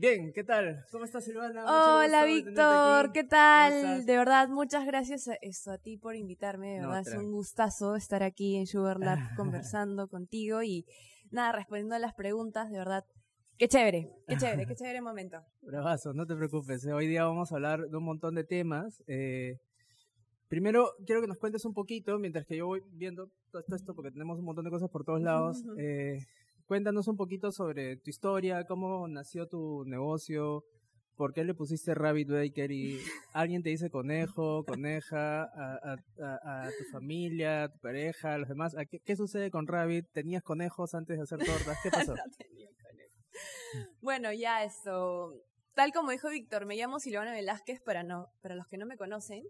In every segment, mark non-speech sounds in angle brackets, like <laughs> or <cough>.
Bien, ¿qué tal? ¿Cómo estás, Silvana? Hola, Víctor, ¿qué tal? De verdad, muchas gracias a, a ti por invitarme. De verdad, es un gustazo estar aquí en Sugar Lab conversando <laughs> contigo y nada, respondiendo a las preguntas, de verdad. Qué chévere, qué chévere, qué chévere momento. Bravazo, no te preocupes. Eh, hoy día vamos a hablar de un montón de temas. Eh, primero, quiero que nos cuentes un poquito, mientras que yo voy viendo todo esto, porque tenemos un montón de cosas por todos lados. eh, Cuéntanos un poquito sobre tu historia, cómo nació tu negocio, por qué le pusiste Rabbit Bakery. <laughs> ¿Alguien te dice conejo, coneja, a, tu familia, a tu pareja, a los demás? qué, sucede con Rabbit? ¿Tenías conejos antes de hacer tortas? ¿Qué <laughs> pasó? Bueno, ya esto. Tal como dijo Víctor, me llamo Silvana Velázquez para, no, para los que no me conocen.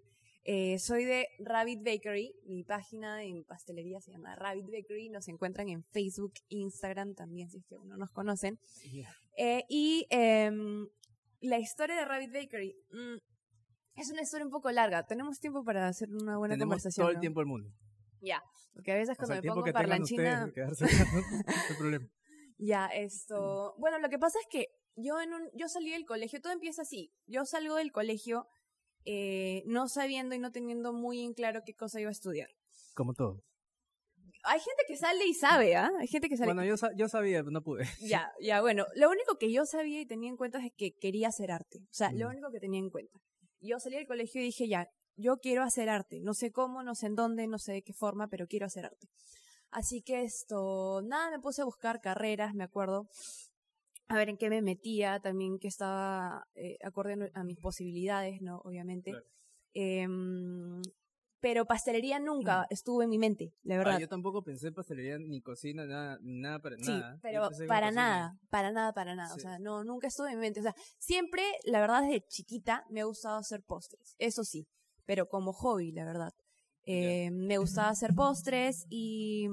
Eh, soy de Rabbit Bakery, mi página en pastelería se llama Rabbit Bakery, nos encuentran en Facebook, Instagram también, si es que uno nos conocen. Eh, y em, la historia de Rabbit Bakery mm, es una historia un poco larga, tenemos tiempo para hacer una buena tenemos conversación. todo el tiempo del mundo. Ya, porque a veces cuando me pongo parlanchina... no <laughs> problema. Ya, esto... Bueno, lo que pasa es que yo, en un, yo salí del colegio, todo empieza así, yo salgo del colegio eh, no sabiendo y no teniendo muy en claro qué cosa iba a estudiar. Como todo. Hay gente que sale y sabe, ¿ah? Hay gente que sale. Bueno, yo, yo sabía, pero no pude. <laughs> Ya, ya, bueno. Lo único que yo sabía y tenía en cuenta es que quería hacer arte. O sea, lo mm. único que tenía en cuenta. Yo salí del colegio y dije, ya, yo quiero hacer arte. No sé cómo, no sé en dónde, no sé de qué forma, pero quiero hacer arte. Así que esto, nada, me puse a buscar carreras, me acuerdo a ver en qué me metía, también que estaba eh, acorde a mis posibilidades, ¿no? Obviamente. Em, pero pastelería nunca estuvo en mi mente, la ah, verdad. yo tampoco pensé en pastelería ni cocina, nada, nada para sí, nada. pero para nada, para nada, para nada. O sea, no, nunca estuvo en mi mente. O sea, siempre, la verdad, desde chiquita me ha gustado hacer postres, eso sí, pero como hobby, la verdad. Eh, me <laughs> gustaba hacer postres y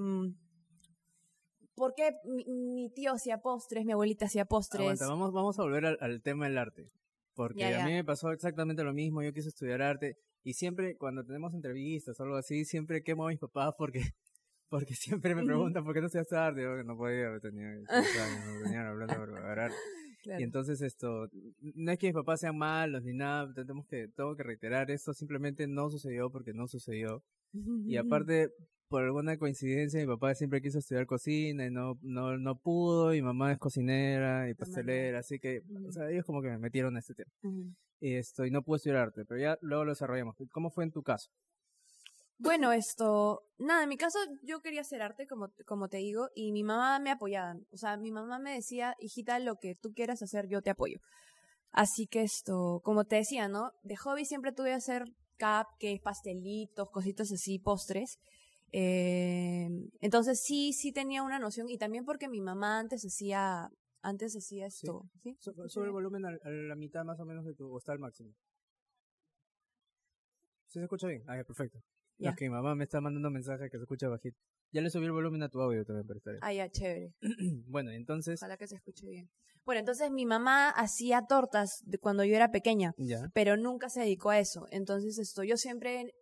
mm, porque mi, mi, tío hacía postres, mi abuelita hacía postres. vamos, vamos a volver al, tema del arte. Porque a mí me pasó exactamente lo mismo, yo quise estudiar arte y siempre cuando tenemos entrevistas o algo así, siempre quemo a mis papás porque <laughs> porque siempre me preguntan por qué no estudiaste arte, yo no podía, tenía <laughs> no tenía la plata para arte. Y entonces esto, no es que mis papás sean malos ni nada, tenemos que, tengo que reiterar esto, simplemente no sucedió porque no sucedió. Y <laughs> aparte, por alguna coincidencia, mi papá siempre quiso estudiar cocina y no, no, no pudo, y mamá es cocinera y pastelera, así que, o sea, ellos como que me metieron en este tema. Y esto, y no pude estudiar arte, pero ya luego lo desarrollamos. ¿Cómo fue en tu caso? Bueno, esto, nada, en mi caso yo quería hacer arte, como, como te digo, y mi mamá me apoyaba. O sea, mi mamá me decía, hijita, lo que tú quieras hacer, yo te apoyo. Así que esto, como te decía, ¿no? De hobby siempre tuve que hacer cupcakes, pastelitos, cositas así, postres. Eh, entonces sí, sí tenía una noción y también porque mi mamá antes hacía, antes hacía esto. ¿sí? Sube el volumen a, la mitad más o menos de tu, o está al máximo. ¿Sí se escucha bien? Ah, perfecto. Es que mi mamá me está mandando mensajes que se escucha bajito. Ya le subí el volumen a tu audio también para estar Ah, ya, chévere. <clears throat> bueno, entonces... Ojalá que se escuche bien. Bueno, entonces mi mamá hacía tortas de cuando yo era pequeña, pero nunca se dedicó a eso. Entonces esto, yo siempre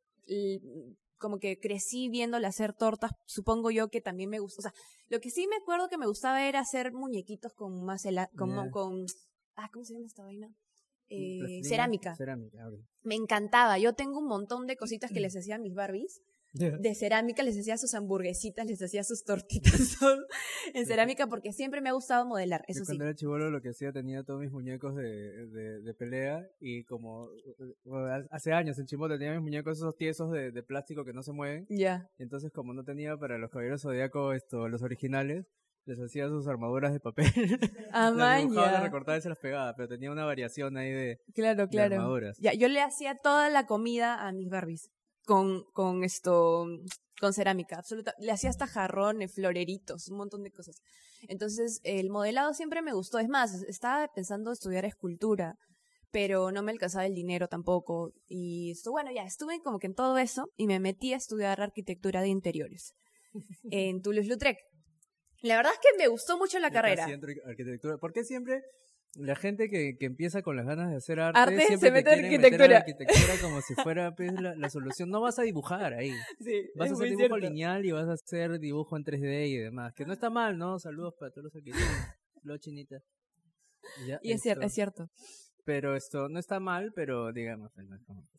como que crecí viéndole hacer tortas, supongo yo que también me gusta. O sea, lo que sí me acuerdo que me gustaba era hacer muñequitos con más con, con, ah, ¿cómo se llama esta vaina? Eh, cerámica. Cerámica, Me encantaba. Yo tengo un montón de cositas que les hacía a mis Barbies. De cerámica, les hacía sus hamburguesitas, les hacía sus tortitas <laughs> en cerámica porque siempre me ha gustado modelar, eso cuando era chivolo lo que hacía tenía todos mis muñecos de, de, pelea y como hace años en Chimbote tenía mis muñecos esos tiesos de, de plástico que no se mueven. Ya. Entonces como no tenía para los caballeros zodiaco esto, los originales, les hacía sus armaduras de papel. <laughs> Ah, las las recortaba y se las pegaba, pero tenía una variación ahí de, claro, claro. armaduras. Ya, yo le hacía toda la comida a mis Barbies con, con esto, con cerámica, absoluta. Le hacía hasta jarrones, floreritos, un montón de cosas. Entonces, el modelado siempre me gustó. Es más, estaba pensando estudiar escultura, pero no me alcanzaba el dinero tampoco. Y esto, bueno, ya estuve como que en todo eso y me metí a estudiar arquitectura de interiores <laughs> en Toulouse-Lautrec. La verdad es que me gustó mucho la carrera. Arquitectura. ¿Por qué siempre la gente que, que empieza con las ganas de hacer arte, siempre se mete en arquitectura. arquitectura como si <laughs> fuera pues, la, solución. No vas a dibujar ahí. vas a hacer dibujo lineal y vas a hacer dibujo en 3D y demás. Que no está mal, ¿no? Saludos para todos los arquitectos. Lo chinita. y es cierto, es cierto. Pero esto no está mal, pero digamos.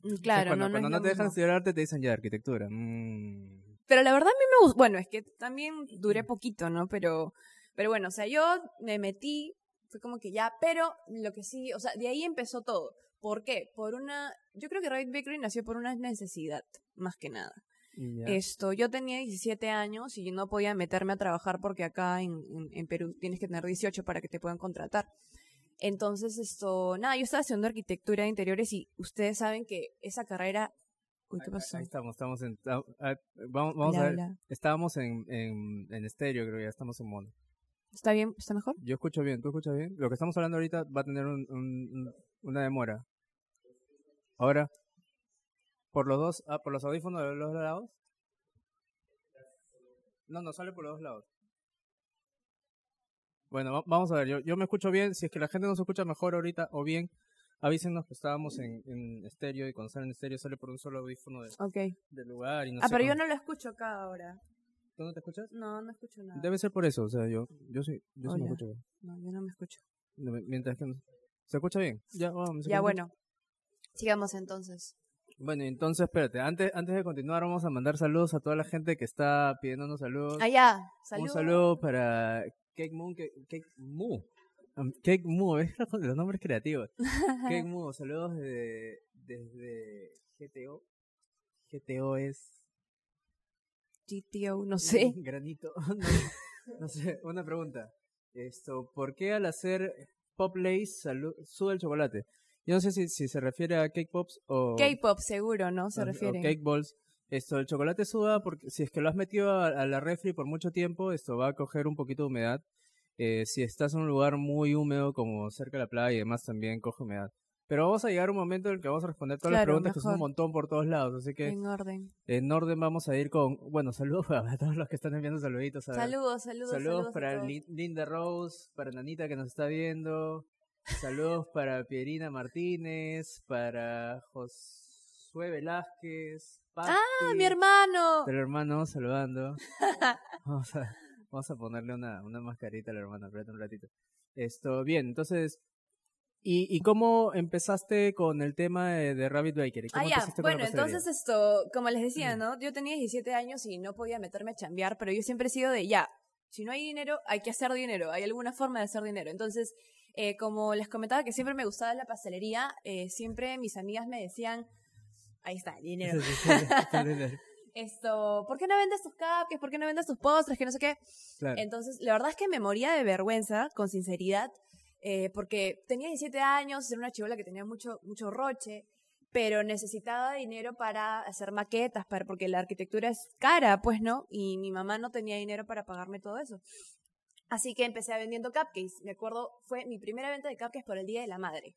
Mm, claro, cuando, no, cuando no, te dejan estudiar arte te dicen ya arquitectura. Mm. Pero la verdad a mí me gusta. Bueno, es que también duré poquito, ¿no? Pero, pero bueno, o sea, yo me metí, fue como que ya, pero lo que sí, o sea, de ahí empezó todo. ¿Por qué? Por una. Yo creo que Rabbit Bakery nació por una necesidad, más que nada. Esto, yo tenía 17 años y no podía meterme a trabajar porque acá en, en, Perú tienes que tener 18 para que te puedan contratar. Entonces, esto, nada, yo estaba haciendo arquitectura de interiores y ustedes saben que esa carrera... Uy, ¿qué pasó? Ahí, estamos, estamos en... Ah, ah, vamos, vamos a ver. Estábamos en, en, en estéreo, creo, ya estamos en mono. ¿Está bien? ¿Está mejor? Yo escucho bien, ¿tú escuchas bien? Lo que estamos hablando ahorita va a tener un, un, una demora. Ahora, por los dos, ah, por los audífonos de los dos lados. No, no sale por los dos lados. Bueno, vamos a ver, yo, yo me escucho bien. Si es que la gente no se escucha mejor ahorita o bien, avísenos que estábamos en, en estéreo y cuando sale en estéreo sale por un solo audífono de, del lugar. Y no ah, pero yo no lo escucho acá ahora. ¿Tú no te escuchas? No, no escucho nada. Debe ser por eso, o sea, yo, yo sí, yo sí me escucho bien. No, yo no me escucho. Mientras que no, ¿Se escucha bien? Ya, vamos. Ya, bueno. Sigamos entonces. Bueno, entonces espérate, antes, antes de continuar vamos a mandar saludos a toda la gente que está pidiéndonos saludos. Ah, ya, saludos. Un saludo para Cake Moon, Cake, Moo. Cake Moo, es <laughs> los nombres creativos. <laughs> Cake Moo, saludos desde, desde GTO. GTO es... GTO, no sé. Granito. <laughs> No, sé, una pregunta. Esto, ¿por qué al hacer Pop Lace sube el chocolate? Yo no sé si, si se refiere a cake pops o... Cake pops, seguro, ¿no? Se refiere. cake balls. Esto, el chocolate suda porque si es que lo has metido a, la refri por mucho tiempo, esto va a coger un poquito de humedad. Eh, si estás en un lugar muy húmedo como cerca de la playa y demás también coge humedad. Pero vamos a llegar a un momento en el que vamos a responder todas las preguntas que son un montón por todos lados, así que en orden. En orden vamos a ir con, bueno, saludos <laughs> a todos los que están enviando saluditos. Saludos, saludos, saludos. para Linda Rose, para Nanita que nos está viendo, Saludos para Pierina Martínez, para Josué Velázquez. ¡Ah, mi hermano! El hermano saludando. <laughs> vamos, a, vamos a ponerle una, una mascarita al hermano, espérate un ratito. Esto, bien, entonces, ¿Y, ¿Y cómo empezaste con el tema de, Rabbit Bakery? ah, ya. Bueno, entonces esto, como les decía, ¿no? Yo tenía 17 años y no podía meterme a chambear, pero yo siempre he sido de, ya, si no hay dinero, hay que hacer dinero, hay alguna forma de hacer dinero. Entonces, eh, como les comentaba que siempre me gustaba la pastelería, eh, siempre mis amigas me decían, ahí está, dinero. <laughs> Esto, ¿por qué no vendes tus cupcakes? ¿Por qué no vendes tus postres? Que no sé qué. Entonces, la verdad es que me moría de vergüenza, con sinceridad, eh, porque tenía 17 años, era una chivola que tenía mucho, mucho roche, pero necesitaba dinero para hacer maquetas, para, porque la arquitectura es cara, pues, ¿no? Y mi mamá no tenía dinero para pagarme todo eso. Así que empecé vendiendo cupcakes. Me acuerdo, fue mi primera venta de cupcakes por el Día de la Madre.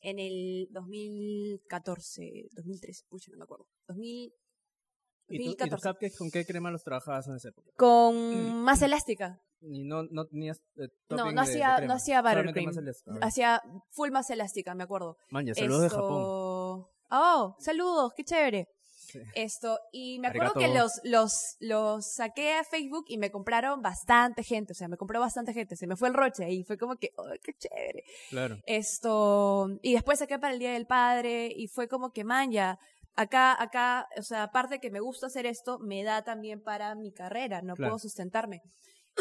En el 2014, 2013, pucha, no me acuerdo. 2000, ¿Y, tú, cupcakes con qué crema los trabajabas en esa época? Con más elástica. ¿Y no, no tenías eh, No, no hacía, no hacía buttercream. Hacía full más elástica, me acuerdo. Maña, saludos de Japón. Oh, saludos, qué chévere. Esto, y me acuerdo que los, los, los saqué a Facebook y me compraron bastante gente, o sea, me compró bastante gente, se me fue el roche y fue como que, oh, qué chévere. Claro. Esto, y después saqué para el Día del Padre y fue como que, man, ya, acá, acá, o sea, aparte que me gusta hacer esto, me da también para mi carrera, no puedo sustentarme.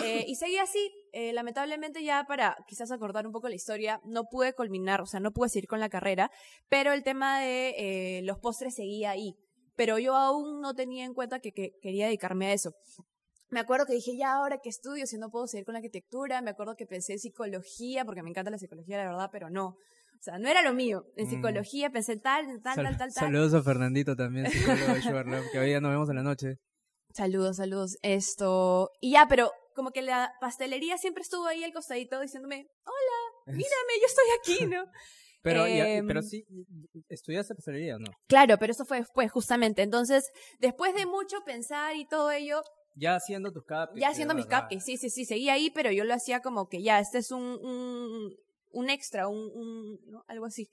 Eh, y seguí así, eh, lamentablemente ya para quizás acordar un poco la historia, no pude culminar, o sea, no pude seguir con la carrera, pero el tema de eh, los postres seguía ahí pero yo aún no tenía en cuenta que, quería dedicarme a eso. Me acuerdo que dije, ya ahora que estudio, si no puedo seguir con la arquitectura, me acuerdo que pensé en psicología, porque me encanta la psicología, la verdad, pero no. O sea, no era lo mío. En mm. psicología pensé tal, tal, tal, tal, tal. Saludos a Fernandito también, psicólogo de <laughs> que hoy ya nos vemos en la noche. Saludos, saludos. Esto. Y ya, pero como que la pastelería siempre estuvo ahí al costadito diciéndome, hola, mírame, yo estoy aquí, <laughs> ¿no? Pero, pero em, sí, estudiaste pastelería, ¿no? Claro, pero eso fue después, justamente. Entonces, después de mucho pensar y todo ello... Ya haciendo tus cupcakes. Ya haciendo mis cupcakes, sí, sí, sí, seguía ahí, pero yo lo hacía como que ya, este es un, un, un extra, un, un ¿no? algo así.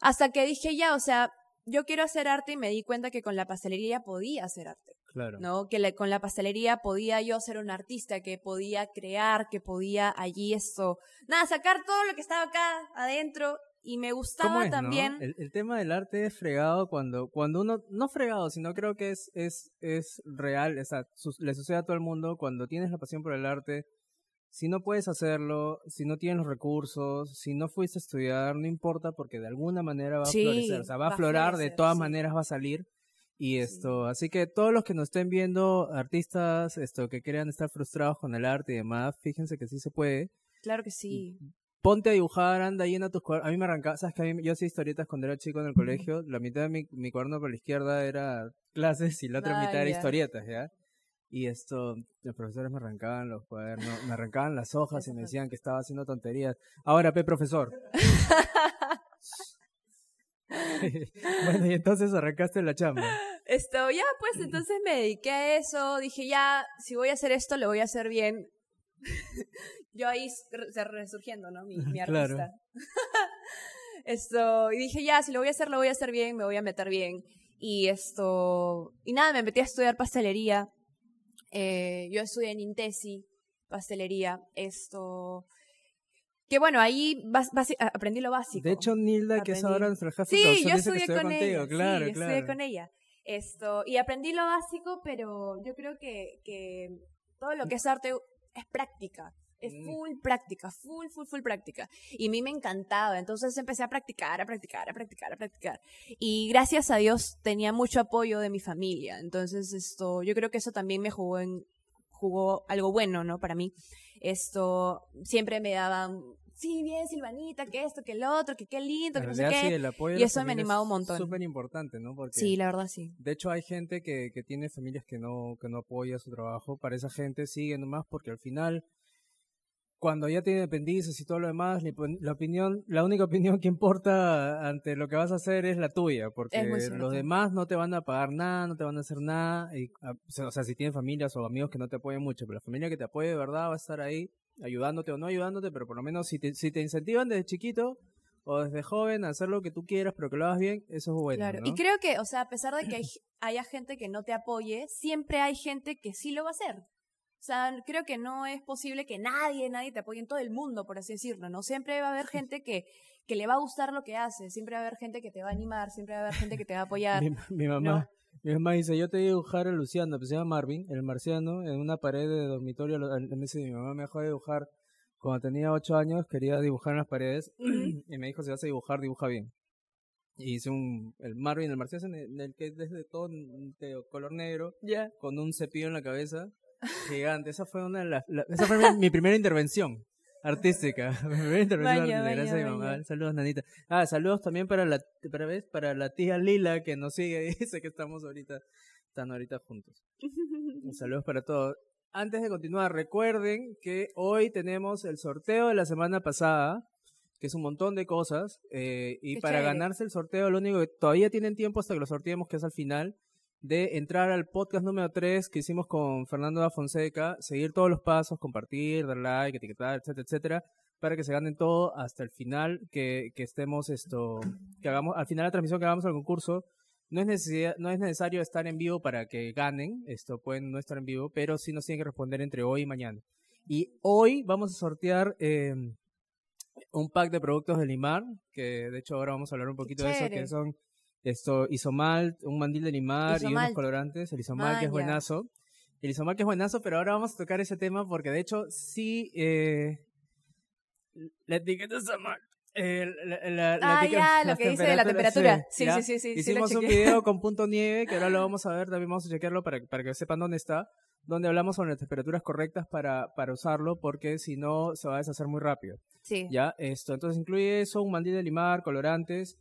Hasta que dije ya, o sea, yo quiero hacer arte y me di cuenta que con la pastelería podía hacer arte. Claro. ¿no? Que con la pastelería podía yo ser un artista, que podía crear, que podía allí esto, nada, sacar todo lo que estaba acá adentro y me gustaba también. El, tema del arte es fregado cuando, cuando uno, no fregado, sino creo que es, es, es real, o sea, le sucede a todo el mundo cuando tienes la pasión por el arte. Si no puedes hacerlo, si no tienes los recursos, si no fuiste a estudiar, no importa porque de alguna manera va a florecer, o sea, va, a florar, de todas maneras va a salir. Y esto, así que todos los que nos estén viendo, artistas, esto, que quieran estar frustrados con el arte y demás, fíjense que sí se puede. Claro que sí. Ponte a dibujar, anda, llena tus cuadernos. A mí me arrancaba, sabes que a mí, yo hacía historietas cuando era chico en el colegio. La mitad de mi, mi cuaderno por la izquierda era clases y la otra mitad era historietas, ¿ya? Y esto, los profesores me arrancaban los cuadernos, me arrancaban las <laughs> hojas y me decían que estaba haciendo tonterías. Ahora, pe profesor. <laughs> <laughs> bueno, y entonces arrancaste la chamba. Esto, ya, pues entonces me dediqué a eso. Dije, ya, si voy a hacer esto, lo voy a hacer bien. <laughs> Yo ahí resurgiendo, ¿no? Mi, <laughs> mi artista. esto, y dije, ya, si lo voy a hacer, lo voy a hacer bien, me voy a meter bien. Y esto, y nada, me metí a estudiar pastelería. Eh, yo estudié en Intesi, pastelería. Esto, que bueno, ahí aprendí lo básico. De hecho, Nilda, que es ahora nuestra jefe sí, yo estudié con ella. Claro, sí, claro. estudié con ella. Esto, y aprendí lo básico, pero yo creo que, que todo lo que es arte es práctica. Es mm. full práctica, full, full, full práctica. Y a mí me encantaba. Entonces empecé a practicar, a practicar, a practicar, a practicar. Y gracias a Dios tenía mucho apoyo de mi familia. Entonces esto, yo creo que eso también me jugó en, jugó algo bueno, ¿no? Para mí. Esto, siempre me daban, sí, bien, Silvanita, que esto, que el otro, que qué lindo, que no sé qué. y eso me ha animado un montón. Súper importante, ¿no? Porque sí, la verdad sí. De hecho, hay gente que, que tiene familias que no, que no apoya su trabajo. Para esa gente sigue nomás porque al final cuando ya tiene dependices y todo lo demás, la opinión, la única opinión que importa ante lo que vas a hacer es la tuya, porque los demás no te van a pagar nada, no te van a hacer nada, y, ah, o sea, si tienes familias o amigos que no te apoyen mucho, pero la familia que te apoye de verdad va a estar ahí ayudándote o no ayudándote, pero por lo menos si te, si te incentivan desde chiquito o desde joven a hacer lo que tú quieras, pero que lo hagas bien, eso es bueno. Claro, y creo que, o sea, a pesar de que <clears throat> haya gente que no te apoye, siempre hay gente que sí lo va a hacer. Sea, creo que no es posible que nadie, nadie te apoye en todo el mundo, por así decirlo, ¿no? Siempre va a haber gente que, que le va a gustar lo que haces, siempre va a haber gente que te va a animar, siempre va a haber gente que te va a apoyar. mi, mamá, mi mamá dice, yo te voy a dibujar a Luciano, pues se llama Marvin, el marciano, en una pared de dormitorio. Me dice, mi mamá me dejó de dibujar cuando tenía ocho años, quería dibujar en las paredes, <clears throat> y me dijo, si vas a dibujar, dibuja bien. Y hice un, el Marvin, el marciano, en el, que es desde todo de color negro, con un cepillo en la cabeza, Gigante, esa fue una de las, esa fue mi, primera intervención artística, <laughs> mi primera intervención gracias a mi mamá. Saludos, Nanita. Ah, saludos también para la, para, ¿ves? para la tía Lila que nos sigue y <laughs> dice que estamos ahorita, están ahorita juntos. <laughs> saludos para todos. Antes de continuar, recuerden que hoy tenemos el sorteo de la semana pasada, que es un montón de cosas, eh, y para ganarse el sorteo, lo único que todavía tienen tiempo hasta que lo sorteemos, que es al final, de entrar al podcast número 3 que hicimos con Fernando da Fonseca, seguir todos los pasos, compartir, dar like, etiquetar, etcétera, etcétera, para que se ganen todo hasta el final, que, que estemos esto, que hagamos, al final de la transmisión que hagamos al concurso, no es, necesidad, no es necesario estar en vivo para que ganen, esto pueden no estar en vivo, pero sí nos tienen que responder entre hoy y mañana. Y hoy vamos a sortear eh, un pack de productos de Limar, que de hecho ahora vamos a hablar un poquito de eso, que son esto, isomal, un mandil de limar y unos colorantes. El isomal, que es buenazo. El isomal que es buenazo, pero ahora vamos a tocar ese tema porque de hecho sí. Eh, la etiqueta isomal. Eh, la, ah, ya, lo que dice de la temperatura. Sí, sí, sí, sí, Hicimos un video <laughs> con punto nieve, que ahora lo vamos a ver, también vamos a chequearlo para, para que sepan dónde está, donde hablamos sobre las temperaturas correctas para, para usarlo, porque si no se va a deshacer muy rápido. Sí. Ya, esto, entonces incluye eso, un mandil de limar, colorantes,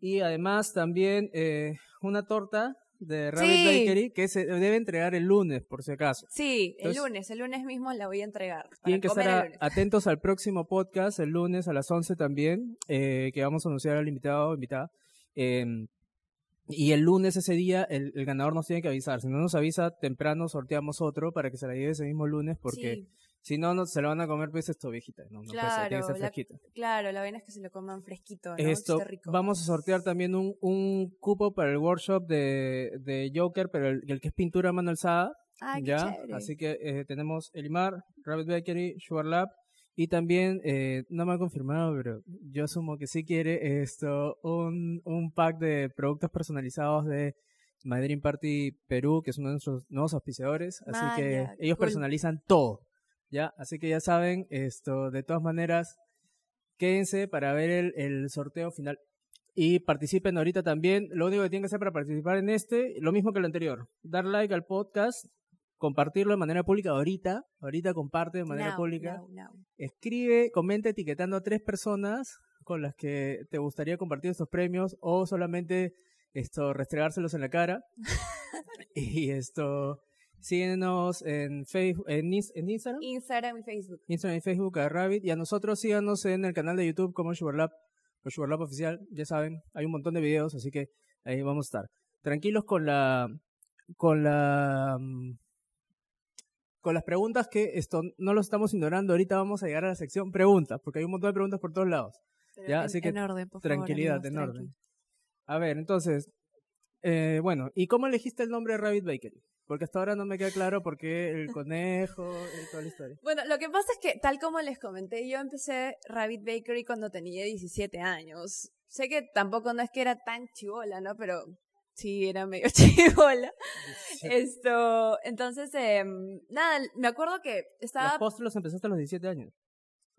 y además también eh, una torta de Rabbit Bakery que se debe entregar el lunes, por si acaso. Sí, el lunes, el lunes mismo la voy a entregar. Tienen que estar atentos al próximo podcast, el lunes a las 11 también, eh, que vamos a anunciar al invitado o invitada. Em, y el lunes ese día el, ganador nos tiene que avisar. Si no nos avisa temprano, sorteamos otro para que se la lleve ese mismo lunes porque Si no, no se lo van a comer pues esto viejita, no, no claro, puede tiene que ser fresquito. claro, la vaina es que se lo coman fresquito, ¿no? Esto, vamos a sortear también un, un cupo para el workshop de, de Joker, pero el, el que es pintura mano alzada. Ah, ya, así que eh, tenemos Elimar, Rabbit Bakery, Sugar Lab y también, eh, no me ha confirmado, pero yo asumo que sí quiere esto, un, un pack de productos personalizados de Madrid Party Perú, que es uno de nuestros nuevos auspiciadores. Así que ellos personalizan todo. ¿Ya? Así que ya saben, esto, de todas maneras, quédense para ver el, el sorteo final. Y participen ahorita también. Lo único que tienen que hacer para participar en este, lo mismo que el anterior. Dar like al podcast, compartirlo de manera pública ahorita, ahorita comparte de manera pública. Escribe, comenta etiquetando a tres personas con las que te gustaría compartir estos premios o solamente esto restregárselos en la cara. <laughs> y esto síguenos en Facebook, en, Instagram. Instagram y Facebook. Instagram y Facebook a Rabbit y a nosotros síganos en el canal de YouTube como Sugarlab o Sugarlab oficial, ya saben, hay un montón de videos, así que ahí vamos a estar. Tranquilos con la con la mm, con las preguntas que esto no lo estamos ignorando. Ahorita vamos a llegar a la sección preguntas, porque hay un montón de preguntas por todos lados. ¿ya? Así que tranquilidad, en orden. A ver, entonces, eh, bueno, ¿y cómo elegiste el nombre de Rabbit Bakery? Porque hasta ahora no me queda claro por qué el <laughs> conejo y toda la historia. Bueno, lo que pasa es que, tal como les comenté, yo empecé Rabbit Bakery cuando tenía 17 años. Sé que tampoco no es que era tan chivola, ¿no? Pero Sí, era medio <laughs> chivola. Esto, entonces, eh, nada, me acuerdo que estaba... Los postres los empezaste a los 17 años.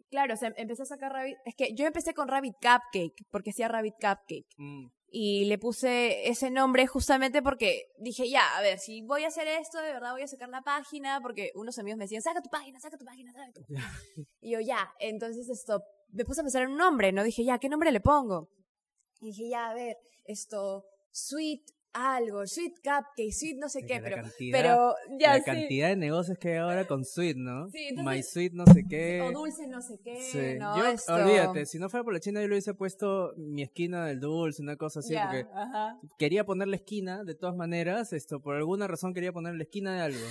Claro, o sea, empecé a sacar Rabbit... Es que yo empecé con Rabbit Cupcake, porque hacía Rabbit Cupcake. Mm. Y le puse ese nombre justamente porque dije, ya, a ver, si voy a hacer esto, de verdad voy a sacar la página, porque unos amigos me decían, saca tu página, saca tu página, saca tu... y yo, ya, entonces esto, me puse a pensar en un nombre, ¿no? Dije, ya, ¿qué nombre le pongo? Y dije, ya, a ver, esto, Sweet algo, Sweet Cupcake, Sweet no sé qué, pero, pero ya La cantidad de negocios que hay ahora con Sweet, ¿no? Sí, My Sweet no sé qué. O dulce no sé qué, ¿no? Yo, olvídate, si no fuera por la China yo le hubiese puesto mi esquina del dulce, una cosa así, porque quería poner la esquina, de todas maneras, esto, por alguna razón quería poner la esquina de algo.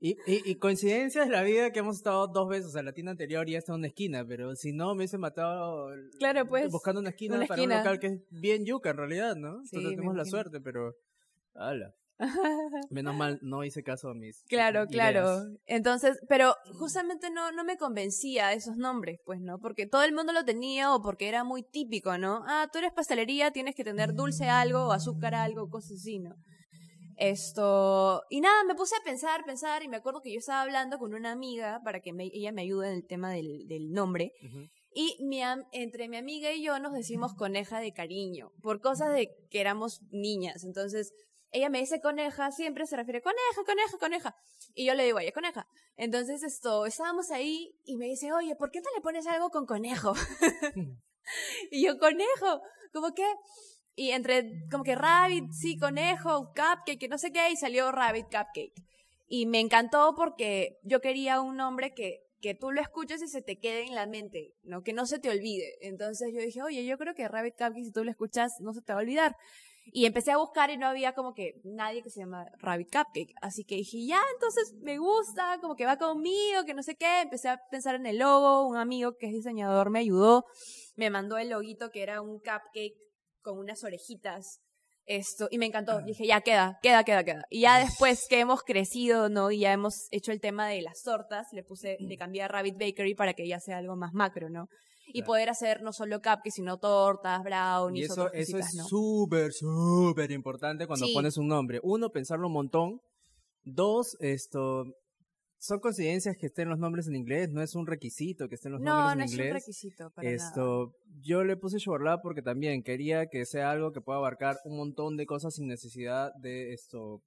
Y, y, y coincidencia es la vida que hemos estado dos veces, o sea, la tienda anterior ya está en una esquina, pero si no me hubiese matado claro, pues, buscando una esquina para un local que es bien yuca en realidad, ¿no? Entonces tenemos la suerte, pero... ¡Hala! <laughs> Menos mal, no hice caso a mis. Claro, claro. Entonces, pero justamente no, no me convencía esos nombres, pues, ¿no? Porque todo el mundo lo tenía o porque era muy típico, ¿no? Ah, tú eres pastelería, tienes que tener dulce algo, o azúcar algo, cosas así, ¿no? Esto, y nada, me puse a pensar, pensar, y me acuerdo que yo estaba hablando con una amiga para que ella me ayude en el tema del, del nombre. Y mi, entre mi amiga y yo nos decimos coneja de cariño, por cosas de que éramos niñas. Entonces, ella me dice coneja, siempre se refiere coneja, coneja, coneja. Y yo le digo, oye, coneja. Entonces, esto, estábamos ahí y me dice, oye, ¿por qué no le pones algo con conejo? <laughs> y yo, conejo, ¿cómo que? Y entre como que rabbit, sí, conejo, cupcake, no sé qué, y salió rabbit cupcake. Y me encantó porque yo quería un nombre que, que tú lo escuches y se te quede en la mente, ¿no? Que no se te olvide. Entonces yo dije, oye, yo creo que rabbit cupcake, si tú lo escuchas, no se te va a olvidar. Y empecé a buscar y no había como que nadie que se llama Rabbit Cupcake. Así que dije, ya, entonces me gusta, como que va conmigo, que no sé qué. Empecé a pensar en el logo. Un amigo que es diseñador me ayudó. Me mandó el loguito que era un cupcake con unas orejitas. Esto, y me encantó. Ah. Dije, ya queda, queda, queda, queda. Y ya después que hemos crecido, ¿no? Y ya hemos hecho el tema de las tortas, le puse, le cambié a Rabbit Bakery para que ya sea algo más macro, ¿no? Y poder hacer no solo cupcakes, sino tortas, brownies, y eso, eso es súper, súper importante cuando pones un nombre. Uno, pensarlo un montón. Dos, esto, son coincidencias que estén los nombres en inglés, no es un requisito que estén los nombres en inglés. No, no es un requisito para Esto, yo le puse Sugarlab porque también quería que sea algo que pueda abarcar un montón de cosas sin necesidad de esto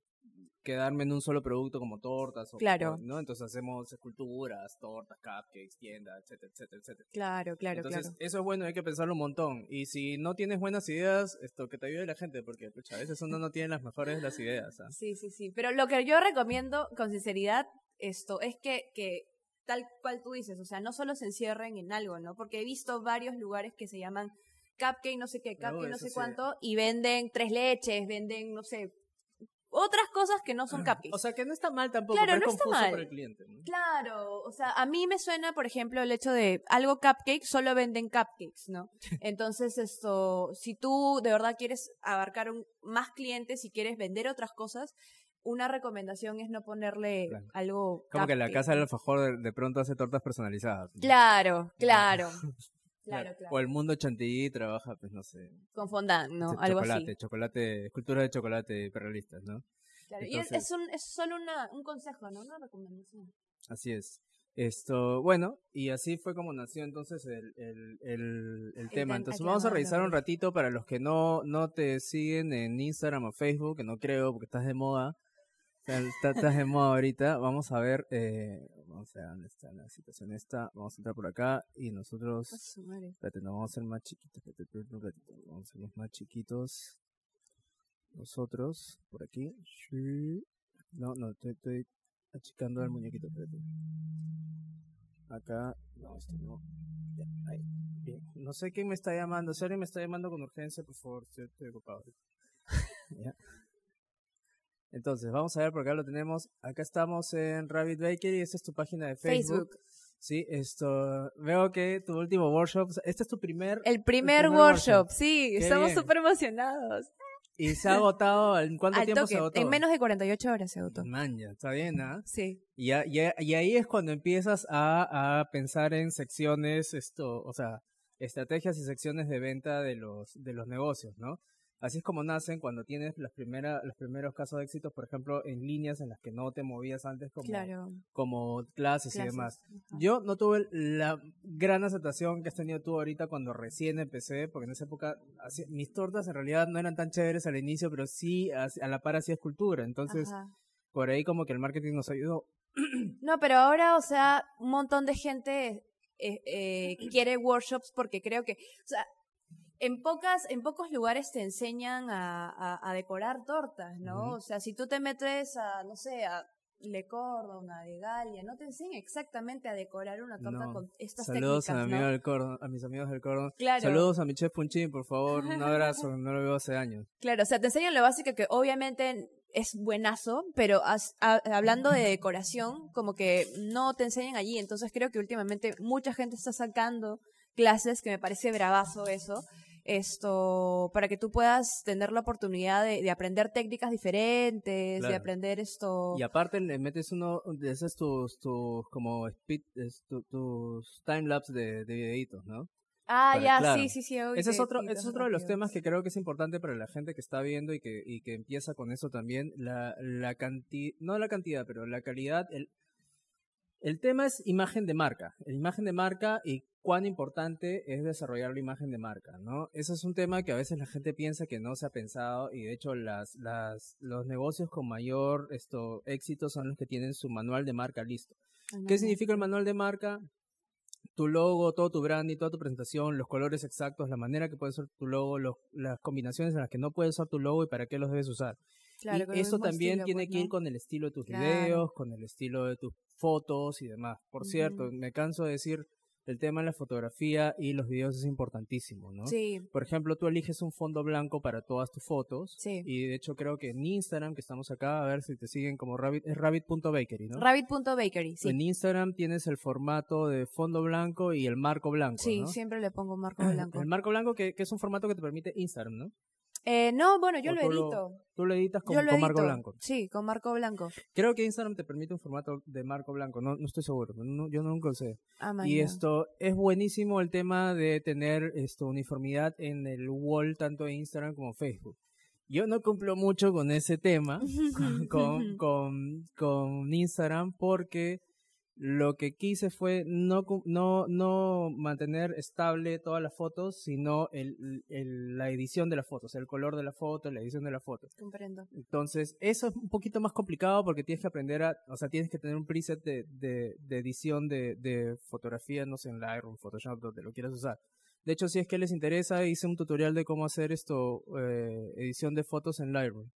quedarme en un solo producto como tortas o claro. ¿no? Entonces hacemos esculturas, tortas, cupcakes, tiendas, etcétera, etcétera, etcétera. Claro, claro, Entonces, eso es bueno, hay que pensarlo un montón. Y si no tienes buenas ideas, esto que te ayude la gente, porque a veces uno no tiene las mejores las ideas. ¿ah? Sí, sí, sí. Pero lo que yo recomiendo con sinceridad esto es que, que tal cual tú dices, o sea, no solo se encierren en algo, ¿no? Porque he visto varios lugares que se llaman cupcake no sé qué, cupcake no, sé cuánto, y venden tres leches, venden, no sé, otras cosas que no son cupcakes. O sea, que no está mal tampoco, claro, pero es confuso para el cliente. Claro, o sea, a mí me suena, por ejemplo, el hecho de algo cupcake, solo venden cupcakes, ¿no? <laughs> Entonces, esto, si tú de verdad quieres abarcar más clientes y quieres vender otras cosas, una recomendación es no ponerle algo. Como que la casa del alfajor de, pronto hace tortas personalizadas. Claro, <laughs> claro. Claro, claro. O el mundo chantilly trabaja, pues no sé. Con fondant, ¿no? Algo chocolate, así. chocolate, escultura de chocolate hiperrealistas, ¿no? Claro, y es, un, es solo una, un consejo, ¿no? Una recomendación. Así es. Esto, bueno, y así fue como nació entonces el, el, el, el tema. Entonces vamos a revisar un ratito para los que no, no te siguen en Instagram o Facebook, que no creo porque estás de moda. Estás de moda ahorita. Vamos a ver, eh, vamos a ver dónde está la situación esta. Vamos a entrar por acá y nosotros... Espérate, no, vamos a ser más chiquitos. Vamos a ser más chiquitos. Nosotros, por aquí. No, no, estoy, estoy achicando al muñequito. Espérate. Acá. No, esto no. Ya, ahí. Bien. No sé quién me está llamando. Si alguien me está llamando con urgencia, por favor. Estoy ocupado. <laughs> ya. Entonces, vamos a ver por acá lo tenemos. Acá estamos en Rabbit Bakery. Esta es tu página de Facebook. Sí, esto. Veo que tu último workshop. Este es tu primer. El primer, workshop, sí. estamos súper emocionados. ¿Y se ha agotado? ¿En cuánto tiempo se agotó? En menos de 48 horas se agotó. Man, está bien, ¿ah? Sí. Y, y, ahí es cuando empiezas a, a pensar en secciones, esto, o sea, estrategias y secciones de venta de los, de los negocios, ¿no? Así es como nacen cuando tienes las primeras, los primeros casos de éxito, por ejemplo, en líneas en las que no te movías antes como, como clases, y demás. Yo no tuve la gran aceptación que has tenido tú ahorita cuando recién empecé, porque en esa época mis tortas en realidad no eran tan chéveres al inicio, pero sí a, la par hacía escultura. Entonces, por ahí como que el marketing nos ayudó. No, pero ahora, o sea, un montón de gente eh, eh, quiere workshops porque creo que, o sea, en pocas, en pocos lugares te enseñan a, a, decorar tortas, ¿no? O sea, si tú te metes a, no sé, a Le Cordon, a De Galia, no te enseñan exactamente a decorar una torta con estas Saludos técnicas, a, del Cordon, a mis amigos del Cordon. Claro. Saludos a mi chef Punchín, por favor, un abrazo, <laughs> no lo veo hace años. Claro, o sea, te enseñan lo básico que obviamente es buenazo, pero hablando de decoración, como que no te enseñan allí, entonces creo que últimamente mucha gente está sacando clases, que me parece bravazo eso, esto para que tú puedas tener la oportunidad de, aprender técnicas diferentes, de aprender esto. Y aparte le metes uno de esos tus, tus como speed, tus time lapse de, de videitos, ¿no? Ah, ya, sí, sí, sí. Ese es otro, ese es otro de los temas que creo que es importante para la gente que está viendo y que, y que empieza con eso también. La, la cantidad, no la cantidad, pero la calidad. El, el tema es imagen de marca. Imagen de marca y cuán importante es desarrollar la imagen de marca, ¿no? Ese es un tema que a veces la gente piensa que no se ha pensado y de hecho las, las, los negocios con mayor esto, éxito son los que tienen su manual de marca listo. ¿Qué significa el manual de marca? Tu logo, todo tu branding, toda tu presentación, los colores exactos, la manera que puede ser tu logo, las combinaciones en las que no puedes usar tu logo y para qué los debes usar. Y eso también tiene pues, que ir con el estilo de tus videos, con el estilo de tus fotos y demás. Por cierto, me canso de decir el tema de la fotografía y los videos es importantísimo, ¿no? Sí. Por ejemplo, tú eliges un fondo blanco para todas tus fotos. Sí. Y de hecho creo que en Instagram, que estamos acá, a ver si te siguen como Rabbit, es rabbit.bakery, ¿no? Rabbit.bakery, sí. En Instagram tienes el formato de fondo blanco y el marco blanco, Sí, siempre le pongo marco <clears throat> blanco. el marco blanco que, que es un formato que te permite Instagram, ¿no? Eh, no, bueno, yo lo edito. tú lo editas con, marco blanco. Sí, con marco blanco. Creo que Instagram te permite un formato de marco blanco, no, no estoy seguro, yo nunca lo sé. Ah, y esto es buenísimo el tema de tener esto uniformidad en el wall tanto de Instagram como Facebook. Yo no cumplo mucho con ese tema, <laughs> <laughs> con, <laughs> con, con Instagram, porque lo que quise fue no, no, no mantener estable todas las fotos, sino el, el, la edición de las fotos, el color de la foto, la edición de la foto. Comprendo. Entonces, eso es un poquito más complicado porque tienes que aprender a, o sea, tienes que tener un preset de, de, de edición de, de fotografía, no sé, en Lightroom, Photoshop, donde lo quieras usar. De hecho, si es que les interesa, hice un tutorial de cómo hacer esto, eh, edición de fotos en Lightroom.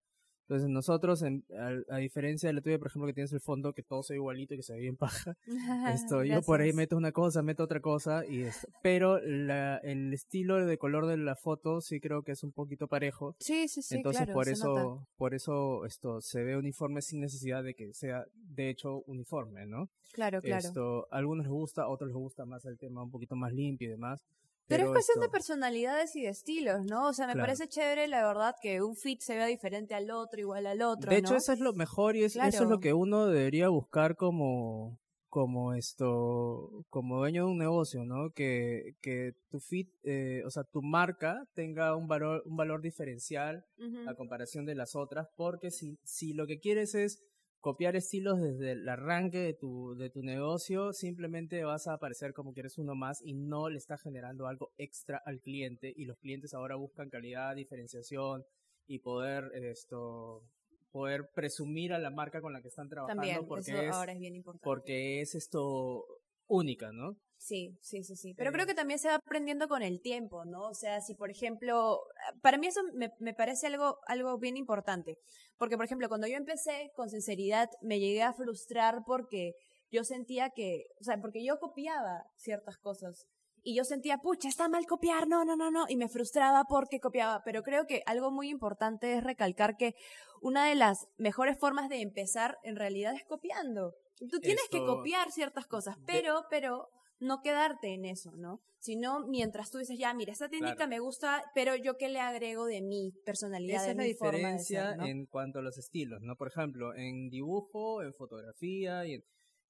Entonces nosotros, a, diferencia de la tuya, por ejemplo, que tienes el fondo que todo sea igualito y que se ve bien paja, <laughs> esto, yo por ahí meto una cosa, meto otra cosa, y esto. pero la, el estilo de color de la foto sí creo que es un poquito parejo. Sí, sí, sí. Entonces por eso, por eso esto se ve uniforme sin necesidad de que sea de hecho uniforme, ¿no? Claro, claro. Esto, a algunos les gusta, a otros les gusta más el tema un poquito más limpio y demás. Pero, es cuestión de personalidades y de estilos, ¿no? O sea, me parece chévere, la verdad, que un fit se vea diferente al otro, igual al otro. De hecho, eso es lo mejor y eso es lo que uno debería buscar como, como esto, como dueño de un negocio, ¿no? Que, que tu fit, eh, o sea, tu marca tenga un valor, un valor diferencial a comparación de las otras, porque si, si lo que quieres es copiar estilos desde el arranque de tu, de tu negocio, simplemente vas a aparecer como que eres uno más y no le estás generando algo extra al cliente y los clientes ahora buscan calidad, diferenciación y poder esto poder presumir a la marca con la que están trabajando porque ahora es bien importante. porque es esto única, ¿no? Sí, sí, sí, sí. Pero creo que también se va aprendiendo con el tiempo, ¿no? O sea, si por ejemplo, para mí eso me, me, parece algo, algo bien importante. Porque, por ejemplo, cuando yo empecé, con sinceridad, me llegué a frustrar porque yo sentía que, o sea, porque yo copiaba ciertas cosas. Y yo sentía, pucha, está mal copiar, no, no, no, no. Y me frustraba porque copiaba. Pero creo que algo muy importante es recalcar que una de las mejores formas de empezar en realidad es copiando. Tú tienes que copiar ciertas cosas, pero, pero no quedarte en eso, ¿no? Sino mientras tú dices, ya, mira, esta tiendita me gusta, pero yo qué le agrego de mi personalidad, Esa de es la diferencia en cuanto a los estilos, ¿no? Por ejemplo, en dibujo, en fotografía y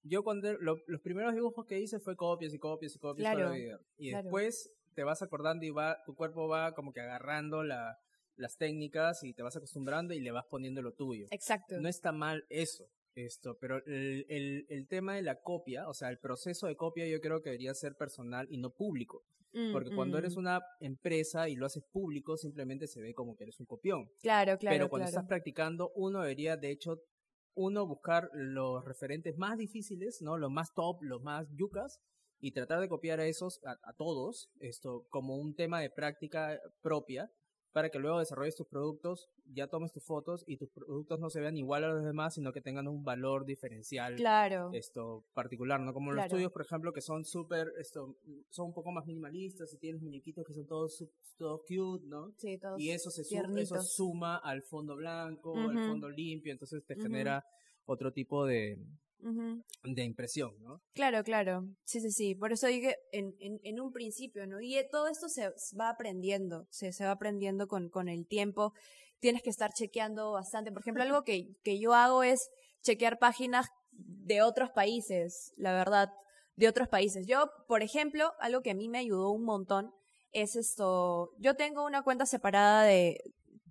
Yo cuando los primeros dibujos que hice fue copias y copias y copias claro, vida. Y después te vas acordando y va, tu cuerpo va como que agarrando la, las técnicas y te vas acostumbrando y le vas poniendo lo tuyo. Exacto. No está mal eso esto, pero el, el, el, tema de la copia, o sea, el proceso de copia yo creo que debería ser personal y no público. Mm, porque cuando eres mm. una empresa y lo haces público, simplemente se ve como que eres un copión. Claro, claro. Pero cuando estás practicando, uno debería, de hecho, uno buscar los referentes más difíciles, ¿no? Los más top, los más yucas, y tratar de copiar a esos, a, a todos, esto, como un tema de práctica propia, para que luego desarrolles tus productos, ya tomes tus fotos y tus productos no se vean igual a los demás, sino que tengan un valor diferencial. Claro. Esto particular, ¿no? Como los estudios, por ejemplo, que son súper, esto, son un poco más minimalistas y tienes muñequitos que son todos, todos cute, ¿no? Sí, todos Y eso se suma, eso suma al fondo blanco, al fondo limpio, entonces te genera otro tipo de, de impresión, ¿no? Claro, claro. Sí, sí, sí. Por eso dije en, en, en un principio, ¿no? Y todo esto se va aprendiendo, se, se va aprendiendo con, con el tiempo. Tienes que estar chequeando bastante. Por ejemplo, algo que, que yo hago es chequear páginas de otros países, la verdad, de otros países. Yo, por ejemplo, algo que a mí me ayudó un montón es esto, yo tengo una cuenta separada de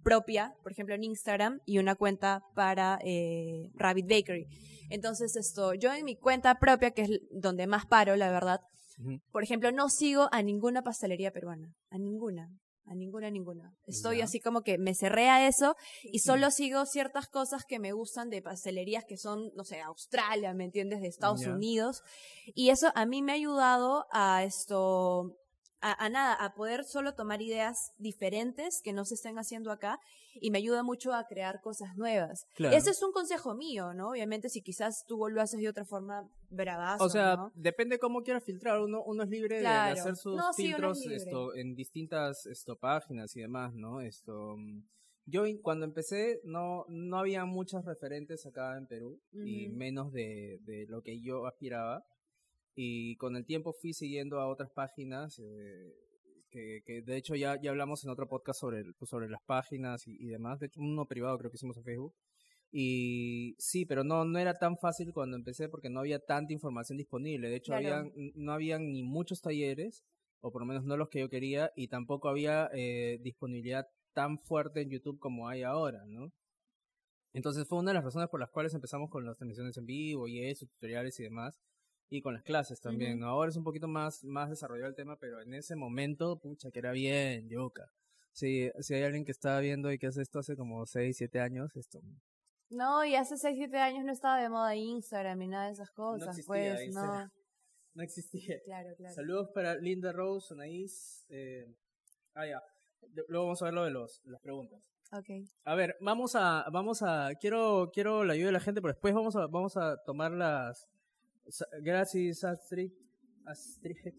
propia, por ejemplo en Instagram, y una cuenta para eh, Rabbit Bakery. Entonces, esto, yo en mi cuenta propia, que es donde más paro, la verdad, por ejemplo, no sigo a ninguna pastelería peruana, a ninguna, a ninguna, ninguna. Estoy así como que me cerré a eso y solo sigo ciertas cosas que me gustan de pastelerías que son, no sé, Australia, ¿me entiendes? De Estados Unidos. Y eso a mí me ha ayudado a esto, a, nada, a poder solo tomar ideas diferentes que no se estén haciendo acá y me ayuda mucho a crear cosas nuevas. Ese es un consejo mío, ¿no? Obviamente si quizás tú lo haces de otra forma, bravazo, O sea, depende cómo quieras filtrar, uno, uno es libre de hacer sus filtros esto, en distintas esto, páginas y demás, ¿no? Esto... Yo cuando empecé no, no había muchos referentes acá en Perú y menos de, de lo que yo aspiraba y con el tiempo fui siguiendo a otras páginas eh, que, que, de hecho ya, ya hablamos en otro podcast sobre, pues, sobre las páginas y, demás, de hecho uno privado creo que hicimos en Facebook. Y sí, pero no, no era tan fácil cuando empecé porque no había tanta información disponible. De hecho, habían, no habían ni muchos talleres, o por lo menos no los que yo quería, y tampoco había eh, disponibilidad tan fuerte en YouTube como hay ahora, ¿no? Entonces fue una de las razones por las cuales empezamos con las transmisiones en vivo y eso, tutoriales y demás y con las clases también, ¿no? Ahora es un poquito más, más desarrollado el tema, pero en ese momento, pucha, que era bien, yoka. Si, si hay alguien que estaba viendo y que hace esto hace como 6, 7 años, esto... No, y hace 6, 7 años no estaba de moda Instagram y nada de esas cosas, pues, no. <laughs> No existía. Claro, claro. Saludos para Linda Rose, Anaís. Eh, ah, ya. Luego vamos a ver lo de los, las preguntas. Ok. A ver, vamos a, vamos a, quiero, quiero la ayuda de la gente, pero después vamos a, vamos a tomar las, gracias Astrid, Astrid,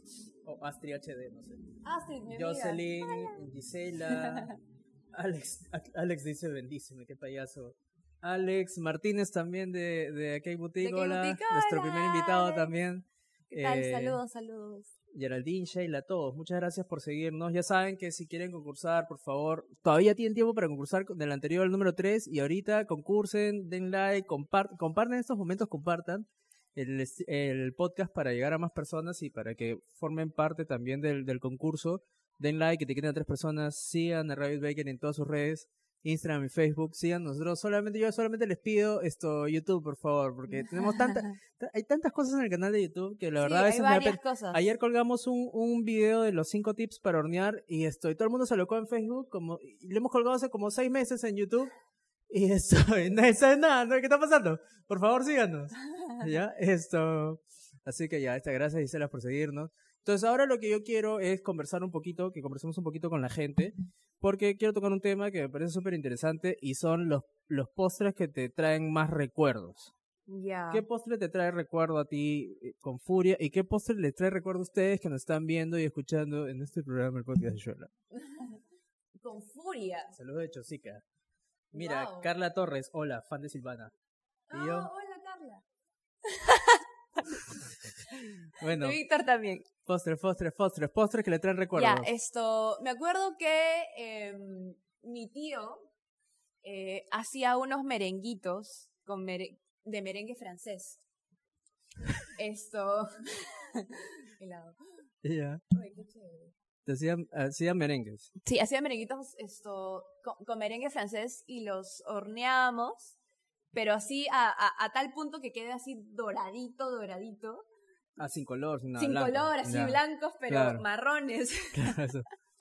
o Astrid HD, no sé. Astrid, mi Jocelyn, Gisela, <laughs> Alex, Alex dice bendíceme, qué payaso. Alex Martínez también de, de Key Boutique, hola. Nuestro primer invitado también. ¿Qué tal? Eh, saludos, saludos. Geraldine, Sheila, todos, muchas gracias por seguirnos. Ya saben que si quieren concursar, por favor, todavía tienen tiempo para concursar del anterior al número 3 y ahorita concursen, den like, compartan, compartan estos momentos, compartan el, el, podcast para llegar a más personas y para que formen parte también del, del concurso. Den like, etiqueten a tres personas, sigan a Rabbit Baker en todas sus redes. Instagram y Facebook, sigan nosotros. Solamente yo solamente les pido esto YouTube, por favor, porque <laughs> tenemos tantas hay tantas cosas en el canal de YouTube que la verdad a veces me cosas. Ayer colgamos un, un video de los cinco tips para hornear y esto, y todo el mundo se locó en Facebook, como y le hemos colgado hace como seis meses en YouTube. Y esto, <laughs> no saben nada, ¿qué está pasando? Por favor, síganos. <laughs> ¿Ya? Esto. Así que ya, esta gracias Gisela por seguirnos. Entonces ahora lo que yo quiero es conversar un poquito, que conversemos un poquito con la gente, porque quiero tocar un tema que me parece súper interesante y son los, los postres que te traen más recuerdos. Ya. ¿Qué postre te trae recuerdo a ti eh, con furia y qué postre les trae recuerdo a ustedes que nos están viendo y escuchando en este programa, el podcast de Shola? <laughs> con furia. Saludos de Chosica. Mira, Carla Torres, hola, fan de Silvana. Y yo, ah, hola Carla. <laughs> bueno. Víctor también. Postres, postres, postres, postres que le traen recuerdos. Ya, esto, me acuerdo que em, mi tío eh, hacía unos merenguitos con de merengue francés. esto, <laughs> helado. Ya. Hacían, hacían merengues. Sí, hacían merenguitos esto, con, merengue francés y los horneábamos, pero así a, a, a tal punto que quede así doradito, doradito. Ah, sin color, sin nada. Sin color, así blancos, pero marrones. <laughs> Claro,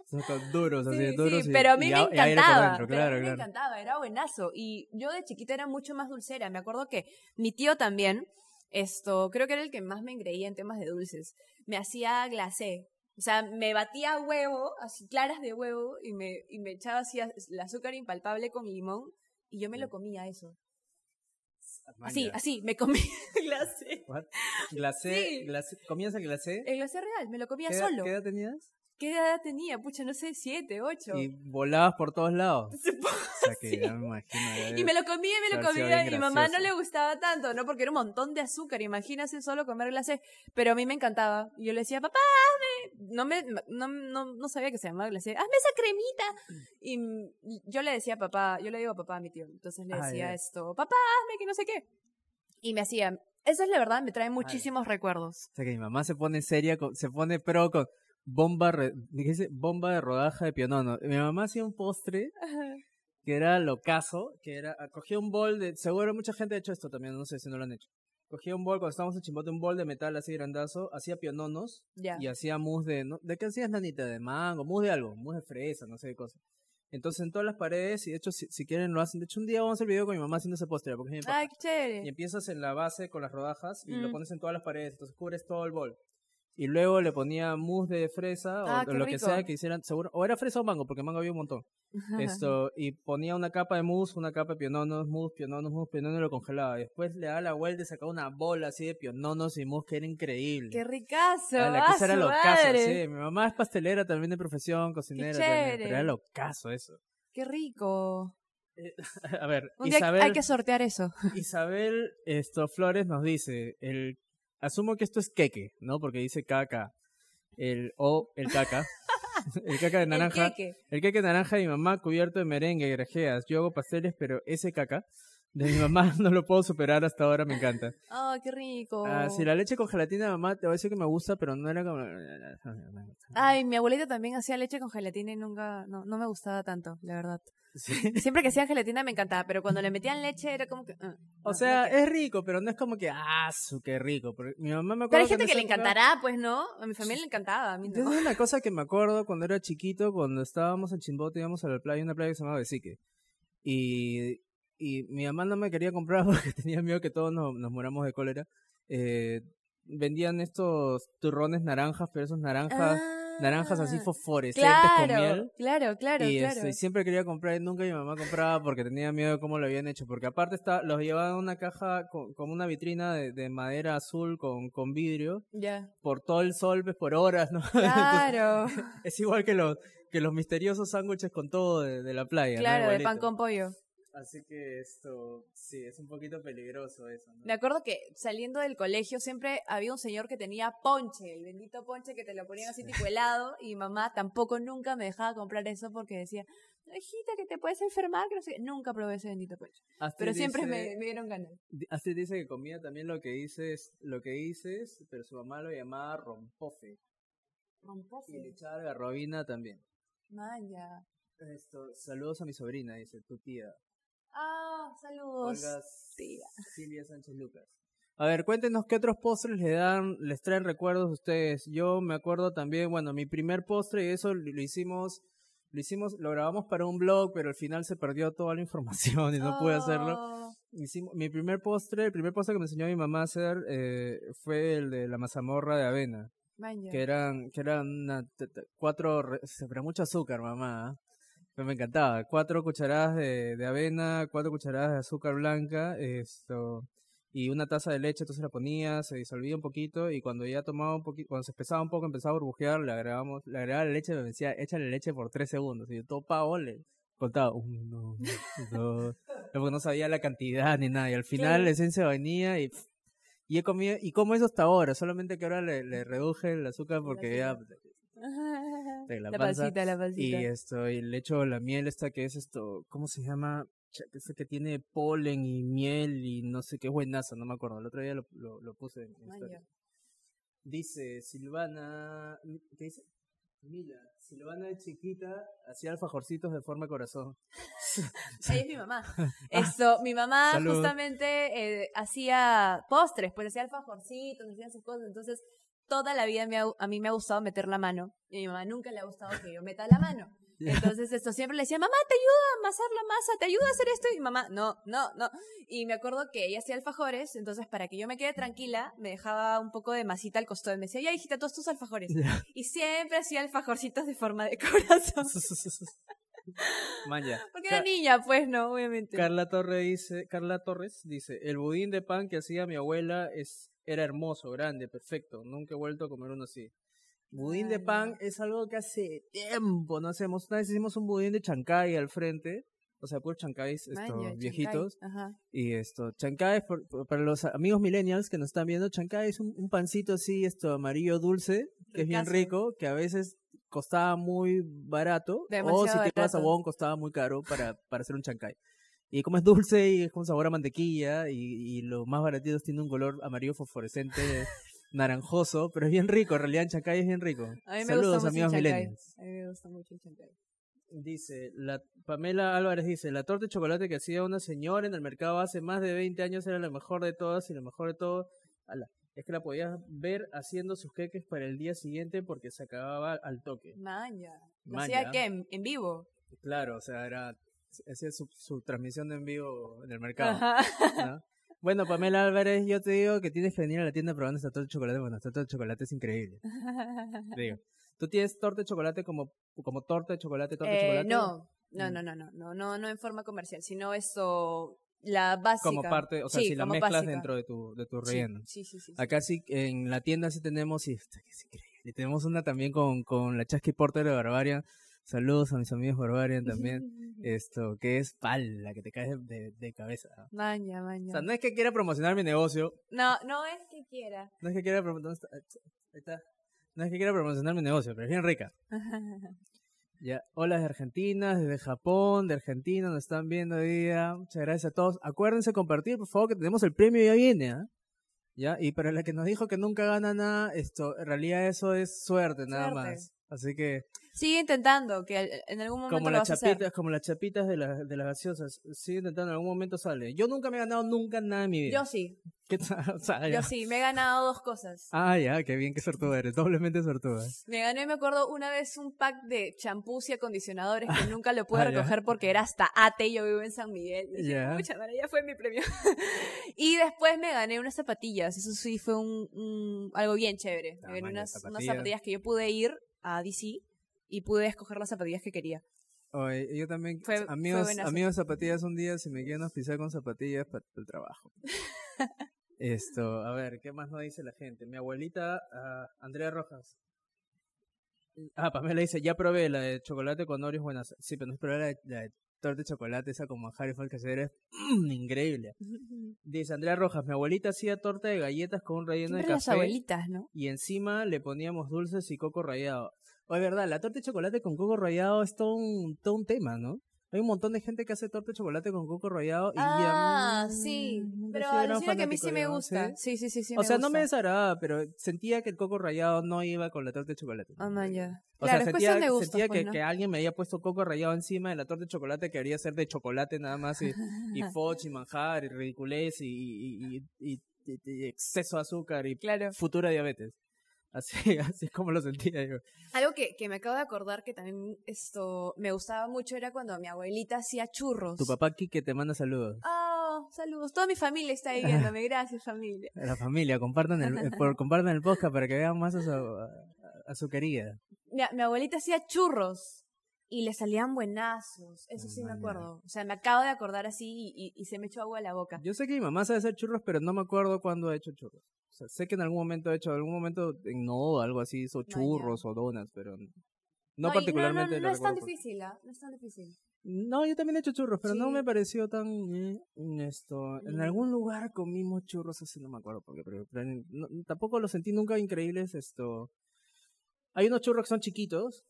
son duros, así sí, duros. Sí, pero a mí me encantaba. pero a mí me encantaba, era buenazo. Y yo de chiquita era mucho más dulcera. Me acuerdo que mi tío también, esto, creo que era el que más me engreía en temas de dulces. Me hacía glacé. O sea, me batía huevo, así claras de huevo, y me, y me echaba así el azúcar impalpable con limón, y yo me lo comía eso. Así, así, me comí <laughs> glacé. ¿Glacé? ¿Comías el glacé? El glacé real, me lo comía solo. ¿Qué edad tenías? ¿Qué edad tenía? Pucha, no sé, siete, ocho. Y volabas por todos lados. <laughs> O sea que ya me imagino. y me lo comía y me lo comía. Y mi mamá no le gustaba tanto, ¿no? Porque era un montón de azúcar. Imagínate solo comer glacé. Pero a mí me encantaba. Y yo le decía, papá, hazme. No, me, no, no, no sabía que se llamaba glacé. Hazme esa cremita. Y yo le decía papá, yo le digo a papá a mi tío. Entonces le decía esto, papá, hazme que no sé qué. Y me hacía, eso es la verdad, me trae muchísimos recuerdos. O sea que mi mamá se pone seria, se pone pro con bomba, bomba de rodaja de pionono. Mi mamá hacía un postre que era locazo, que era, cogía un bol de, seguro mucha gente ha hecho esto también, no sé si no lo han hecho. Cogía un bol, cuando estábamos en Chimbote, un bol de metal así grandazo, hacía piononos y hacía mousse de, ¿no? ¿de qué hacías nanita? De mango, mousse de algo, mousse de fresa, no sé qué cosa. Entonces en todas las paredes, y de hecho si, si, quieren lo hacen. De hecho un día vamos a hacer video con mi mamá haciendo ese postre, porque Ay, qué chévere. Y empiezas en la base con las rodajas y lo mm. pones en todas las paredes, entonces cubres todo el bol y luego le ponía mousse de fresa o, ah, lo que sea que hicieran, seguro, o era fresa o mango, porque mango había un montón. <laughs> Esto, y ponía una capa de mousse, una capa de piononos, mousse, piononos, mousse, piononos y lo congelaba. Después le daba la vuelta y sacaba una bola así de piononos y mousse que era increíble. ¡Qué ricazo! Ah, la que era lo caso, sí. Mi mamá es pastelera también de profesión, cocinera también, pero era lo caso eso. ¡Qué rico! Eh, <laughs> a ver, Isabel, hay que sortear eso. Isabel esto, Flores nos dice, el asumo que esto es queque, ¿no? Porque dice caca. El o el caca. <laughs> el caca de naranja. El queque. El queque de naranja de mi mamá cubierto de merengue, grajeas. Yo hago pasteles, pero ese caca de mi mamá <laughs> no lo puedo superar hasta ahora, me encanta. ¡Ah, qué rico! Ah, sí, la leche con gelatina de mamá te voy a decir que me gusta, pero no era como... Ay, mi abuelita también hacía leche con gelatina y nunca, no, no me gustaba tanto, la verdad. <laughs> Siempre que hacían gelatina me encantaba, pero cuando le <laughs> metían leche era como que... Ah, o sea, es rico, pero no es como que, ah, su qué rico. mi mamá me Pero hay gente que, le encantará, pues, ¿no? A mi familia le encantaba, a mí no. Es una cosa que me acuerdo cuando era chiquito, cuando estábamos en Chimbote, íbamos a la playa, una playa que se llamaba Besique. Y, y mi mamá no me quería comprar <laughs> porque tenía miedo que todos nos, nos moramos de cólera. Eh, vendían estos turrones naranjas, pero esos naranjas... Ah naranjas así fosforescentes con miel. Claro, claro, y, claro. y siempre quería comprar y nunca mi mamá compraba porque tenía miedo de cómo lo habían hecho. Porque aparte está, los llevaban en una caja con, como una vitrina de, de madera azul con, con vidrio. Ya. Por todo el sol, ves, por horas, ¿no? <laughs> Claro. <laughs> es igual que los, que los misteriosos sándwiches con todo de, de la playa. claro, ¿no? de pan con pollo. Así que esto, sí, es un poquito peligroso eso, ¿no? Me acuerdo que saliendo del colegio siempre había un señor que tenía ponche, el bendito ponche que te lo ponían así tipo helado y mamá tampoco nunca me dejaba comprar eso porque decía, "No, hijita, que te puedes enfermar, que no sé qué". Nunca probé ese bendito ponche. Astrid Pero siempre dice- me, me dieron ganas. Astrid dice que comía también lo que dices, lo que dices, pero su mamá lo llamaba rompofe. Y le echaba garrobina también. Maya. Esto, saludos a mi sobrina, dice tu tía. Ah, saludos. Olga tía. Silvia Sánchez Lucas. A ver, cuéntenos qué otros postres le dan, les traen recuerdos a ustedes. Yo me acuerdo también, bueno, mi primer postre y eso lo hicimos, lo hicimos, lo grabamos para un blog, pero al final se perdió toda la <laughs> información y no pude hacerlo. Oh, Hicimos, mi primer postre, el primer postre que me enseñó mi mamá a hacer eh, fue el de la mazamorra de avena, Maya. que eran, que eran una, cuatro, se- mucho azúcar, mamá. Pero me encantaba. Cuatro cucharadas de, de avena, cuatro cucharadas de azúcar blanca, esto, y una taza de leche, entonces la ponía, se disolvía un poquito, y cuando ya tomaba un poquito, cuando se espesaba un poco, empezaba a burbujear, le agregábamos, le agregaba la leche, me decía, échale leche por tres segundos, y yo todo pavo, le contaba, uno, dos, <laughs> porque no sabía la cantidad ni nada, y al final la esencia vainilla, y, pff, y he comido, y como eso hasta ahora, solamente que ahora le, le reduje el azúcar porque ya, <laughs> de la la panza, pancita, la y esto, y le echo la miel esta que es esto, ¿cómo se llama? Cha- que tiene polen y miel y no sé qué buenazo, no me acuerdo. El otro día lo, lo, lo puse en. Dice Silvana, ¿qué dice? Mira, Silvana de chiquita hacía alfajorcitos de forma de corazón. <laughs> Ella es mi mamá. <laughs> Esto, mi mamá Salud. justamente eh, hacía postres, pues hacía alfajorcitos, hacía sus cosas. Entonces, toda la vida me ha- a mí me ha gustado meter la mano. Y a mi mamá nunca le ha gustado que yo meta la mano. <laughs> Entonces, esto siempre le decía, mamá, te ayuda a amasar la masa, te ayuda a hacer esto. Y mamá, no, no, no. Y me acuerdo que ella hacía alfajores, entonces para que yo me quede tranquila, me dejaba un poco de masita al costado. Y me decía, ya, hijita, todos tus alfajores. Y siempre hacía alfajorcitos de forma de <laughs> corazón. <laughs> Manja. Porque era niña, pues, no, obviamente. Carla Torres dice, Carla Torres dice, el budín de pan que hacía mi abuela es era hermoso, grande, perfecto. Nunca he vuelto a comer uno así. Budín de pan es algo que hace tiempo no hacemos. Una vez hicimos un budín de chancay al frente, o sea, puros chancáis estos chancay. viejitos. Ajá. Y esto, chancay, por- por- para los amigos millennials que nos están viendo, chancay es un, un pancito así, esto amarillo dulce, que es bien rico, que a veces costaba muy barato, o si Demasiado te ibas a. Wong costaba muy caro para, para hacer un chancay. Y como es dulce y es con sabor a mantequilla, y, y los más baratitos tiene un color amarillo fosforescente, <laughs> naranjoso, pero es bien rico, en realidad en chancay es bien rico. A mí me Saludos gusta amigos millennials. A mí me gusta mucho el chancay. Dice, la Pamela Álvarez dice, la torta de chocolate que hacía una señora en el mercado hace más de 20 años era la mejor de todas y la mejor de todo, ala, es que la podías ver haciendo sus queques para el día siguiente porque se acababa al toque. Maña. ¿Lo hacía qué? ¿En, en vivo? Claro, o sea, era hacía su, su transmisión en vivo en el mercado. Bueno, Pamela Álvarez, yo te digo que tienes que venir a la tienda probando esta torta de chocolate. Bueno, esta torta de chocolate es increíble. te digo. ¿Tú tienes torta de chocolate como, como torta de chocolate, torta de Eh, chocolate? no, no, Mm. no, no, no, no, no, no en forma comercial, sino eso, la básica. Como parte, o sea, Sí, si la mezclas básica. dentro de tu, de tu relleno. Sí, sí, sí. sí. Acá sí, en la tienda sí tenemos, y esto es increíble, tenemos una también con, con la Chasqui Porter de Barbarian. Saludos a mis amigos Barbarian también. <laughs> Esto, que es pala, que te caes de, de- cabeza. Maña, O maña. sea, no es que quiera promocionar mi negocio, No, no es que quiera. no es que quiera promocionar, está. No es que quiera promocionar mi negocio, pero es bien rica. <laughs> Ya, hola de Argentina, desde Japón, de Argentina, nos están viendo hoy día. Muchas gracias a todos. Acuérdense compartir, por favor, que tenemos el premio ya viene, ¿ah? Ya, y para la que nos dijo que nunca gana nada, esto, en realidad eso es suerte, nada Suerte. más. Así que, Sigue intentando, que en algún momento como lo las vas a hacer. chapitas, como las chapitas de, la- de las gaseosas, sigue intentando, en algún momento sale. Yo nunca me he ganado nunca nada en mi vida. Yo sí, ¿Qué? <laughs> O sea, yo sí, me he ganado dos cosas. Ah, ya, qué bien, qué suertuda eres, doblemente suertuda. Me gané, me acuerdo, una vez un pack de champús y acondicionadores que <laughs> nunca lo pude Ah, ya. recoger porque era hasta ATE y yo vivo en San Miguel. Ya. madre, ya fue mi premio. <laughs> y después me gané unas zapatillas. Eso sí fue un, un- algo bien chévere. Ah, me gané maña, unas, zapatillas que yo pude ir a DC y pude escoger las zapatillas que quería. Oye, yo también, amigos, amigos zapatillas un día, si me quieren auspiciar con zapatillas para el trabajo. <laughs> Esto, a ver, ¿qué más nos dice la gente? Mi abuelita, uh, Andrea Rojas. Ah, Pamela dice, ya probé la de chocolate con Oreos buenas. Sí, pero no probé la de, la de torta de chocolate, esa como Harry Falk <clears throat> es increíble. <laughs> Dice Andrea Rojas, mi abuelita hacía torta de galletas con un relleno de café. las abuelitas, ¿no? Y encima le poníamos dulces y coco rallado. Oye, verdad, la torta de chocolate con coco rallado es todo un, todo un tema, ¿no? Hay un montón de gente que hace torta de chocolate con coco rallado y ah, sí. Pero alucina que a mí sí me gusta. Sí, sí, sí, sí. o sea, no me desagradaba, pero sentía que el coco rallado no iba con la torta de chocolate. Ah, man, ya. O sea, sentía, sentía pues, que, que, alguien me había puesto coco rallado encima de la torta de chocolate que debería ser de chocolate nada más y, y <laughs> foch y manjar y ridiculez y, y, y exceso de azúcar y futura diabetes. Así, <laughs> así es como lo sentía yo. Algo que, que me acabo de acordar que también esto me gustaba mucho era cuando mi abuelita hacía churros. Tu papá que te manda saludos. Oh, saludos. Toda mi familia está ahí <laughs> viéndome. Gracias, familia. La familia, compartan el, eh, por, compartan el podcast para que vean más a su, a, su querida. Mi, mi abuelita hacía churros y le salían buenazos. Eso sí me acuerdo. O sea, me acabo de acordar así y, y, se me echó agua a la boca. Yo sé que mi mamá sabe hacer churros, pero no me acuerdo cuándo ha hecho churros. O sea, sé que en algún momento ha hecho, en algún momento en no, algo así, hizo churros o donas, pero no, particularmente. No, no, es tan difícil, ¿ah? No es tan difícil. No, yo también he hecho churros, pero no me pareció tan eh, esto. En mm. algún lugar comimos churros, así no me acuerdo, porque pero, tampoco los sentí nunca increíbles esto hay unos churros que son chiquitos,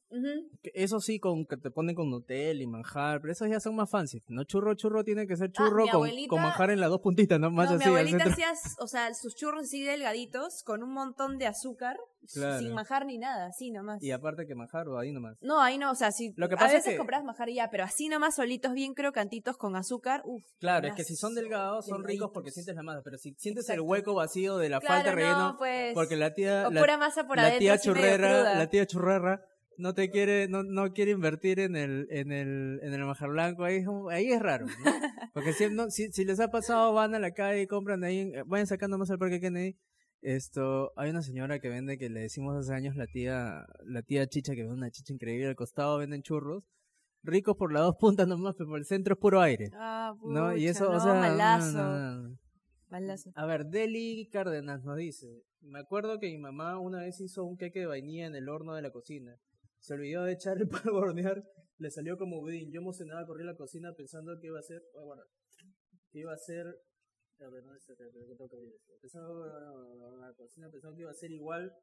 que eso sí, con, que te ponen con Nutella y manjar, pero esos ya son más fancy. No churro, churro tiene que ser ah, churro con, con, manjar en las dos puntitas, ¿no? Más no, así. Mi abuelita hacía, o sea, sus churros así delgaditos, con un montón de azúcar, sin manjar ni nada, así nomás. Y aparte que manjar o ahí nomás. No, ahí no, o sea, si Lo que pasa a veces es que... compras manjar ya, pero así nomás solitos, bien crocantitos con azúcar, uff. Claro, es que si son delgados, son ricos porque sientes la masa, pero si sientes el hueco vacío de la falta de relleno, pues, porque la tía... O pura masa por la tía churrera la tía churrera no te quiere, no, no quiere invertir en el, en el, en el majar blanco, ahí, ahí es raro, <laughs> Porque si, no, si, si, les ha pasado, van a la calle y compran ahí, vayan sacando más al parque Kennedy, esto, hay una señora que vende, que le decimos hace años la tía, la tía chicha, que vende una chicha increíble, al costado venden churros, ricos por las dos puntas nomás, pero por el centro es puro aire. Ah, ¿no? Y eso, o sea, malazo. malazo. A ver, Deli Cárdenas nos dice, me acuerdo que mi mamá una vez hizo un queque de vainilla en el horno de la cocina. Se olvidó de echarle para hornear, le salió como budín. Yo emocionaba, corrí a la cocina pensando que iba a ser, bueno, que iba a ser, a ver, no sé, pensaba, la cocina pensando que iba a ser igual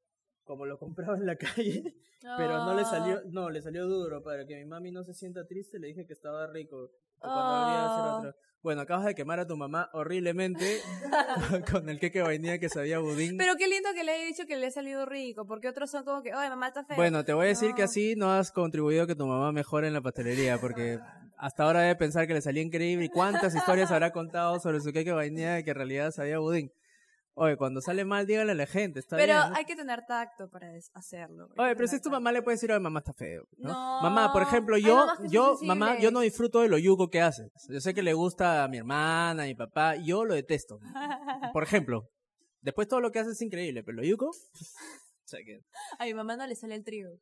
como lo compraba en la <laughs> calle, pero no le salió, ah. no, le salió duro, para que mi mami no se sienta triste, le dije que estaba rico. Oh. Bueno, acabas de quemar a tu mamá horriblemente <laughs> con el queque vainilla que sabía budín. Pero qué lindo que le haya dicho que le ha salido rico, porque otros son como que, ay, mamá está fea. Bueno, te voy a decir que así no has contribuido a que tu mamá mejore en la pastelería, porque <laughs> hasta ahora debe pensar que le salía increíble y cuántas historias habrá contado sobre su queque vainilla que en realidad sabía budín. Oye, cuando sale mal, dígale a la gente, está pero bien. Pero hay que tener tacto para hacerlo. Oye, pero si es tu mamá, le puedes decir, oye, mamá está feo. ¿no? mamá, por ejemplo, yo, yo, mamá, yo no disfruto de lo yugo que haces. Yo sé que le gusta a mi hermana, a mi papá, yo lo detesto. <laughs> por ejemplo, después todo lo que haces es increíble, pero lo yugo, <laughs> o sea que... A mi mamá no le sale el trigo.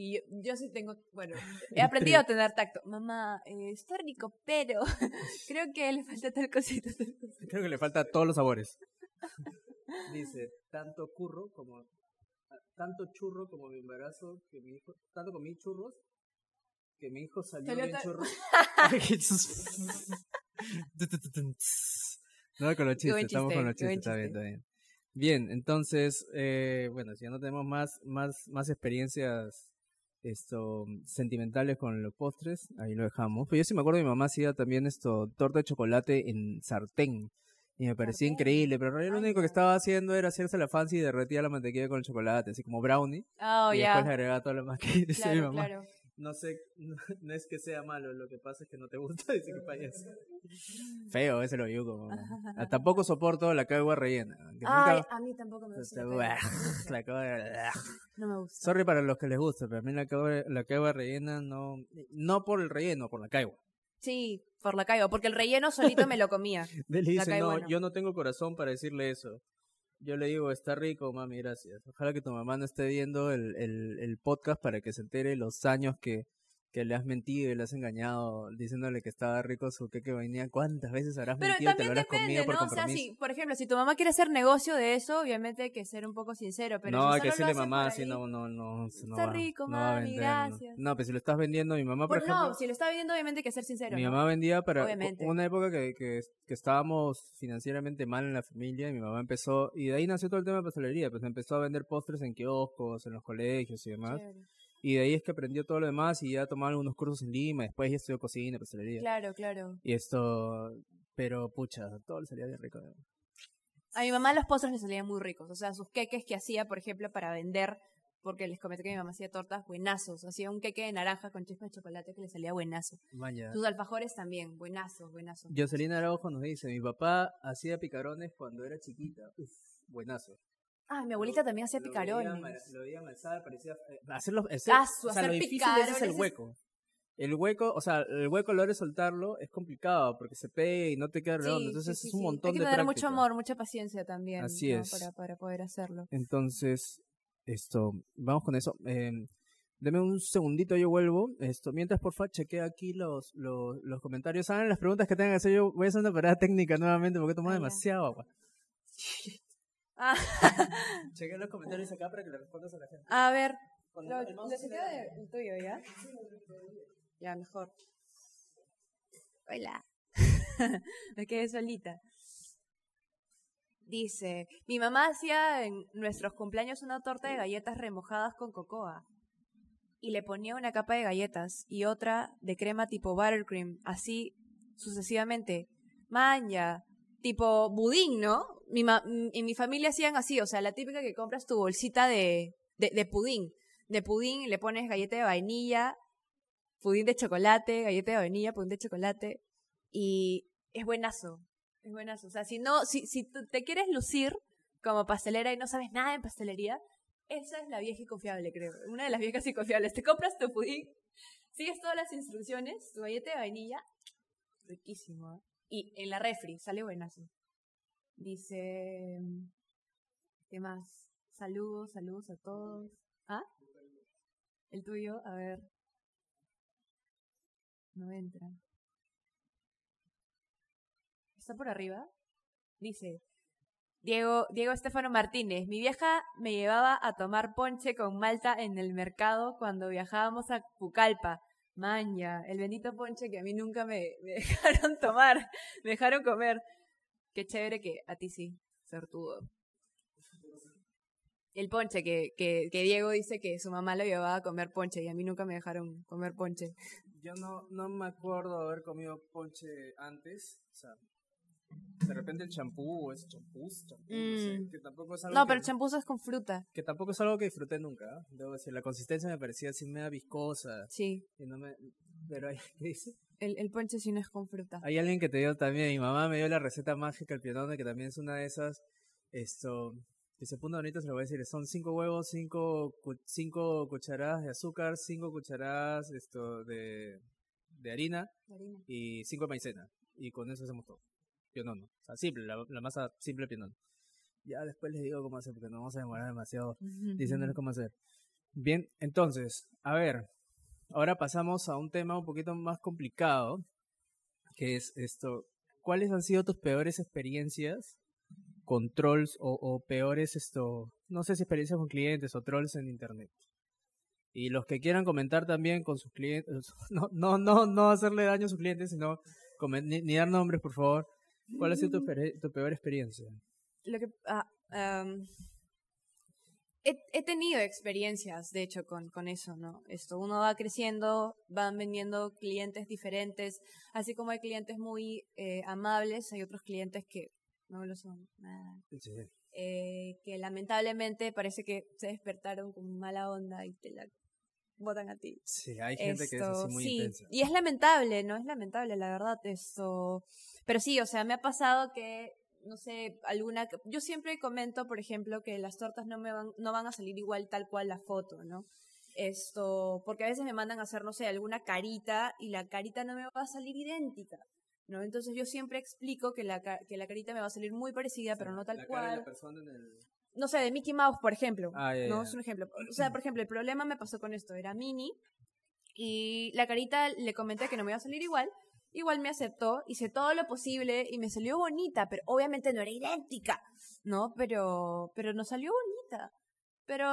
Y yo, sí tengo, bueno, <laughs> he aprendido a tener tacto. Mamá, eh, está rico, pero <laughs> creo que le falta tal cosita, tal cosita. Creo que le falta todos los sabores. <laughs> Dice, tanto curro como tanto churro como mi embarazo, que mi hijo, tanto comí churros, que mi hijo salió bien churro. no, con los chistes, estamos con los chistes, está bien, está bien. Bien, entonces, eh, bueno, si ya no tenemos más, más, más experiencias esto sentimentales con los postres, ahí lo dejamos. Pero yo sí me acuerdo, mi mamá hacía también esto, torta de chocolate en sartén. Y me parecía increíble, pero en realidad lo único que estaba haciendo era hacerse la fancy y derretía la mantequilla con el chocolate, así como brownie. Oh, y después le agregaba todo lo más que decía mi mamá. No sé, <laughs> no, es que sea malo, lo que pasa es que no te gusta, <laughs> dice que payaso. Feo, ese lo yugo. Tampoco soporto la cagua rellena. Ay, a mí tampoco me gusta. La cagua, <laughs> no me gusta. Sorry para los que les gusta, pero a mí la cagua, la rellena no, no por el relleno, por la cagua. Sí, por la caiba, porque el relleno solito me lo comía. Deli dice, no, yo no tengo corazón para decirle eso. Yo le digo, está rico, mami, gracias. Ojalá que tu mamá no esté viendo el, el, el podcast para que se entere los años que, que le has mentido y le has engañado diciéndole que estaba rico su queque vainilla, ¿cuántas veces habrás mentido y te lo habrás comido por ¿no? O sea, si, por ejemplo, si tu mamá quiere hacer negocio de eso, obviamente hay que ser un poco sincero, pero No, hay que decirle mamá, si no, no, no, Está rico, mami, gracias. No, pero si lo estás vendiendo, mi mamá, por, ejemplo... No, si lo está vendiendo, obviamente hay que ser sincero, Mi mamá vendía para una época que, que, que, estábamos financieramente mal en la familia y mi mamá empezó, y de ahí nació todo el tema de pastelería, pues empezó a vender postres en kioscos, en los colegios y demás. Y de ahí es que aprendió todo lo demás y ya tomó algunos cursos en Lima, después ya estudió cocina, pastelería. Claro, claro. Y esto, pero pucha, todo le salía bien rico. A mi mamá los postres le salían muy ricos, o sea, sus queques que hacía, por ejemplo, para vender, porque les comenté que mi mamá hacía tortas buenazos, hacía un queque de naranja con chispa de chocolate que le salía buenazo. Vaya. Sus alfajores también, buenazos, buenazos. Jocelyn Araujo nos dice, mi papá hacía picarones cuando era chiquita, uf, buenazo. Ah, mi abuelita también hacía picarones. Lo veía amasar, parecía... Eh, hacerlo, ah, o sea, lo difícil es el hueco. El hueco, o sea, el hueco a la hora de soltarlo es complicado porque se pega y no te queda redondo. Entonces es un montón Hay que tener mucho amor, mucha paciencia también. Así es. Para, para, poder hacerlo. Entonces, esto, vamos con eso. Eh, deme un segundito, yo vuelvo. Esto, mientras porfa chequea aquí los, los, los comentarios. Saben las preguntas que tengan que hacer. Yo voy a hacer una parada técnica nuevamente porque tomo ah, demasiado agua. <laughs> Ah. <laughs> Cheque los comentarios acá para que le respondas a la gente. A ver, lo, el tuyo, ¿ya? Ya, mejor. Hola. Me quedé solita. Dice, mi mamá hacía en nuestros cumpleaños una torta de galletas remojadas con cocoa. Y le ponía una capa de galletas y otra de crema tipo buttercream, así sucesivamente. Maña, tipo budín, ¿no? mi en mi familia hacían así, o sea, la típica que compras tu bolsita de, de, de pudín. De pudín le pones galleta de vainilla, pudín de chocolate, galleta de vainilla, pudín de chocolate. Y es buenazo. Es buenazo. O sea, si no, si, si te quieres lucir como pastelera y no sabes nada de pastelería, esa es la vieja y confiable, creo. Una de las viejas y confiables. Te compras tu pudín, sigues todas las instrucciones, tu galleta de vainilla, riquísimo. ¿eh? Y en la refri, sale buenazo. Dice, ¿qué más? Saludos, saludos a todos. ¿Ah? El tuyo, a ver. No entra. ¿Está por arriba? Dice, Diego, Diego Estefano Martínez, mi vieja me llevaba a tomar ponche con Malta en el mercado cuando viajábamos a Pucallpa. Maña, el bendito ponche que a mí nunca <laughs> me, dejaron tomar, me dejaron comer. Qué chévere que a ti sí, certudo. El ponche, que, que, que, Diego dice que su mamá lo llevaba a comer ponche y a mí nunca me dejaron comer ponche. Yo no, no me acuerdo haber comido ponche antes. O sea, de repente el champú es champús, champú, no, sé, mm. que tampoco es algo no pero el champú es con fruta. Que tampoco es algo que disfruté nunca, ¿eh? debo decir. La consistencia me parecía así media viscosa. Sí. Y no me, pero, <laughs> ¿qué dice? El, el ponche si no es con fruta. Hay alguien que te dio también, mi mamá me dio la receta mágica, el pianone, que también es una de esas, esto, que se bonito, se lo voy a decir, son cinco huevos, cinco, cinco cucharadas de azúcar, cinco cucharadas esto de, de harina, y cinco de maicena. Y con eso hacemos todo. Pianono. O sea, simple, la, masa simple pianono. Ya después les digo cómo hacer, porque no vamos a demorar demasiado diciéndoles cómo hacer. Bien, entonces, a ver, Ahora pasamos a un tema un poquito más complicado, que es esto. ¿Cuáles han sido tus peores experiencias con trolls o, peores esto, no sé si experiencias con clientes o trolls en internet? Y los que quieran comentar también con sus clientes, <laughs> no, no, no, no hacerle daño a sus clientes, sino ni, dar nombres, por favor. ¿Cuál ha sido tu, tu peor experiencia? Lo que, ah, he, tenido experiencias, de hecho, con, con eso, ¿no? Esto, uno va creciendo, van vendiendo clientes diferentes, así como hay clientes muy eh, amables, hay otros clientes que no lo son nada. Eh, que lamentablemente parece que se despertaron con mala onda y te la botan a ti. Sí, hay gente que es así muy sí, Y es lamentable, ¿no? Es lamentable, la verdad, esto. Pero sí, o sea, me ha pasado que no sé, alguna... Yo siempre comento, por ejemplo, que las tortas no, me van, no van a salir igual tal cual la foto, ¿no? Esto, porque a veces me mandan a hacer, no sé, alguna carita y la carita no me va a salir idéntica. ¿no? Entonces yo siempre explico que la, que la carita me va a salir muy parecida, pero no tal cual. No sé, de Mickey Mouse, por ejemplo. Ah, no, es un ejemplo. O sea, por ejemplo, el problema me pasó con esto. Era Minnie y la carita le comenté que no me iba a salir igual. Igual me aceptó, hice todo lo posible y me salió bonita, pero obviamente no era idéntica, ¿no? Pero, pero no salió bonita. Pero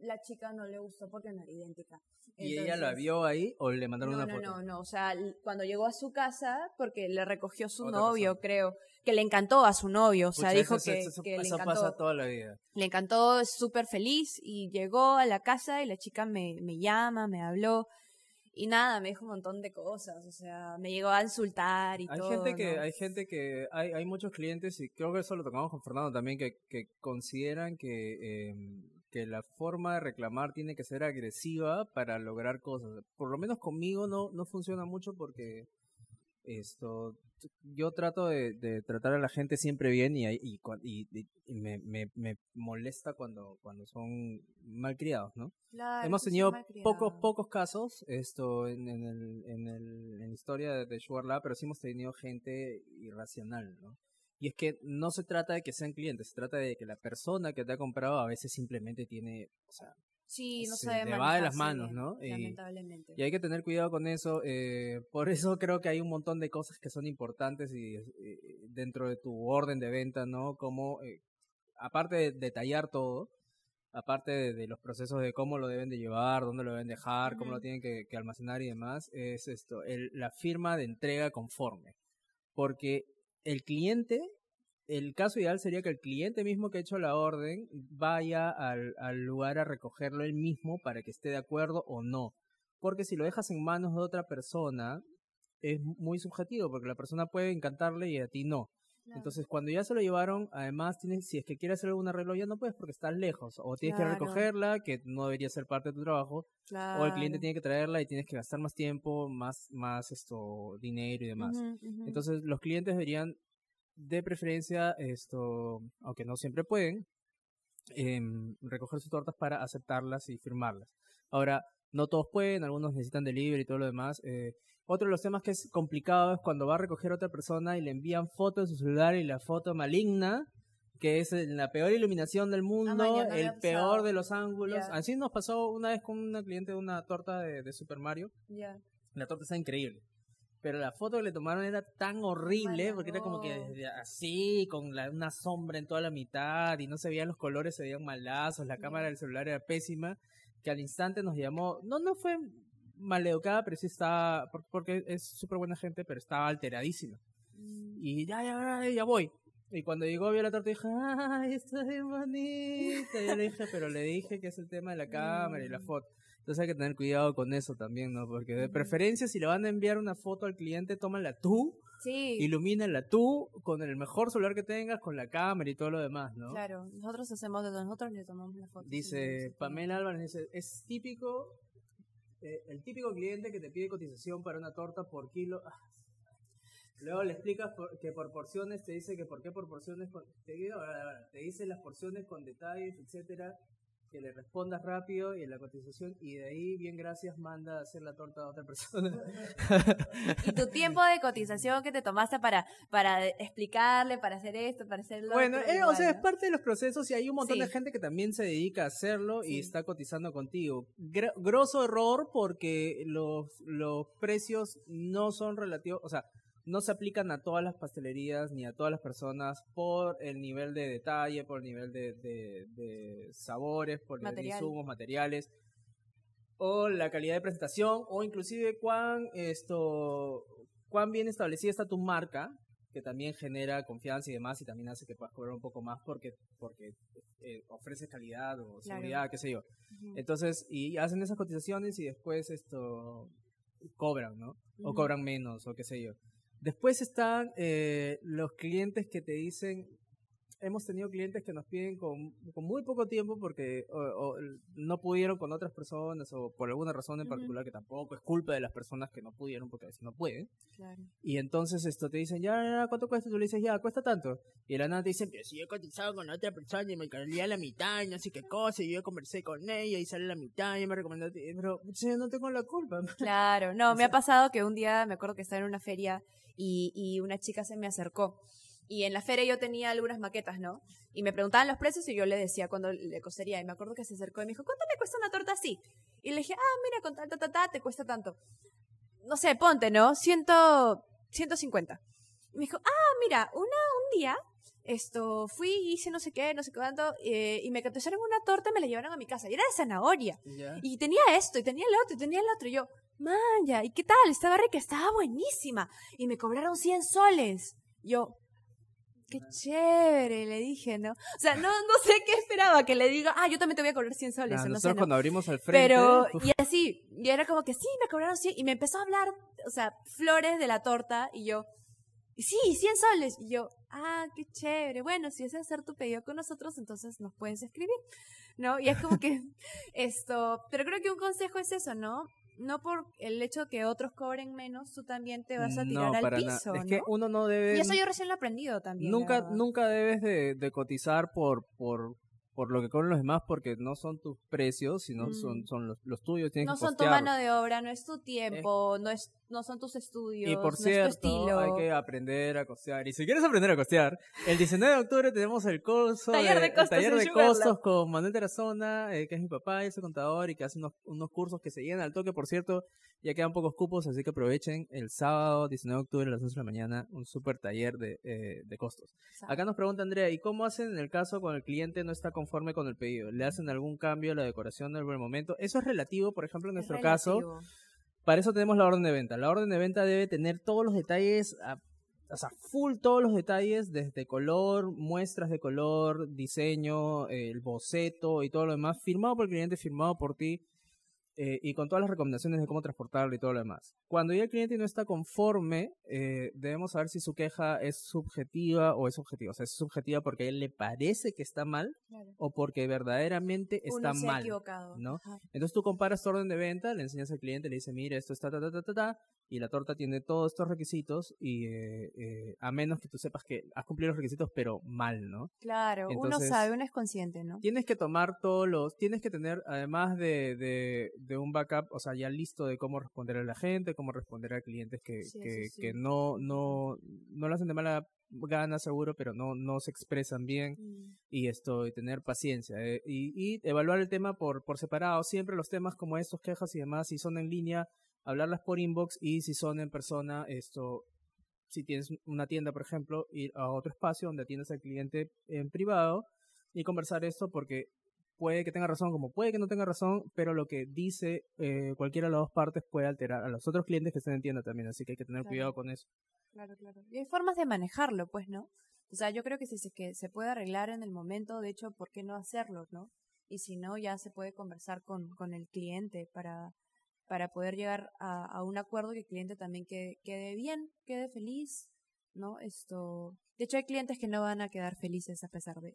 la chica no le gustó porque no era idéntica. ¿Y ella la vio ahí o le mandaron una foto? No, no, no. O sea, cuando llegó a su casa, porque le recogió su novio, creo, que le encantó a su novio. O sea, dijo que, que le encantó. pasa toda la vida. Le encantó, súper feliz y llegó a la casa y la chica me, me llama, me habló. Y nada, me dijo un montón de cosas, o sea, me llegó a insultar y hay todo. Gente que, Hay gente que, hay, hay muchos clientes, y creo que eso lo tocamos con Fernando también, que, que consideran que eh, que la forma de reclamar tiene que ser agresiva para lograr cosas. Por lo menos conmigo no, no funciona mucho porque esto yo trato de, tratar a la gente siempre bien y, y, y, me, me, me, molesta cuando, cuando son malcriados, ¿no? Hemos tenido pocos pocos casos esto en, en, el, en, el, en historia de, de pero sí hemos tenido gente irracional, ¿no? Y es que no se trata de que sean clientes, se trata de que la persona que te ha comprado a veces simplemente tiene, o sea, sí, no se le va de las manos, ¿no? lamentablemente. Y, hay que tener cuidado con eso. Eh, por eso creo que hay un montón de cosas que son importantes y, dentro de tu orden de venta, ¿no? Como, eh, aparte de detallar todo, aparte de, los procesos de cómo lo deben de llevar, dónde lo deben dejar, cómo lo tienen que, almacenar y demás, es esto, el, la firma de entrega conforme. Porque el cliente, el caso ideal sería que el cliente mismo que ha hecho la orden vaya al, al lugar a recogerlo él mismo para que esté de acuerdo o no. Porque si lo dejas en manos de otra persona, es muy subjetivo, porque la persona puede encantarle y a ti no. Entonces, cuando ya se lo llevaron, además, tienes, si es que quieres hacer algún arreglo, ya no puedes porque estás lejos. O tienes que recogerla, que no debería ser parte de tu trabajo. O el cliente tiene que traerla y tienes que gastar más tiempo, más, más esto, dinero y demás. Entonces, los clientes deberían, de preferencia, esto, aunque no siempre pueden, em, recoger sus tortas para aceptarlas y firmarlas. Ahora, no todos pueden, algunos necesitan delivery y todo lo demás. Eh, otro de los temas que es complicado es cuando va a recoger a otra persona y le envían fotos de su celular y la foto maligna, que es la peor iluminación del mundo, el peor de los ángulos. Así nos pasó una vez con una cliente de una torta de, Super Mario. La torta está increíble. Pero la foto que le tomaron era tan horrible, porque era como que así, con una sombra en toda la mitad, y no se veían los colores, se veían malazos, la cámara del celular era pésima, que al instante nos llamó, no, no fue maleducada, pero sí está, porque es súper buena gente, pero estaba alteradísima. Mm. Y ya, ya, ya voy. Y cuando llegó vio la torta dije, ay, está bien bonita. yo le dije, pero le dije que es el tema de la <laughs> cámara y la foto. Entonces hay que tener cuidado con eso también, ¿no? Porque de preferencia si le van a enviar una foto al cliente, tómala tú. Sí. Ilumínala tú con el mejor celular que tengas, con la cámara y todo lo demás, ¿no? Claro, nosotros hacemos eso, nosotros le tomamos la foto. Dice Pamela Álvarez, dice, es típico eh, el típico cliente que te pide cotización para una torta por kilo. Ah, luego le explicas que por porciones, te dice que por qué por porciones, te, te dice las porciones con detalles, etcétera que le respondas rápido y en la cotización y de ahí, bien gracias, manda a hacer la torta a otra persona. <laughs> y tu tiempo de cotización que te tomaste para, para explicarle, para hacer esto, para hacer lo Bueno, eh, o sea, es parte de los procesos y hay un montón de gente que también se dedica a hacerlo y está cotizando contigo. grosso error porque los, los precios no son relativos, o sea, no se aplican a todas las pastelerías ni a todas las personas por el nivel de detalle, por el nivel de, de, sabores, por el insumos, materiales, o la calidad de presentación, o inclusive cuán esto cuán bien establecida está tu marca, que también genera confianza y demás, y también hace que puedas cobrar un poco más porque, porque eh, ofrece calidad o seguridad, qué sé yo. Entonces, y hacen esas cotizaciones y después esto cobran, ¿no? O cobran menos, o qué sé yo. Después están eh, los clientes que te dicen, hemos tenido clientes que nos piden con, con muy poco tiempo porque o, no pudieron con otras personas o por alguna razón en particular que tampoco es culpa de las personas que no pudieron porque a veces no pueden. Claro. Y entonces esto te dicen, ya, ya, ¿cuánto cuesta? Tú le dices, ya, cuesta tanto. Y la nada te dicen, pero si he cotizado con otra persona y me a la mitad y no sé qué cosa y yo conversé con ella y sale la mitad y me recomendó, pero yo no tengo la culpa. <laughs> Claro, no, me ha pasado que un día me acuerdo que estaba en una feria y, y una chica se me acercó y en la feria yo tenía algunas maquetas, ¿no? Y me preguntaban los precios y yo le decía cuando le cosería. Y me acuerdo que se acercó y me dijo, ¿cuánto me cuesta una torta así? Y le dije, ah, mira, con tal, ta, ta, ta, te cuesta tanto. No sé, ponte, ¿no? Ciento, 150. Y me dijo, ah, mira, una, un día, esto, fui, hice no sé qué, no sé cuánto, eh, y me cotizaron una torta y me la llevaron a mi casa. Y era de zanahoria. Y tenía esto, y tenía el otro, y tenía el otro. Y yo, man, ¿y qué tal? Estaba rica, estaba buenísima. Y me cobraron 100 soles. Yo, qué chévere, le dije, ¿no? O sea, no, no sé qué esperaba, que le diga, ah, yo también te voy a cobrar 100 soles. Ah, nosotros cuando abrimos al frente. Pero, y así, y era como que sí, me cobraron 100, y me empezó a hablar, o sea, flores de la torta, y yo, sí, 100 soles. Y yo, ah, qué chévere. Bueno, si es hacer tu pedido con nosotros, entonces nos puedes escribir, ¿no? Y es como que <laughs> esto, pero creo que un consejo es eso, ¿no? No por el hecho que otros cobren menos, tú también te vas a tirar al piso. Es que uno no debe. Y eso yo recién lo he aprendido también. Nunca, nunca debes de, de, cotizar por, por, por lo que cobran los demás porque no son tus precios, sino son, mm. son los, los tuyos. no son tu mano de obra, no es tu tiempo, no es no son tus estudios, y por no cierto, es tu estilo. hay que aprender a costear. Y si quieres aprender a costear, el 19 de octubre tenemos el curso taller de, costos, taller de costos con Manuel Tarazona, eh, que es mi papá y es contador y que hace unos, unos cursos que se llenan al toque. Por cierto, ya quedan pocos cupos, así que aprovechen el sábado 19 de octubre a las 11 de la mañana un super taller de, eh, de costos. Acá nos pregunta Andrea, ¿y cómo hacen en el caso cuando el cliente no está conforme con el pedido? ¿Le hacen algún cambio a la decoración en algún momento? Eso es relativo, por ejemplo, en nuestro caso para eso tenemos la orden de venta. La orden de venta debe tener todos los detalles, o sea, full todos los detalles, desde color, muestras de color, diseño, el boceto y todo lo demás, firmado por el cliente, firmado por ti. Eh, y con todas las recomendaciones de cómo transportarlo y todo lo demás. Cuando ya el cliente no está conforme, eh, debemos saber si su queja es subjetiva o es objetiva. O sea, es subjetiva porque a él le parece que está mal o porque verdaderamente está Uno se mal. Ha equivocado. ¿no? Entonces tú comparas tu orden de venta, le enseñas al cliente, le dice, mire, esto está, ta, ta, ta, ta, ta, y la torta tiene todos estos requisitos y eh, eh, a menos que tú sepas que has cumplido los requisitos pero mal, ¿no? Claro, uno sabe, uno es consciente, ¿no? Tienes que tomar todos los, tienes que tener además de, de, de un backup, o sea, ya listo de cómo responder a la gente, cómo responder a clientes que, que, que, no, no, no lo hacen de mala gana seguro, pero no, no se expresan bien mm. y esto, y tener paciencia eh, y, y evaluar el tema por, por separado, siempre los temas como estos, quejas y demás, si son en línea, hablarlas por inbox y si son en persona, esto, si tienes una tienda, por ejemplo, ir a otro espacio donde atiendas al cliente en privado y conversar esto porque puede que tenga razón como puede que no tenga razón, pero lo que dice eh, cualquiera de las dos partes puede alterar a los otros clientes que estén en tienda también, así que hay que tener cuidado con eso. Claro, claro. Y hay formas de manejarlo, pues, ¿no? O sea, yo creo que si se, que se puede arreglar en el momento, de hecho, ¿por qué no hacerlo, no? Y si no, ya se puede conversar con, con el cliente para para poder llegar a, un acuerdo que el cliente también quede, quede, bien, quede feliz, ¿no? Esto, de hecho hay clientes que no van a quedar felices a pesar de...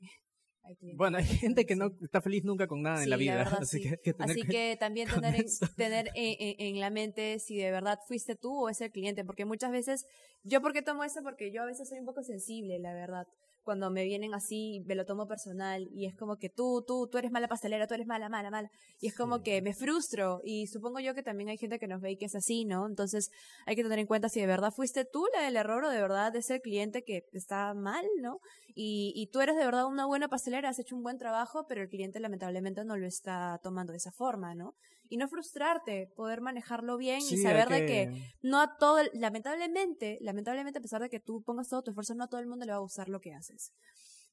<laughs> bueno, hay gente que no está feliz nunca con nada en la vida, <laughs> así, que, así que también tener, en, tener en, la mente si de verdad fuiste tú o es el cliente, porque muchas veces, yo por qué tomo eso, porque yo a veces soy un poco sensible, la verdad cuando me vienen así, me lo tomo personal y es como que tú, tú, tú eres mala pastelera, tú eres mala, mala, mala. Y es como que me frustro y supongo yo que también hay gente que nos ve y que es así, ¿no? Entonces hay que tener en cuenta si de verdad fuiste tú la del error o de verdad ese cliente que está mal, ¿no? Y, y tú eres de verdad una buena pastelera, has hecho un buen trabajo, pero el cliente lamentablemente no lo está tomando de esa forma, ¿no? Y no frustrarte, poder manejarlo bien y saber de que no a todo, lamentablemente, lamentablemente a pesar de que tú pongas todo tu esfuerzo, no a todo el mundo le va a gustar lo que haces.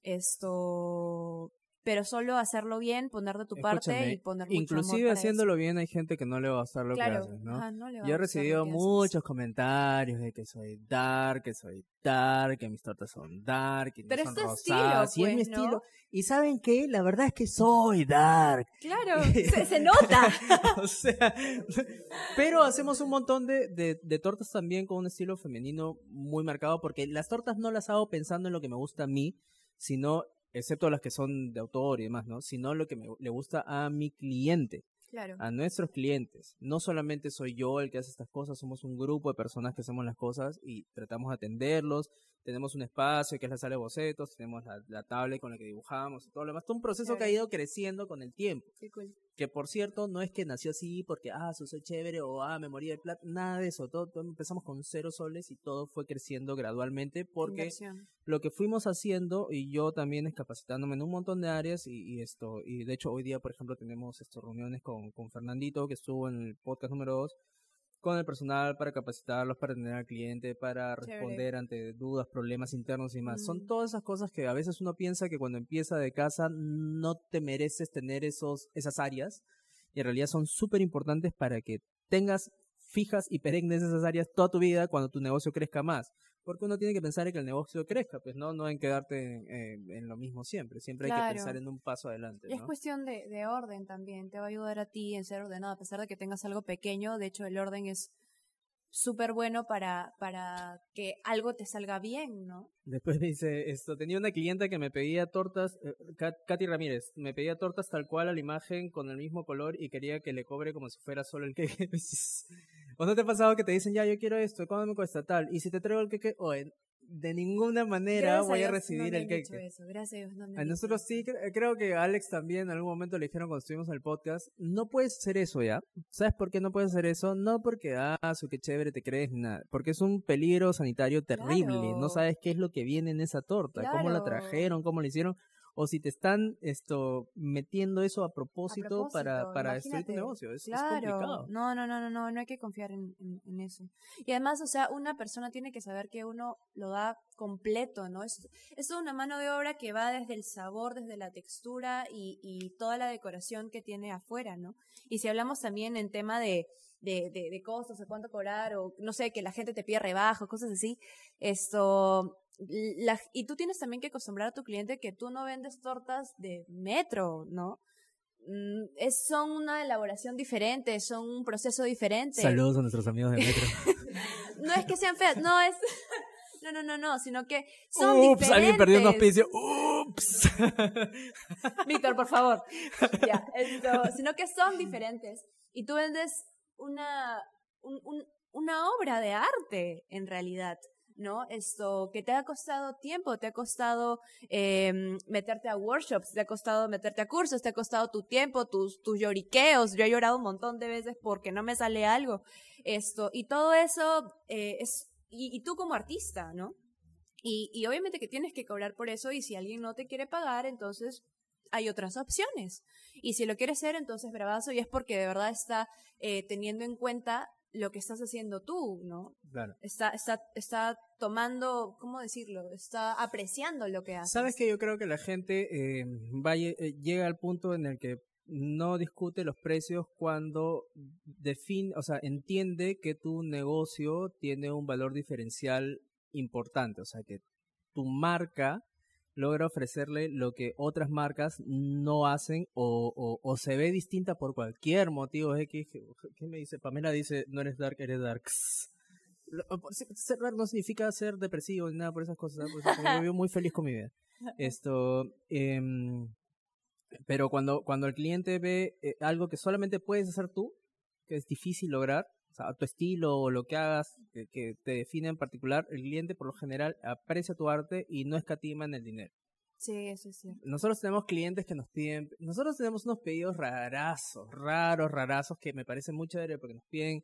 Esto, pero solo hacerlo bien, poner de tu parte y poner mucho Inclusive haciéndolo bien hay gente que no le va a gustar lo que haces, ¿no? Yo he recibido muchos comentarios de que soy dark, que soy dark, que mis tortas son dark, y pero no son rosadas, y es mi pues, estilo. Y ¿saben qué? La verdad es que soy dark. Claro, <laughs> se, nota. <laughs> o sea, <laughs> pero hacemos un montón de, de, de tortas también con un estilo femenino muy marcado porque las tortas no las hago pensando en lo que me gusta a mí, sino, excepto las que son de autor y demás, ¿no? Sino lo que me, le gusta a mi cliente. Claro. A nuestros clientes. No solamente soy yo el que hace estas cosas, somos un grupo de personas que hacemos las cosas y tratamos de atenderlos, tenemos un espacio que es la sala de bocetos, tenemos la, la tablet con la que dibujamos y todo lo demás. Todo un proceso que ha ido creciendo con el tiempo. Que por cierto, no es que nació así porque, ah, soy chévere o, ah, me morí de plata, nada de eso. Todo, empezamos con cero soles y todo fue creciendo gradualmente porque lo que fuimos haciendo y yo también es capacitándome en un montón de áreas y, esto, y de hecho hoy día, por ejemplo, tenemos estas reuniones con, con Fernandito que estuvo en el podcast número 2 con el personal para capacitarlos, para atender al cliente, para responder ante dudas, problemas internos y más. Son mm. todas esas cosas que a veces uno piensa que cuando empieza de casa no te mereces tener esos, esas áreas y en realidad son súper importantes para que tengas fijas y perennes esas áreas toda tu vida cuando tu negocio crezca más porque uno tiene que pensar en que el negocio crezca, pues no, no en quedarte en, lo mismo siempre, siempre hay que pensar en un paso adelante. Y es cuestión de, de, orden también, te va a ayudar a ti en ser ordenado, a pesar de que tengas algo pequeño, de hecho el orden es súper bueno para, para que algo te salga bien, ¿no? Después dice esto, tenía una clienta que me pedía tortas, eh, Katy Ramírez, me pedía tortas tal cual a la imagen con el mismo color y quería que le cobre como si fuera solo el <laughs> queque. ¿O no te ha pasado que te dicen, ya, yo quiero esto, ¿cuándo me cuesta tal? Y si te traigo el queque, o de ninguna manera voy a, recibir el cake. Gracias, a nosotros sí, creo que Alex también en algún momento le dijeron cuando estuvimos en el podcast, no puedes hacer eso ya. ¿Sabes por qué no puedes hacer eso? No porque, ah, su que chévere te crees, nada. Porque es un peligro sanitario terrible. No sabes qué es lo que viene en esa torta, cómo la trajeron, cómo la hicieron o si te están esto metiendo eso a propósito, para, para destruir tu negocio. Es, complicado. No, no, no, no, no, no hay que confiar en, en, eso. Y además, o sea, una persona tiene que saber que uno lo da completo, ¿no? Es, es una mano de obra que va desde el sabor, desde la textura y, y toda la decoración que tiene afuera, ¿no? Y si hablamos también en tema de, de, de, de costos, de cuánto cobrar, o no sé, que la gente te pide rebajo, cosas así, esto, y tú tienes también que acostumbrar a tu cliente que tú no vendes tortas de metro, ¿no? Mm, es, son una elaboración diferente, son un proceso diferente. Saludos a nuestros amigos de metro. <laughs> no es que sean feas, no es... No, no, no, no, sino que son Ups, alguien perdió un auspicio. Ups. <laughs> Víctor, por favor. Ya, esto, sino que son diferentes. Y tú vendes una, un, un, una obra de arte, en realidad. ¿no? Esto que te ha costado tiempo, te ha costado eh, meterte a workshops, te ha costado meterte a cursos, te ha costado tu tiempo, tus, tus lloriqueos. Yo he llorado un montón de veces porque no me sale algo. Esto, y todo eso eh, es, y, y, tú como artista, ¿no? Y, y obviamente que tienes que cobrar por eso y si alguien no te quiere pagar, entonces hay otras opciones. Y si lo quiere hacer, entonces bravazo y es porque de verdad está eh, teniendo en cuenta lo que estás haciendo tú, ¿no? Claro. Está, está, está tomando, ¿cómo decirlo? Está apreciando lo que haces. Sabes que yo creo que la gente eh, eh, llega al punto en el que no discute los precios cuando define, o sea, entiende que tu negocio tiene un valor diferencial importante, o sea, que tu marca logra ofrecerle lo que otras marcas no hacen o, o, se ve distinta por cualquier motivo X. ¿Qué me dice? Pamela dice, no eres dark, eres darks. Ser dark no significa ser depresivo ni nada por esas cosas. yo vivo muy feliz con mi vida. <laughs> Esto, em, pero cuando, cuando el cliente ve eh, algo que solamente puedes hacer tú, que es difícil lograr, o sea, tu estilo o lo que hagas que, te define en particular, el cliente por lo general aprecia tu arte y no escatima en el dinero. Sí, eso es cierto. Nosotros tenemos clientes que nos piden, nosotros tenemos unos pedidos rarazos, raros, rarazos que me parecen muy chévere porque nos piden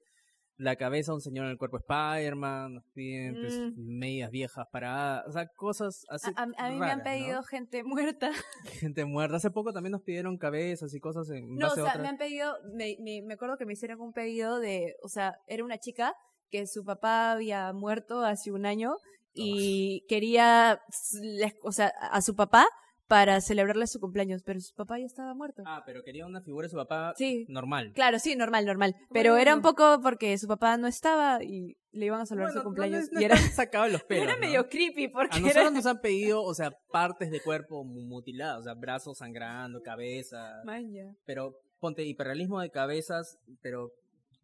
la cabeza de un señor en el cuerpo Spider-Man, nos piden mm. medias viejas paradas, o sea, cosas así. A, a, mí me han pedido gente muerta. <laughs> Gente muerta. Hace poco también nos pidieron cabezas y cosas en. No, o sea, me han pedido, me, me, me acuerdo que me hicieron un pedido de, o sea, era una chica que su papá había muerto hace un año y quería, o sea, a su papá para celebrarle su cumpleaños, pero su papá ya estaba muerto. Ah, pero quería una figura de su papá normal. Claro, sí, normal, normal. Pero era un poco porque su papá no estaba y le iban a celebrar su cumpleaños y era sacado los <laughs> pelos. Era medio creepy porque a nosotros nos han pedido, o sea, partes de cuerpo mutiladas, o sea, brazos sangrando, cabeza. Maña. Pero ponte hiperrealismo de cabezas, pero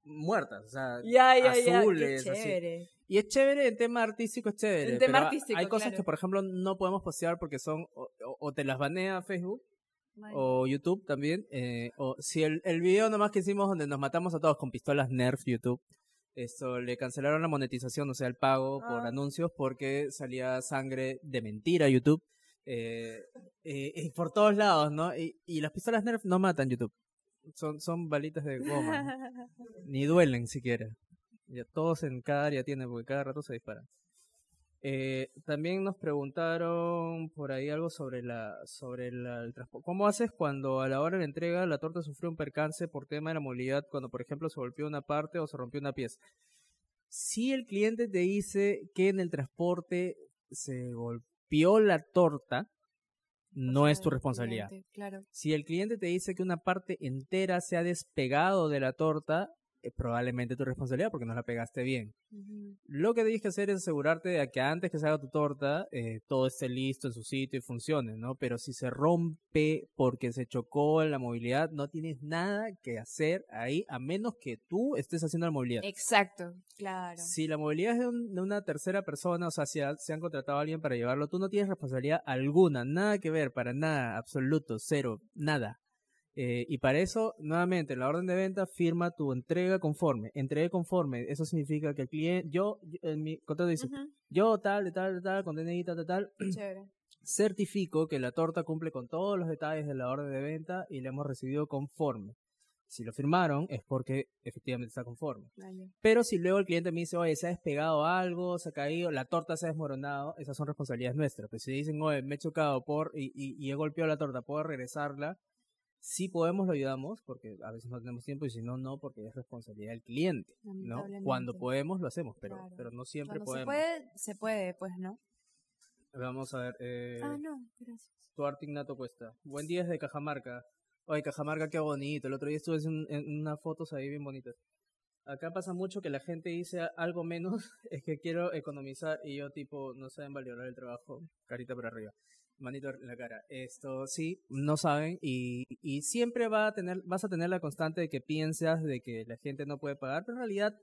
muertas, o sea, azules, así. Y es chévere, en tema artístico es chévere. En tema artístico, hay cosas que, por ejemplo, no podemos postear porque son, o, te las banea Facebook, o YouTube también, eh, o si el, el video nomás que hicimos donde nos matamos a todos con pistolas Nerf YouTube, esto le cancelaron la monetización, o sea, el pago por ah. anuncios porque salía sangre de mentira YouTube. Eh, eh, por todos lados, ¿no? Y, y, las pistolas Nerf no matan YouTube. Son, son balitas de goma. <laughs> Ni duelen siquiera. Ya todos en cada área tienen, porque cada rato se disparan. Eh, también nos preguntaron por ahí algo sobre la sobre el transporte. ¿Cómo haces cuando a la hora de la entrega la torta sufrió un percance por tema de la movilidad cuando por ejemplo se golpeó una parte o se rompió una pieza? Si el cliente te dice que en el transporte se golpeó la torta, no es tu responsabilidad. Si el cliente te dice que una parte entera se ha despegado de la torta, es probablemente tu responsabilidad porque no la pegaste bien. Lo que tienes que hacer es asegurarte de que antes que se haga tu torta, eh, todo esté listo en su sitio y funcione, ¿no? Pero si se rompe porque se chocó en la movilidad, no tienes nada que hacer ahí a menos que tú estés haciendo la movilidad. Exacto, claro. Si la movilidad es de, una tercera persona, o sea, si se han contratado a alguien para llevarlo, tú no tienes responsabilidad alguna, nada que ver, para nada, absoluto, cero, nada. Eh, y para eso, nuevamente, en la orden de venta firma tu entrega conforme. Entrega conforme, eso significa que el cliente, yo, en mi contrato dice, yo tal, de tal, de tal, con DNI, tal, tal, <clears throat> certifico que la torta cumple con todos los detalles de la orden de venta y la hemos recibido conforme. Si lo firmaron es porque efectivamente está conforme. Pero si luego el cliente me dice, oye, se ha despegado algo, se ha caído, la torta se ha desmoronado, esas son responsabilidades nuestras. Pues si dicen, oye, me he chocado por y, y, y he golpeado la torta, puedo regresarla, si podemos, lo ayudamos, porque a veces no tenemos tiempo y si no, no, porque es responsabilidad del cliente, ¿no? Cuando podemos, lo hacemos, pero, pero no siempre podemos. Se puede, se puede, pues, ¿no? Vamos a ver. Eh, ah, no, gracias. Ignato Cuesta. Buen día desde Cajamarca. Oye, Cajamarca, qué bonito. El otro día estuve en, en unas fotos ahí bien bonitas. Acá pasa mucho que la gente dice algo menos, <laughs> es que quiero economizar y yo tipo, no saben valorar el trabajo, carita para arriba manito en la cara. Esto sí, no saben y, y siempre va a tener, vas a tener la constante de que piensas de que la gente no puede pagar, pero en realidad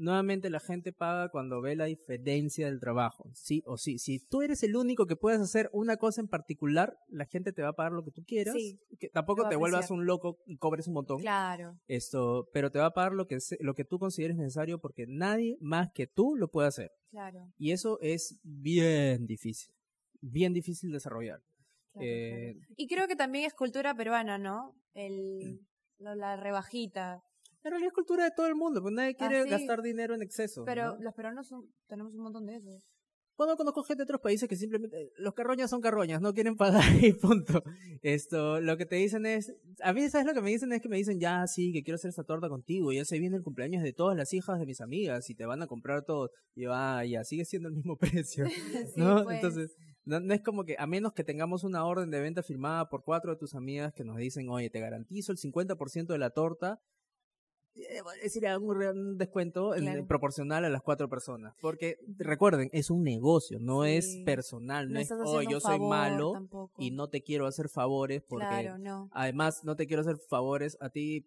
nuevamente la gente paga cuando ve la diferencia del trabajo, sí o sí. Si tú eres el único que puedes hacer una cosa en particular, la gente te va a pagar lo que tú quieras. Que tampoco te vuelvas un loco y cobres un montón. Claro. Esto, pero te va a pagar lo que lo que tú consideres necesario porque nadie más que tú lo puede hacer. Claro. Y eso es bien difícil bien difícil desarrollar. Eh, y creo que también es cultura peruana, ¿no? El, la rebajita. En realidad es cultura de todo el mundo, pues nadie quiere ah, gastar dinero en exceso. Pero los peruanos son, tenemos un montón de eso. Bueno, conozco gente de otros países que simplemente, los carroñas son carroñas, no quieren pagar <laughs> y punto. Esto, lo que te dicen es, a mí, ¿sabes lo que me dicen? Es que me dicen, ya, sí, que quiero hacer esta torta contigo, ya se viene el cumpleaños de todas las hijas de mis amigas y te van a comprar todo. Y va, ya, sigue siendo el mismo <laughs> precio. <laughs> ¿no? Pues. Entonces, no, es como que, a menos que tengamos una orden de venta firmada por cuatro de tus amigas que nos dicen, oye, te garantizo el 50% de la torta, eh, sería un, descuento proporcional a las cuatro personas. Porque recuerden, es un negocio, no es personal, no, es, oh, yo soy malo y no te quiero hacer favores porque además no te quiero hacer favores a ti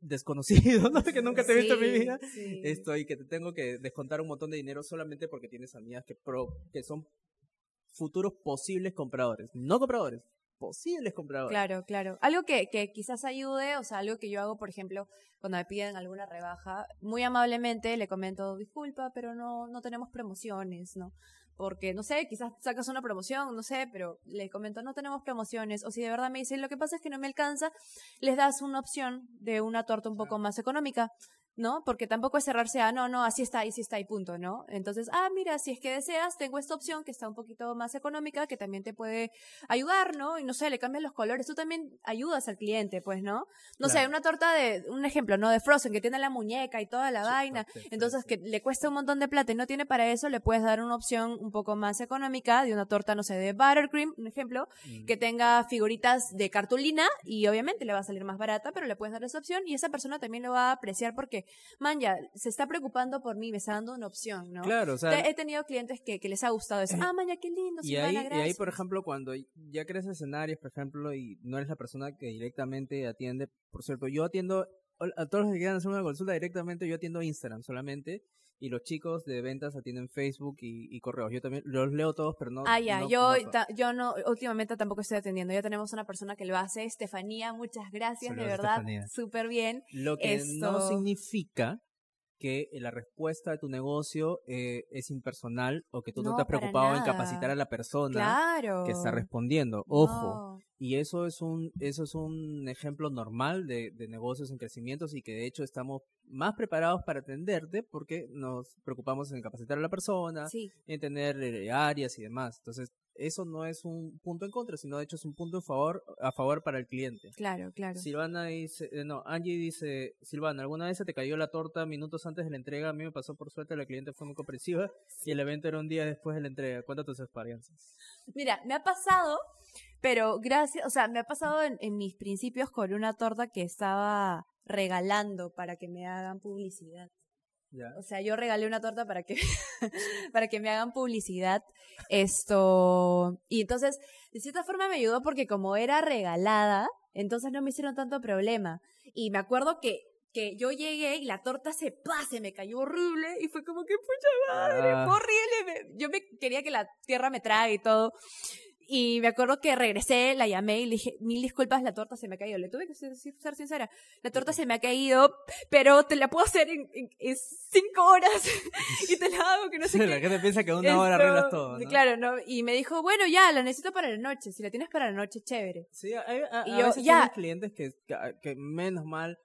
desconocido, <laughs> ¿no? que nunca te he visto en mi vida. Esto y que te tengo que descontar un montón de dinero solamente porque tienes amigas que pro, que son futuros posibles compradores. No compradores, posibles compradores. Claro, claro. Algo que, que quizás ayude, o sea, algo que yo hago, por ejemplo, cuando me piden alguna rebaja, muy amablemente le comento, disculpa, pero no, no tenemos promociones, ¿no? Porque, no sé, quizás sacas una promoción, no sé, pero le comento, no tenemos promociones. O si de verdad me dicen, lo que pasa es que no me alcanza, les das una opción de una torta un poco más económica. ¿No? Porque tampoco es cerrarse a, no, no, así está, así está y punto, ¿no? Entonces, ah, mira, si es que deseas, tengo esta opción que está un poquito más económica, que también te puede ayudar, ¿no? Y no sé, le cambias los colores, tú también ayudas al cliente, pues, ¿no? No sé, una torta de, un ejemplo, ¿no? De Frozen, que tiene la muñeca y toda la vaina, entonces que le cuesta un montón de plata y no tiene para eso, le puedes dar una opción un poco más económica de una torta, no sé, de buttercream, un ejemplo, mm. que tenga figuritas de cartulina y obviamente le va a salir más barata, pero le puedes dar esa opción y esa persona también lo va a apreciar porque man, ya, se está preocupando por mí, me está dando una opción, ¿no? Claro, o sea. He tenido clientes que, que les ha gustado eso. ah, man, ya, qué lindo, y ahí, y ahí, por ejemplo, cuando ya crees escenarios, por ejemplo, y no eres la persona que directamente atiende, por cierto, yo atiendo a todos los que quieran hacer una consulta directamente, yo atiendo Instagram solamente y los chicos de ventas atienden Facebook y, correos. Yo también los leo todos, pero no. Ah, ya, yo, yo no, últimamente tampoco estoy atendiendo. Ya tenemos una persona que lo hace, Estefanía, muchas gracias, de verdad, súper bien. Lo que no significa que la respuesta de tu negocio eh, es impersonal o que tú no, te has preocupado en capacitar a la persona que está respondiendo. Ojo. Y eso es un, eso es un ejemplo normal de, de negocios en crecimiento y que de hecho estamos más preparados para atenderte porque nos preocupamos en capacitar a la persona, en tener eh, áreas y demás. Entonces, eso no es un punto en contra, sino de hecho es un punto a favor, a favor para el cliente. Claro, claro. Silvana dice, eh, no, Angie dice, Silvana, ¿alguna vez se te cayó la torta minutos antes de la entrega? A mí me pasó por suerte, la cliente fue muy comprensiva y el evento era un día después de la entrega. Cuéntanos tus experiencias. Mira, me ha pasado, pero gracias, o sea, me ha pasado en, en mis principios con una torta que estaba regalando para que me hagan publicidad. O sea, yo regalé una torta para que, <laughs> <laughs> para que me hagan publicidad. Esto. Y entonces, de cierta forma me ayudó porque como era regalada, entonces no me hicieron tanto problema. Y me acuerdo que, que yo llegué y la torta se pase, me cayó horrible y fue como que pucha madre, ah. horrible. Yo me quería que la tierra me trague y todo. Y me acuerdo que regresé, la llamé y le dije, mil disculpas, la torta se me ha caído. Le tuve que ser, sincera. La torta se me ha caído, pero te la puedo hacer en, cinco horas. <laughs> y te la hago que no sé <laughs> qué. La gente piensa que una hora arreglas todo, ¿no? Claro, ¿no? Y me dijo, bueno, ya, la necesito para la noche. Si la tienes para la noche, chévere. Sí, hay, y yo, ya. clientes que, que menos mal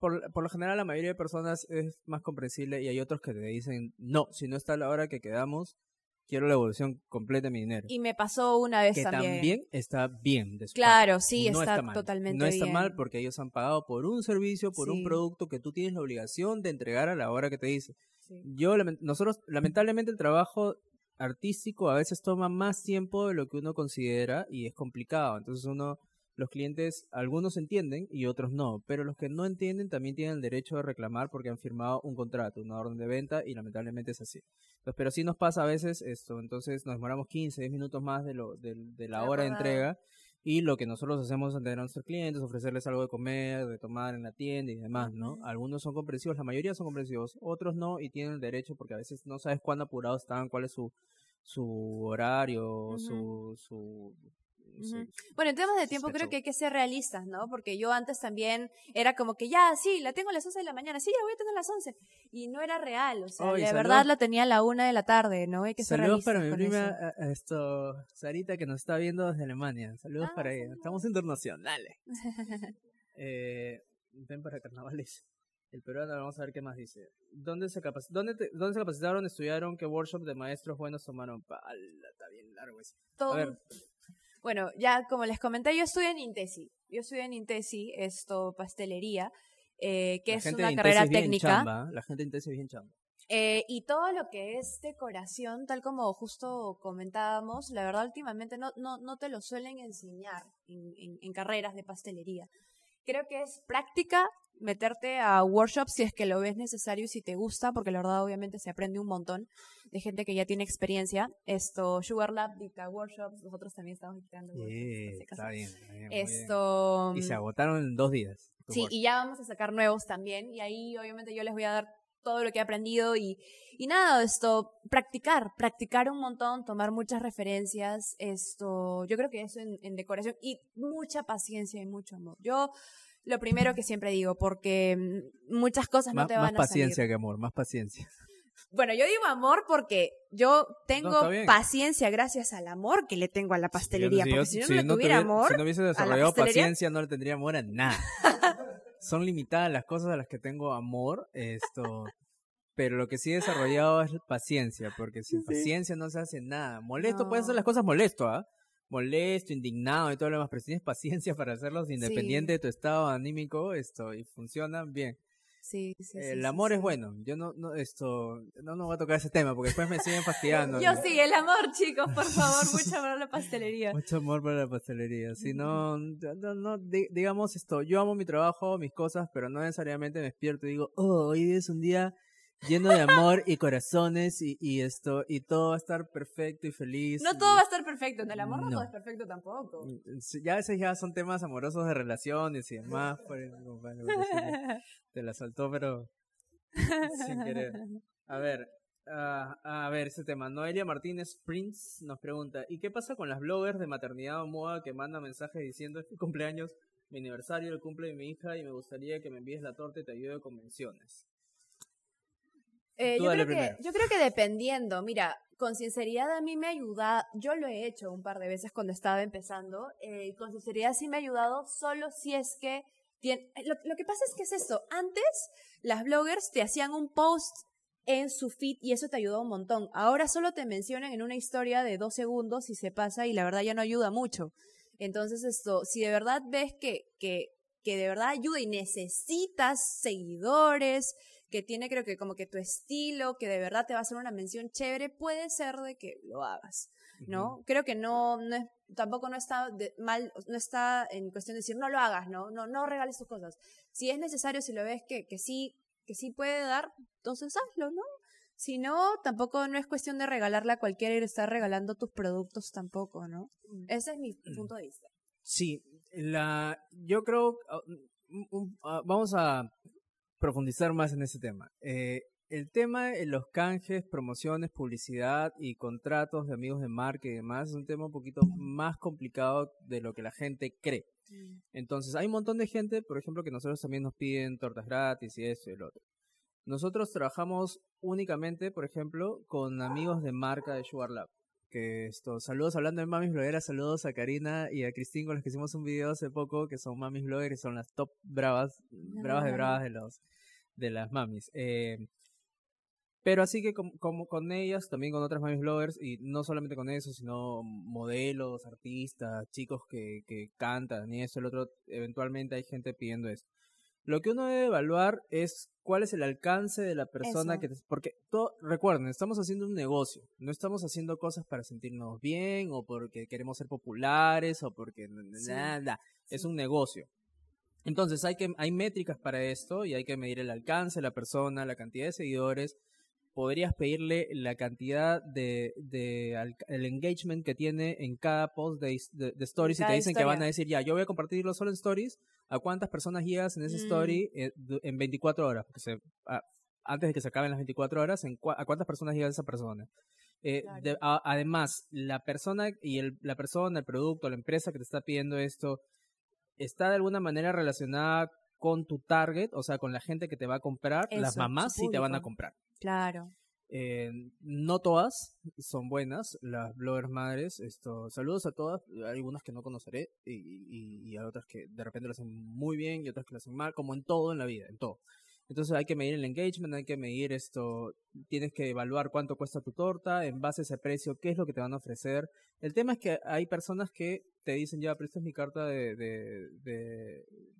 por, por, lo general la mayoría de personas es más comprensible y hay otros que te dicen, no, si no está a la hora que quedamos, quiero la evolución completa de mi dinero. Y me pasó una vez que también. está bien. claro, sí, está, totalmente bien. No está mal porque ellos han pagado por un servicio, por un producto que tú tienes la obligación de entregar a la hora que te dice. Yo, nosotros, lamentablemente el trabajo artístico a veces toma más tiempo de lo que uno considera y es complicado. Entonces uno los clientes, algunos entienden y otros no, pero los que no entienden también tienen el derecho de reclamar porque han firmado un contrato, una orden de venta y lamentablemente es así. Entonces, pero sí nos pasa a veces esto, entonces nos demoramos 15, 10 minutos más de, lo, de, la hora de entrega y lo que nosotros hacemos ante nuestros clientes, ofrecerles algo de comer, de tomar en la tienda y demás, ¿no? Algunos son comprensivos, la mayoría son comprensivos, otros no y tienen el derecho porque a veces no sabes cuándo apurados están, cuál es su su horario, su, su bueno, en temas de tiempo creo que hay que ser realistas, ¿no? Porque yo antes también era como que ya, sí, la tengo a las 11 de la mañana, sí, la voy a tener a las 11. Y no era real, o sea, de verdad la tenía a la 1 de la tarde, ¿no? Hay que ser Saludos para mi prima, esto, Sarita, que nos está viendo desde Alemania. Saludos ah, para ella. Estamos internacionales. <laughs> eh, ven para carnavales. El peruano, vamos a ver qué más dice. ¿Dónde se, dónde, ¿Dónde se capacitaron, estudiaron? ¿Qué workshop de maestros buenos tomaron? Pala, está bien largo. A ver, bueno, ya como les comenté, yo estudié en Intesi. Yo estudié en Intesi, esto, pastelería, eh, que es una carrera técnica. la gente de Intesi es bien chamba. Eh, y todo lo que es decoración, tal como justo comentábamos, la verdad últimamente no, no, no te lo suelen enseñar en, en carreras de pastelería. Creo que es práctica meterte a workshops si es que lo ves necesario y si te gusta, porque la verdad obviamente se aprende un montón de gente que ya tiene experiencia. Esto, Sugar Lab dicta workshops, nosotros también estamos dictando workshops. está bien, Esto, Y se agotaron en dos días. Sí, y ya vamos a sacar nuevos también, y ahí obviamente yo les voy a dar todo lo que he aprendido y, y nada, esto, practicar, practicar un montón, tomar muchas referencias, esto, yo creo que eso en, en decoración y mucha paciencia y mucho amor. Yo lo primero que siempre digo, porque mm, muchas cosas no te van a salir. Más paciencia que amor, más paciencia. Bueno, yo digo amor porque yo tengo paciencia gracias al amor que le tengo a la pastelería. porque si, yo, no, tuviera amor. Si no hubiese desarrollado paciencia, no le tendría amor a nada. Son limitadas las cosas a las que tengo amor. Esto. Pero lo que sí he desarrollado es paciencia, porque sin paciencia no se hace nada. Molesto, puedes hacer las cosas molesto, ¿ah? Molesto, indignado y todo lo demás, pero si tienes <laughs> paciencia para hacerlos independiente de tu estado anímico, esto, y funcionan bien. Sí, sí, el amor es bueno. Yo no, no, esto, no, no voy a tocar ese tema porque después me siguen <laughs> fastidiando. yo sí, el amor, chicos, por favor, <laughs> mucho amor a la pastelería. Mucho amor para la pastelería. Si no, no, no, digamos esto, yo amo mi trabajo, mis cosas, pero no necesariamente me despierto y digo, oh, hoy es un día lleno de amor y corazones y, esto, y todo va a estar perfecto y feliz. No todo va a estar perfecto, en el amor no, todo es perfecto tampoco. Mm, ya a veces ya son temas amorosos de relaciones y demás. <laughs> te la saltó, pero sin querer. A ver, ah, a ver, ese tema. Noelia Martínez Prince nos pregunta, ¿y qué pasa con las bloggers de maternidad o moda que mandan mensajes diciendo es mi cumpleaños, mi aniversario, el cumple de mi hija y me gustaría que me envíes la torta y te ayude con menciones? Eh, yo, creo que, yo creo que dependiendo, mira, con sinceridad a mí me ayuda, yo lo he hecho un par de veces cuando estaba empezando, eh, con sinceridad sí me ha ayudado solo si es que tiene, lo, lo, que pasa es que es eso, antes las bloggers te hacían un post en su feed y eso te ayudó un montón. Ahora solo te mencionan en una historia de dos segundos y se pasa y la verdad ya no ayuda mucho. Entonces esto, si de verdad ves que, que, que de verdad ayuda y necesitas seguidores, que tiene creo que como que tu estilo, que de verdad te va a hacer una mención chévere, puede ser de que lo hagas, ¿no? Creo que no, no es, tampoco no está mal, no está en cuestión de decir no lo hagas, ¿no? No, no regales tus cosas. Si es necesario, si lo ves que, que sí, que sí puede dar, entonces hazlo, ¿no? Si no, tampoco no es cuestión de regalarla a cualquiera y estar regalando tus productos tampoco, ¿no? Mm. Ese es mi punto de vista. Sí, la, yo creo, ah, ah, vamos a profundizar más en ese tema. Eh, el tema de los canjes, promociones, publicidad y contratos de amigos de marca y demás es un tema un poquito más complicado de lo que la gente cree. Mm. Entonces, hay un montón de gente, por ejemplo, que nosotros también nos piden tortas gratis y eso y lo otro. Nosotros trabajamos únicamente, por ejemplo, con amigos de marca de Sugar Lab. Que esto, saludos hablando de mamis blogueras, saludos a Karina y a Cristín con los que hicimos un video hace poco, que son mamis bloggers, son las top bravas, bravas de bravas de los de las mamis. Eh, pero así que como, con ellas, también con otras mamis bloggers, y no solamente con eso, sino modelos, artistas, chicos que, que cantan y eso, el otro, eventualmente hay gente pidiendo eso. Lo que uno debe evaluar es cuál es el alcance de la persona que... porque, todo, recuerden, estamos haciendo un negocio, no estamos haciendo cosas para sentirnos bien o porque queremos ser populares o porque nada, es un negocio. Entonces hay que hay métricas para esto y hay que medir el alcance la persona, la cantidad de seguidores. Podrías pedirle la cantidad de, de el engagement que tiene en cada post de, de, stories y te dicen que van a decir ya yo voy a compartirlo solo en stories. ¿A cuántas personas llegas en ese mm. story eh, en 24 horas? Porque se, antes de que se acaben las 24 horas, en ¿a cuántas personas llega esa persona? Eh, además, la persona y el, la persona, el producto, la empresa que te está pidiendo esto, está de alguna manera relacionada con tu target, o sea, con la gente que te va a comprar, las mamás sí te van a comprar. Claro. Eh, no todas son buenas, las bloggers madres. Esto, saludos a todas, hay algunas que no conoceré y, y, hay otras que de repente lo hacen muy bien y otras que lo hacen mal, como en todo en la vida, en todo. Entonces hay que medir el engagement, hay que medir esto, tienes que evaluar cuánto cuesta tu torta, en base a ese precio, qué es lo que te van a ofrecer. El tema es que hay personas que te dicen, ya, pero esta es mi carta de, de,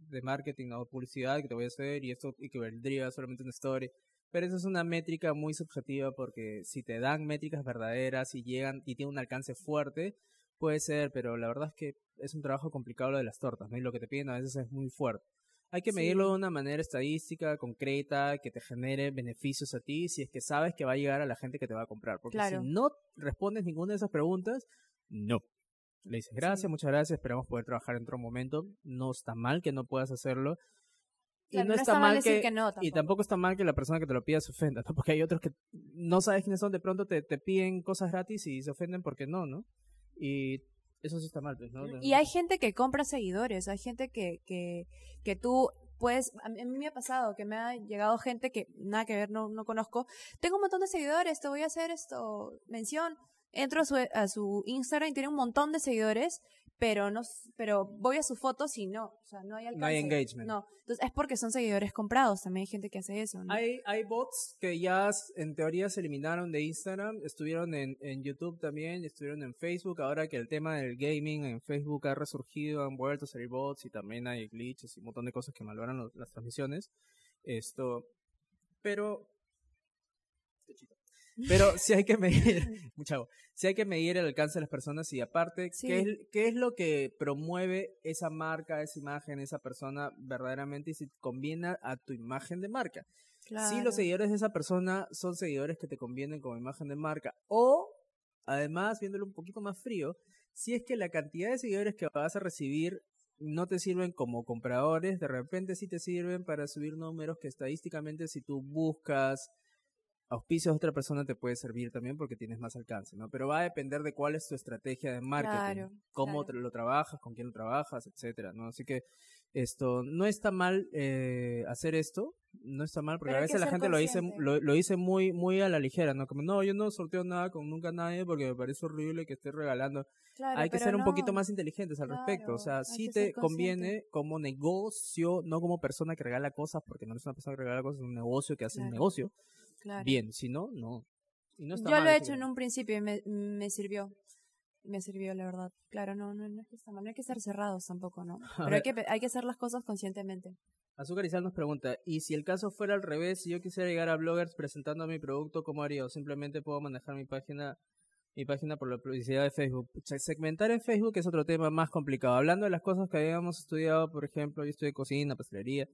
de, marketing o publicidad que te voy a hacer y esto y que vendría solamente una story. Pero eso es una métrica muy subjetiva porque si te dan métricas verdaderas y llegan y tienen un alcance fuerte, puede ser, pero la verdad es que es un trabajo complicado lo de las tortas, ¿no? Y lo que te piden a veces es muy fuerte. Hay que medirlo de una manera estadística, concreta, que te genere beneficios a ti, si es que sabes que va a llegar a la gente que te va a comprar. Porque si no respondes ninguna de esas preguntas, no. Le dices gracias, muchas gracias, esperamos poder trabajar en otro momento. No está mal que no puedas hacerlo. y no, está, mal, que, y tampoco está mal que la persona que te lo pida se ofenda, <laughs> porque hay otros que no sabes quiénes son, de pronto te, te piden cosas gratis y se ofenden porque no, ¿no? Y eso sí está mal, pues, ¿no? Y hay gente que compra seguidores, hay gente que, que, que tú puedes, a mí me ha pasado que me ha llegado gente que nada que ver, no, no conozco, tengo un montón de seguidores, te voy a hacer esto, mención, entro a su, a su Instagram y tiene un montón de seguidores, pero no pero voy a sus fotos y no, o sea, no hay alcance. No hay engagement. No, entonces es porque son seguidores comprados, también hay gente que hace eso, ¿no? Hay, hay bots que ya en teoría se eliminaron de Instagram, estuvieron en, en YouTube también, estuvieron en Facebook, ahora que el tema del gaming en Facebook ha resurgido, han vuelto a salir bots y también hay glitches y un montón de cosas que malogran las transmisiones. Esto, pero Pero sí hay que medir, <laughs> <laughs> mucho, sí hay que medir el alcance de las personas y aparte, ¿qué, es, ¿qué es lo que promueve esa marca, esa imagen, esa persona verdaderamente y si conviene a tu imagen de marca? Si los seguidores de esa persona son seguidores que te convienen como imagen de marca o, además, viéndolo un poquito más frío, si es que la cantidad de seguidores que vas a recibir no te sirven como compradores, de repente sí te sirven para subir números que estadísticamente si tú buscas auspicios de otra persona te puede servir también porque tienes más alcance, ¿no? Pero va a depender de cuál es tu estrategia de marketing, cómo lo trabajas, con quién lo trabajas, etcétera, ¿no? Así que esto no está mal eh, hacer esto, no está mal porque a veces la gente lo dice lo, lo, dice muy muy a la ligera, ¿no? Como no, yo no sorteo nada con nunca nadie porque me parece horrible que esté regalando. hay que ser un poquito más inteligentes al respecto, o sea, si te conviene como negocio, no como persona que regala cosas, porque no es una persona que regala cosas, es un negocio que hace un negocio bien, si no, no. Yo lo he hecho en un principio y me, me sirvió. Me sirvió, la verdad. Claro, no, no, no es que está mal. No hay que ser cerrados tampoco, ¿no? <laughs> Pero hay que, hay que hacer las cosas conscientemente. Azúcar Izal nos pregunta, ¿y si el caso fuera al revés, si yo quisiera llegar a bloggers presentando mi producto, cómo haría? ¿O simplemente puedo manejar mi página mi página por la publicidad de Facebook. Segmentar en Facebook es otro tema más complicado. Hablando de las cosas que habíamos estudiado, por ejemplo, yo estudié cocina, pastelería,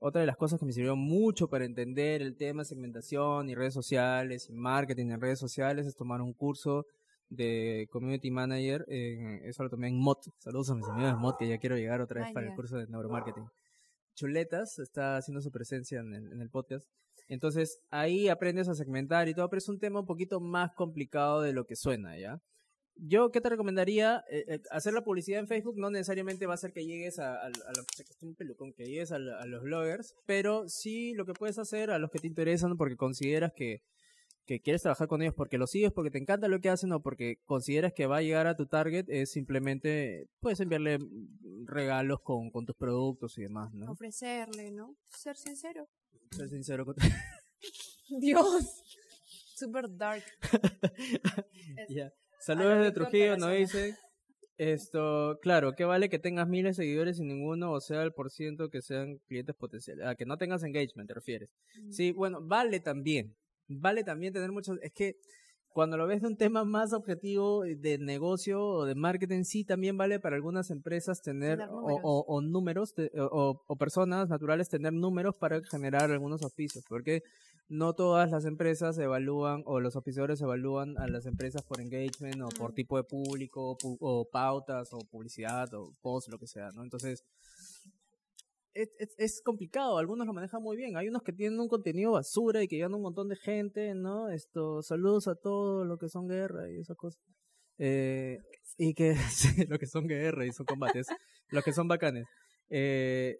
otra de las cosas que me sirvió mucho para entender el tema de segmentación y redes sociales y marketing en redes sociales es tomar un curso de Community Manager. eso lo tomé en MOT. Saludos a mis amigos de MOT que ya quiero llegar otra vez para el curso de neuromarketing. Chuletas está haciendo su presencia en el, en el podcast. Entonces ahí aprendes a segmentar y todo, pero es un tema un poquito más complicado de lo que suena, ¿ya? Yo, ¿qué te recomendaría? Eh, eh, hacer la publicidad en Facebook no necesariamente va a ser que llegues a, a, que llegues a, los bloggers, pero sí lo que puedes hacer a los que te interesan porque consideras que, que quieres trabajar con ellos porque los sigues, porque te encanta lo que hacen o porque consideras que va a llegar a tu target, es simplemente, puedes enviarle regalos con, con tus productos y demás, ¿no? Ofrecerle, ¿no? Ser sincero. Ser sincero con... <laughs> Dios. Super dark. <laughs> Saludos de Trujillo, nos dice. Esto, claro, ¿qué vale que tengas miles de seguidores y ninguno, o sea, el por ciento que sean clientes potenciales? A que no tengas engagement, te refieres. Mm. Sí, bueno, vale también. Vale también tener muchos. Es que cuando lo ves de un tema más objetivo de negocio o de marketing, sí también vale para algunas empresas tener, O, números o, o, personas naturales tener números para generar algunos oficios, porque no todas las empresas evalúan o los oficiadores evalúan a las empresas por engagement o por tipo de público o pautas o publicidad o post, lo que sea, ¿no? Entonces, es, es, complicado, algunos lo manejan muy bien, hay unos que tienen un contenido basura y que llegan un montón de gente, ¿no? Esto, saludos a todos los que son guerra y esas cosas. Eh, y que, <laughs> sí, lo que son guerra y son combates, los que son bacanes. Eh,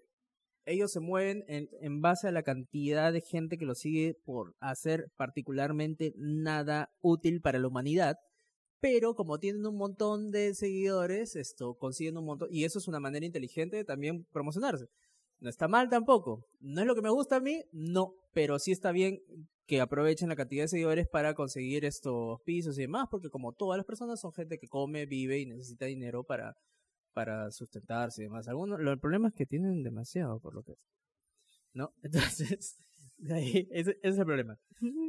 ellos se mueven en, base a la cantidad de gente que los sigue por hacer particularmente nada útil para la humanidad. Pero como tienen un montón de seguidores, esto consiguen un montón. Y eso es una manera inteligente de también promocionarse. No está mal tampoco. No es lo que me gusta a mí, no. Pero sí está bien que aprovechen la cantidad de seguidores para conseguir estos pisos y demás, porque como todas las personas son gente que come, vive y necesita dinero para para sustentarse y demás. Algunos, el problema es que tienen demasiado, por lo que es. ¿No? <laughs> Entonces, de ahí, ese, es el problema.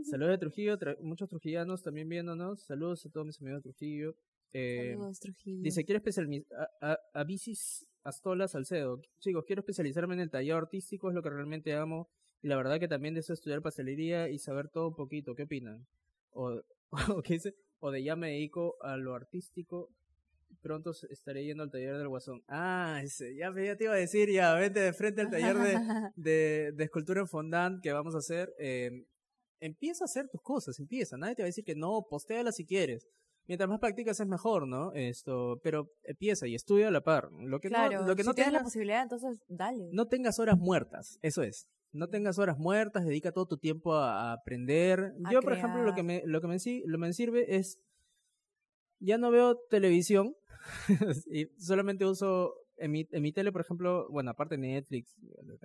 Saludos de Trujillo, muchos trujillanos también viéndonos. Saludos a todos mis amigos de Trujillo. Eh, Saludos, Trujillo. Dice, quiero especializar a, a, Bicis Astola Salcedo. Chicos, quiero especializarme en el taller artístico, es lo que realmente amo. Y la verdad que también deseo estudiar pastelería y saber todo un poquito. ¿Qué opinan? O, <laughs> o, ¿qué dice? o de ya me dedico a lo artístico pronto estaré yendo al taller del Guasón. Ah, ese, ya, ya te iba a decir, ya, vente de frente al taller de, <laughs> de, escultura en fondant que vamos a hacer. Eh, empieza a hacer tus cosas, empieza. Nadie te va a decir que no, postéala si quieres. Mientras más practicas es mejor, ¿no? Esto, pero empieza y estudia a la par. Lo que no, lo que no tienes la posibilidad, entonces dale. No tengas horas muertas, eso es. No tengas horas muertas, dedica todo tu tiempo a, aprender. Yo, por ejemplo, lo que me lo que me, lo me sirve es ya no veo televisión <laughs> y solamente uso en mi, en mi tele, por ejemplo, bueno, aparte Netflix,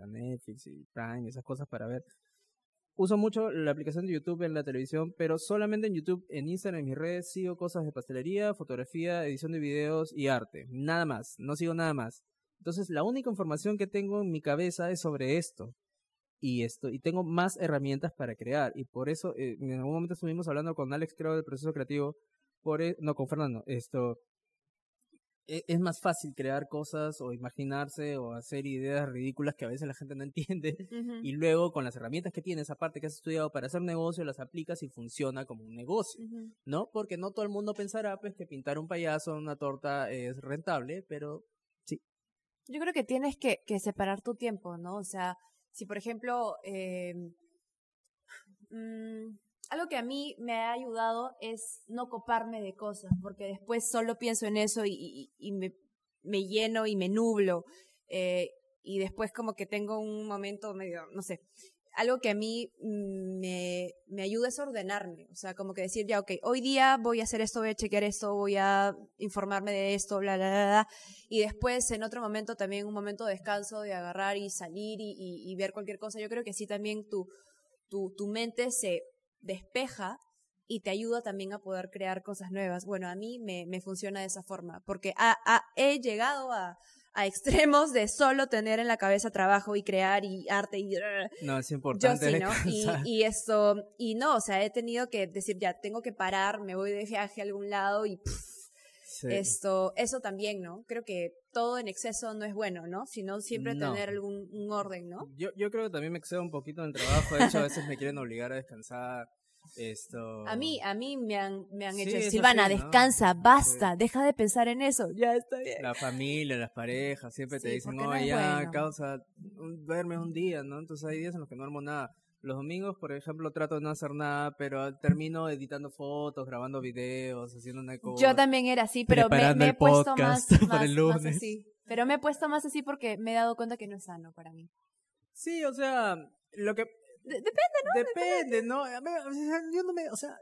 Netflix y Prime, esas cosas para ver. Uso mucho la aplicación de YouTube en la televisión, pero solamente en YouTube, en Instagram, en mis redes, sigo cosas de pastelería, fotografía, edición de videos y arte. Nada más, no sigo nada más. Entonces, la única información que tengo en mi cabeza es sobre esto. y esto y tengo más herramientas para crear y por eso eh, en algún momento estuvimos hablando con Alex creo del proceso creativo por e, no con Fernando esto e, es más fácil crear cosas o imaginarse o hacer ideas ridículas que a veces la gente no <laughs> entiende y luego con las herramientas que tienes aparte que has estudiado para hacer negocio las aplicas y funciona como un negocio no porque no todo el mundo pensará pues que pintar un payaso en una torta es rentable pero sí. Yo creo que tienes que, que separar tu tiempo no o sea si, por ejemplo, eh, algo que a mí me ha ayudado es no coparme de cosas, porque después solo pienso en eso y, me, me, lleno y me nublo. Eh, y después como que tengo un momento medio, no sé, algo que a mí me, me, ayuda es ordenarme, o sea, como que decir, ya, ok, hoy día voy a hacer esto, voy a chequear esto, voy a informarme de esto, bla, bla, bla, bla. y después en otro momento también un momento de descanso, de agarrar y salir y, y, ver cualquier cosa. Yo creo que sí también tu, tu, tu mente se despeja y te ayuda también a poder crear cosas nuevas. Bueno, a mí me, me funciona de esa forma, porque he llegado a, a extremos de solo tener en la cabeza trabajo y crear y arte y... No, es importante. Yo sí, ¿no? Y, esto, y no, o sea, he tenido que decir, ya, tengo que parar, me voy de viaje a algún lado y... Esto, eso también, ¿no? Creo que todo en exceso no es bueno, ¿no? Sino siempre tener algún un orden, ¿no? Yo, yo creo que también me excedo un poquito en el trabajo, de hecho a veces me quieren obligar a descansar, esto... A mí, a mí me han, me han hecho, Silvana, descansa, basta, deja de pensar en eso, ya está bien. La familia, las parejas, siempre te dicen, no, ya, causa, duerme un día, ¿no? Entonces hay días en los que no armo nada. Los domingos, por ejemplo, trato de no hacer nada, pero termino editando fotos, grabando videos, haciendo una cosa. Yo también era así, pero me, he puesto <laughs> más, más, así. Pero me he puesto más así porque me he dado cuenta que no es sano para mí. Sí, o sea, lo que depende, ¿no? Depende, ¿no? Yo no me, o sea,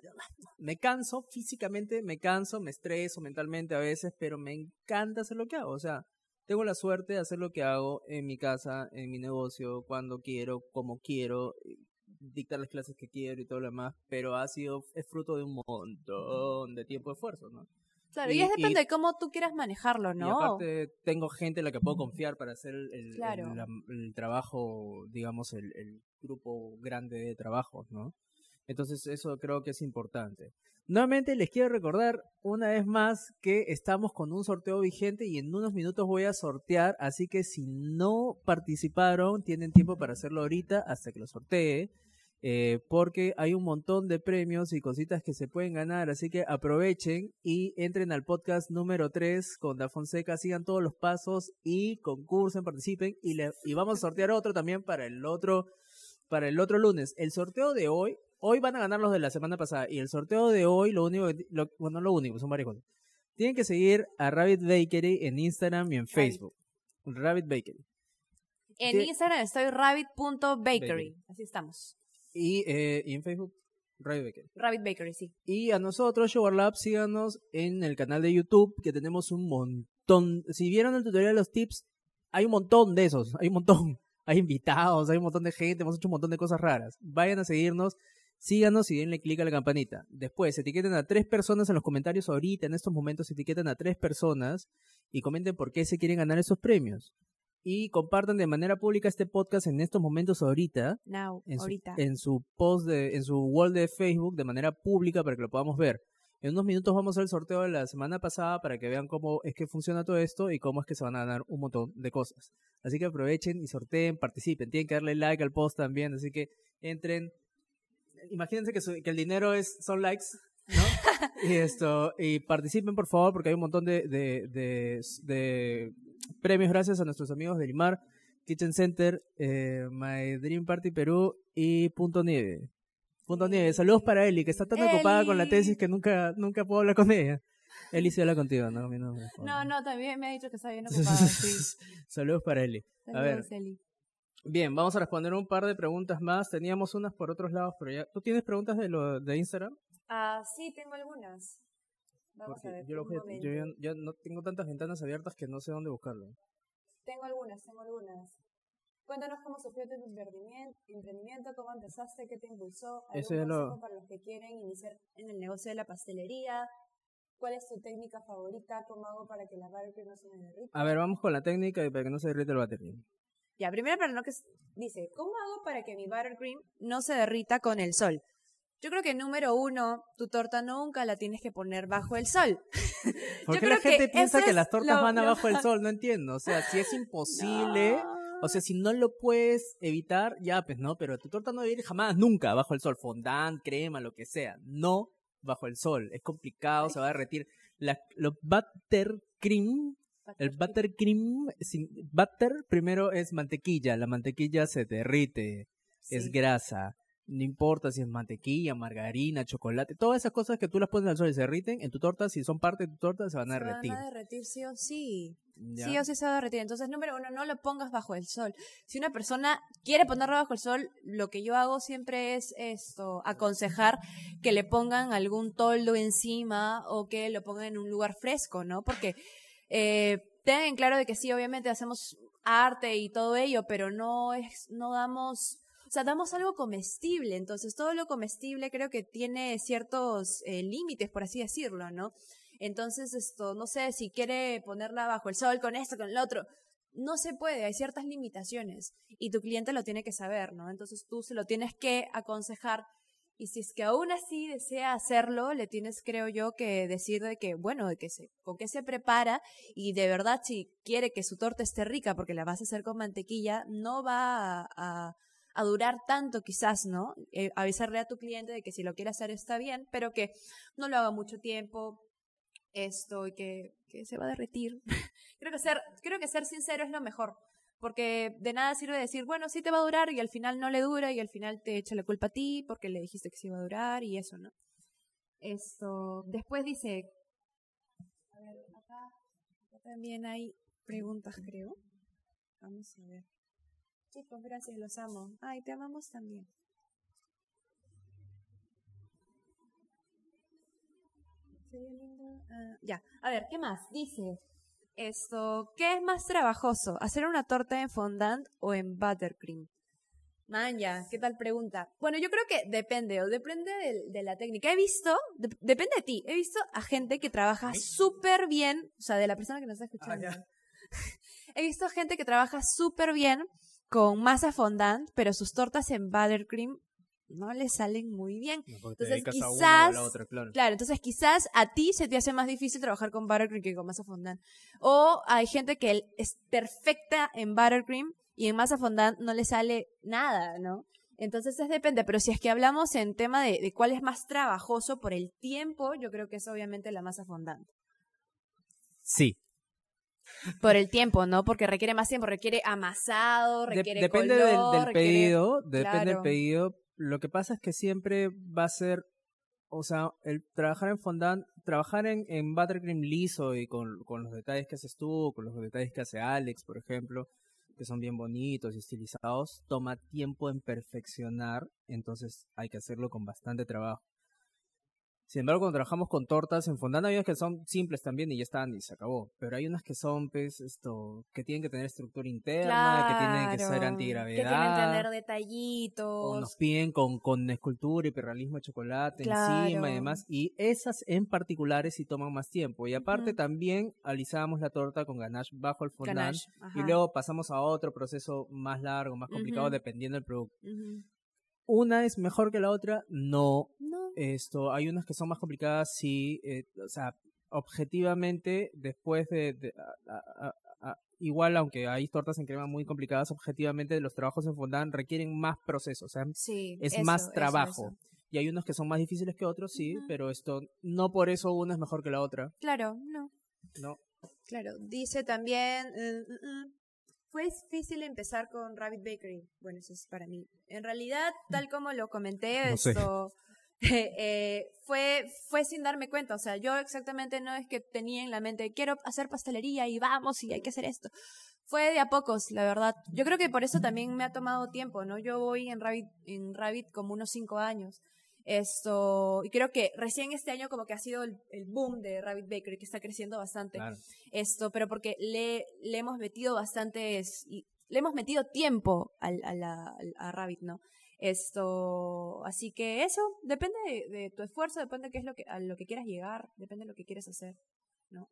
me canso físicamente, me canso, me estreso mentalmente a veces, pero me encanta hacer lo que hago. O sea, tengo la suerte de hacer lo que hago en mi casa, en mi negocio, cuando quiero, como quiero, dictar las clases que quiero y todo lo demás, pero ha sido, es fruto de un montón de tiempo de esfuerzo, ¿no? Claro, y, es depende de cómo tú quieras manejarlo, ¿no? Y aparte tengo gente en la que puedo confiar para hacer el, el, trabajo, digamos, el, el, grupo grande de trabajos, ¿no? Entonces eso creo que es importante. Nuevamente les quiero recordar una vez más que estamos con un sorteo vigente y en unos minutos voy a sortear, así que si no participaron, tienen tiempo para hacerlo ahorita hasta que lo sortee. Eh, porque hay un montón de premios y cositas que se pueden ganar, así que aprovechen y entren al podcast número 3 con Da Fonseca, sigan todos los pasos y concursen, participen y, le, y vamos a sortear otro también para el otro para el otro lunes. El sorteo de hoy, hoy van a ganar los de la semana pasada y el sorteo de hoy, lo único, lo, bueno, lo único, son varias cosas. Tienen que seguir a Rabbit Bakery en Instagram y en Facebook. Rabbit Bakery. En Instagram estoy rabbit.bakery. Así estamos. Y, eh, y en Facebook, Rabbit Bakery. Rabbit Bakery, sí. Y a nosotros, Shower síganos en el canal de YouTube, que tenemos un montón. Si vieron el tutorial de los tips, hay un montón de esos, hay un montón. <laughs> Hay invitados, hay un montón de gente, hemos hecho un montón de cosas raras. Vayan a seguirnos, síganos y denle clic a la campanita. Después, etiqueten a tres personas en los comentarios ahorita, en estos momentos, etiqueten a tres personas y comenten por qué se quieren ganar esos premios y compartan de manera pública este podcast en estos momentos ahorita. en, su, en su post de, en su wall de Facebook de manera pública para que lo podamos ver. En unos minutos vamos a hacer el sorteo de la semana pasada para que vean cómo es que funciona todo esto y cómo es que se van a ganar un montón de cosas. Así que aprovechen y sorteen, participen. Tienen que darle like al post también, así que entren. Imagínense que, que el dinero es son likes, ¿no? <laughs> y esto y participen por favor porque hay un montón de, de, de premios gracias a nuestros amigos de Limar, Kitchen Center, eh, My Dream Party Perú y Punto Nieve. Punto Nieve, saludos para Eli, que está tan ocupada con la tesis que nunca, nunca puedo hablar con ella. Eli se habla contigo, ¿no? no, no, también me ha dicho que está bien <laughs> ocupada. sí. saludos para Eli. a ver. Bien, vamos a responder un par de preguntas más. Teníamos unas por otros lados, pero ya. ¿Tú tienes preguntas de lo de Instagram? Ah, sí, tengo algunas. Vamos a ver. Yo, ya, no tengo tantas ventanas abiertas que no sé dónde buscarlo. Tengo algunas, tengo algunas. Cuéntanos cómo surgió tu emprendimiento, cómo empezaste, qué te impulsó. Ese es lo... para los que quieren iniciar en el negocio de la pastelería. ¿Cuál es tu técnica favorita? ¿Cómo hago para que la barbeque no se me derrita? A ver, vamos con la técnica y para que no se derrite el batería. Ya, primero para no que dice, ¿cómo hago para que mi buttercream no se derrita con el sol? Yo creo que número uno, tu torta nunca la tienes que poner bajo el sol. <laughs> ¿Por qué la gente piensa que las tortas van abajo del <laughs> sol? No entiendo. O sea, si es imposible, o sea, si no lo puedes evitar, ya pues no, pero tu torta no debe ir jamás, nunca bajo el sol. Fondant, crema, lo que sea. No bajo el sol. Es complicado, se va a derretir. La, los buttercream el buttercream, sin, butter primero es mantequilla, la mantequilla se derrite, es grasa. No importa si es mantequilla, margarina, chocolate, todas esas cosas que tú las pones al sol y se derriten, en tu torta, si son parte de tu torta, se van a derretir. Se van a derretir sí o sí. Sí o sí se va a derretir. Entonces, número uno, no lo pongas bajo el sol. Si una persona quiere ponerlo bajo el sol, lo que yo hago siempre es esto, aconsejar que le pongan algún toldo encima o que lo pongan en un lugar fresco, ¿no? Porque eh, tengan claro de que sí, obviamente hacemos arte y todo ello, pero no es, no damos, o sea, damos algo comestible, entonces todo lo comestible creo que tiene ciertos eh, límites, por así decirlo, ¿no? Entonces, esto, no sé, si quiere ponerla bajo el sol con esto, con el otro, no se puede, hay ciertas limitaciones y tu cliente lo tiene que saber, ¿no? Entonces tú se lo tienes que aconsejar y si es que aún así desea hacerlo, le tienes, creo yo, que decir de que, bueno, de que se, con qué se prepara y de verdad si quiere que su torta esté rica porque la vas a hacer con mantequilla, no va a, durar tanto quizás, ¿no? Eh, avisarle a tu cliente de que si lo quiere hacer está bien, pero que no lo haga mucho tiempo, esto y que, que se va a derretir. <laughs> creo, que ser, creo que ser sincero es lo mejor porque de nada sirve decir, bueno, sí te va a durar y al final no le dura y al final te echa la culpa a ti porque le dijiste que sí iba a durar y eso, ¿no? Esto, después dice, a ver, acá, también hay preguntas, creo. Vamos a ver. Chicos, gracias, los amo. Ay, te amamos también. Sería lindo. Ah, ya, a ver, ¿qué más? Dice, esto, ¿qué es más trabajoso? ¿Hacer una torta en fondant o en buttercream? Manja, ¿qué tal pregunta? Bueno, yo creo que depende, o depende de, la técnica. He visto, depende de ti, he visto a gente que trabaja súper bien, o sea, de la persona que nos está escuchando. Ah, <laughs> he visto gente que trabaja súper bien con masa fondant, pero sus tortas en buttercream no le salen muy bien. entonces quizás, claro. entonces quizás a ti se te hace más difícil trabajar con buttercream que con masa fondant. O hay gente que es perfecta en buttercream y en masa fondant no le sale nada, ¿no? Entonces es depende, pero si es que hablamos en tema de, de cuál es más trabajoso por el tiempo, yo creo que es obviamente la masa fondant. Sí, por el tiempo, ¿no? Porque requiere más tiempo, requiere amasado, requiere depende color, del, pedido, depende del pedido, lo que pasa es que siempre va a ser, o sea, el trabajar en fondant, trabajar en, buttercream liso y con, con los detalles que haces tú, con los detalles que hace Alex, por ejemplo, que son bien bonitos y estilizados, toma tiempo en perfeccionar, entonces hay que hacerlo con bastante trabajo. Sin embargo, cuando trabajamos con tortas en fondant, hay unas que son simples también y ya están y se acabó. Pero hay unas que son, pues, esto, que tienen que tener estructura interna, que tienen que ser antigravedad. Que tienen que tener detallitos. O nos piden con, con escultura, hiperrealismo de chocolate encima y demás. Y esas en particulares sí toman más tiempo. Y aparte también alisamos la torta con ganache bajo el fondant. y luego pasamos a otro proceso más largo, más complicado, dependiendo del producto una es mejor que la otra, no. Esto, hay unas que son más complicadas, sí. Eh, o sea, objetivamente, después de, igual, aunque hay tortas en crema muy complicadas, objetivamente los trabajos en fondant requieren más procesos, o sea, es más trabajo. Y hay unos que son más difíciles que otros, sí, pero esto, no por eso una es mejor que la otra. Claro, no. No. Claro, dice también, uh, uh, uh, fue difícil empezar con Rabbit Bakery. Bueno, eso es para mí. En realidad, tal como lo comenté, esto <laughs> eh, fue, fue sin darme cuenta. O sea, yo exactamente no es que tenía en la mente, quiero hacer pastelería y vamos y hay que hacer esto. Fue de a pocos, la verdad. Yo creo que por eso también me ha tomado tiempo, ¿no? Yo voy en Rabbit, en Rabbit como unos cinco años. Esto, y creo que recién este año como que ha sido el, boom de Rabbit Bakery, que está creciendo bastante. Esto, pero porque le, le hemos metido bastantes, y le hemos metido tiempo al, a, la, a Rabbit, ¿no? Esto, así que eso, depende de, tu esfuerzo, depende de qué es lo que, a lo que quieras llegar, depende de lo que quieres hacer, ¿no?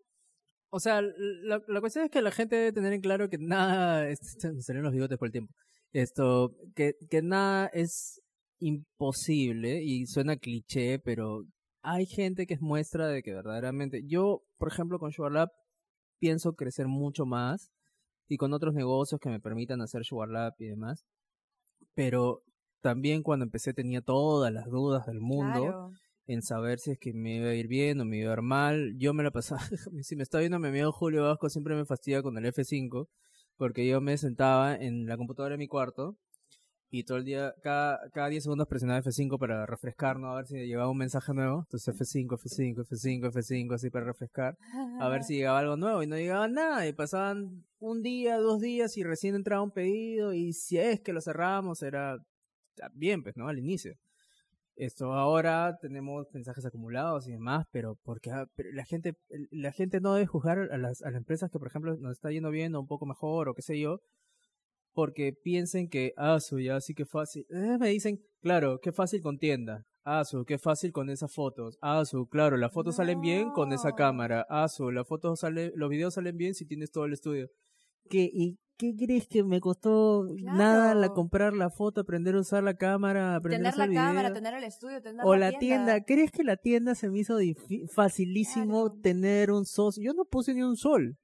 O sea, la, la, cuestión es que la gente debe tener en claro que nada, <laughs> me salen los bigotes por el tiempo, esto, que, que nada es imposible y suena cliché, pero hay gente que es muestra de que verdaderamente, yo, por ejemplo, con SugarLab pienso crecer mucho más y con otros negocios que me permitan hacer SugarLab y demás, pero también cuando empecé tenía todas las dudas del mundo en saber si es que me iba a ir bien o me iba a ir mal. Yo me la pasaba, <laughs> si me está viendo mi amigo Julio Vasco, siempre me fastidia con el F5, porque yo me sentaba en la computadora de mi cuarto y todo el día, cada, cada 10 segundos presionaba F5 para refrescar, ¿no? A ver si llegaba un mensaje nuevo. Entonces F5, F5, F5, F5, así para refrescar. A ver <laughs> si llegaba algo nuevo y no llegaba nada. Y pasaban un día, dos días y recién entraba un pedido y si es que lo cerrábamos era bien, pues, ¿no? Al inicio. Esto ahora tenemos mensajes acumulados y demás, pero porque ah, la gente la gente no debe juzgar a las, a las empresas que por ejemplo nos está yendo bien o un poco mejor o qué sé yo, porque piensen que ah, su ya sí que fácil. Eh, me dicen, claro, qué fácil con tienda. Ah, su, qué fácil con esas fotos. Ah, su, claro, las fotos salen bien con esa cámara. Ah, su, las fotos sale, los videos salen bien si tienes todo el estudio. ¿Qué, ¿Y qué crees que me costó nada la, comprar la foto, aprender a usar la cámara, aprender tener a la cámara, tener el estudio, tener o la, tienda. ¿Crees que la tienda se me hizo facilísimo tener un socio? Yo no puse ni un sol.